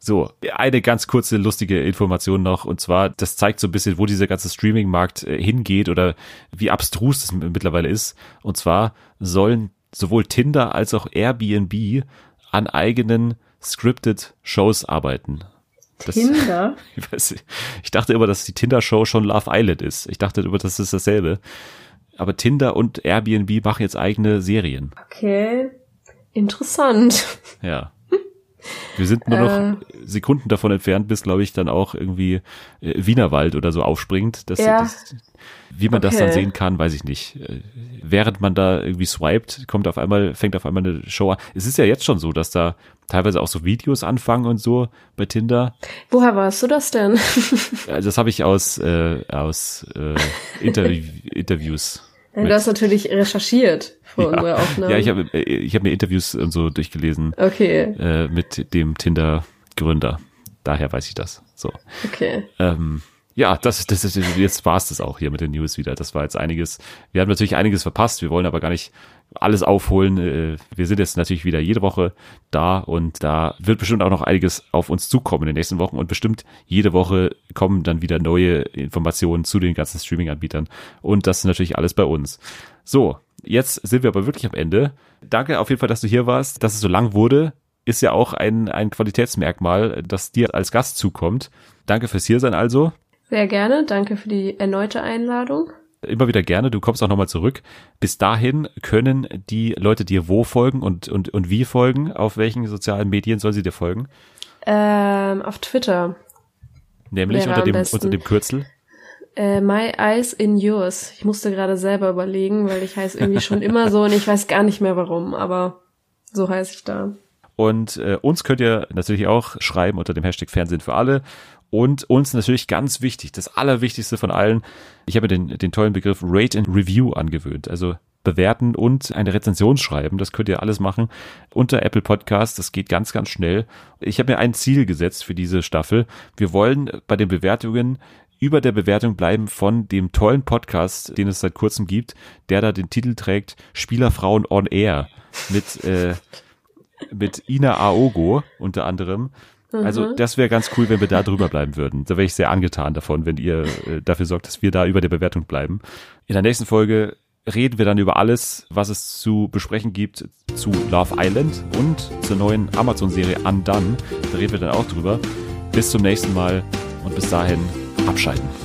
A: So, eine ganz kurze lustige Information noch, und zwar, das zeigt so ein bisschen, wo dieser ganze Streaming-Markt äh, hingeht oder wie abstrus es m- mittlerweile ist. Und zwar sollen sowohl Tinder als auch Airbnb an eigenen scripted Shows arbeiten. Das,
B: Tinder?
A: ich, weiß, ich dachte immer, dass die Tinder-Show schon Love Island ist. Ich dachte immer, das ist dasselbe. Aber Tinder und Airbnb machen jetzt eigene Serien.
B: Okay. Interessant.
A: Ja. Wir sind nur
B: Äh.
A: noch Sekunden davon entfernt, bis, glaube ich, dann auch irgendwie äh, Wienerwald oder so aufspringt. Das,
B: Ja.
A: das, wie man das dann
B: Okay.
A: sehen kann, weiß ich nicht. Äh, Während man da irgendwie swiped, kommt auf einmal, fängt auf einmal eine Show an. Es ist ja jetzt schon so, dass da teilweise auch so Videos anfangen und so bei Tinder.
B: Woher warst du das denn?
A: Äh, Das habe ich aus, äh, aus äh, Interview, Interviews.
B: Du hast natürlich recherchiert unsere
A: Ja,
B: Aufnahme.
A: ja, ich habe äh, ich hab mir Interviews und so durchgelesen
B: Okay,
A: äh, mit dem Tinder-Gründer. Daher weiß ich das. So.
B: okay.
A: Ähm, ja, das, das ist, jetzt war's das auch hier mit den News wieder. Das war jetzt einiges. Wir haben natürlich einiges verpasst. Wir wollen aber gar nicht alles aufholen. Äh, Wir sind jetzt natürlich wieder jede Woche da und da wird bestimmt auch noch einiges auf uns zukommen in den nächsten Wochen und bestimmt jede Woche kommen dann wieder neue Informationen zu den ganzen Streaming-Anbietern und das ist natürlich alles bei uns. So, jetzt sind wir aber wirklich am Ende. Danke auf jeden Fall, dass du hier warst. Dass es so lang wurde, ist ja auch ein, ein Qualitätsmerkmal, das dir als Gast zukommt. Danke fürs Hiersein also.
B: Sehr gerne. Danke für die erneute Einladung.
A: Immer wieder gerne, du kommst auch nochmal zurück. Bis dahin können die Leute dir wo folgen und, und, und wie folgen? Auf welchen sozialen Medien soll sie dir folgen?
B: Ähm, auf Twitter.
A: Nämlich unter dem, unter dem Kürzel.
B: Äh, my eyes in yours. Ich musste gerade selber überlegen, weil ich heiße irgendwie schon immer so und ich weiß gar nicht mehr warum, aber so heiße ich da.
A: Und äh, uns könnt ihr natürlich auch schreiben unter dem Hashtag Fernsehen für alle. Und uns natürlich ganz wichtig, das Allerwichtigste von allen, ich habe den, den tollen Begriff Rate and Review angewöhnt. Also bewerten und eine Rezension schreiben. Das könnt ihr alles machen unter Apple Podcast. Das geht ganz, ganz schnell. Ich habe mir ein Ziel gesetzt für diese Staffel. Wir wollen bei den Bewertungen über der Bewertung bleiben von dem tollen Podcast, den es seit kurzem gibt, der da den Titel trägt Spielerfrauen on Air mit, äh, mit Ina Aogo unter anderem. Also das wäre ganz cool, wenn wir da drüber bleiben würden. Da wäre ich sehr angetan davon, wenn ihr äh, dafür sorgt, dass wir da über der Bewertung bleiben. In der nächsten Folge reden wir dann über alles, was es zu besprechen gibt zu Love Island und zur neuen Amazon-Serie Undone. Da reden wir dann auch drüber. Bis zum nächsten Mal und bis dahin abschalten.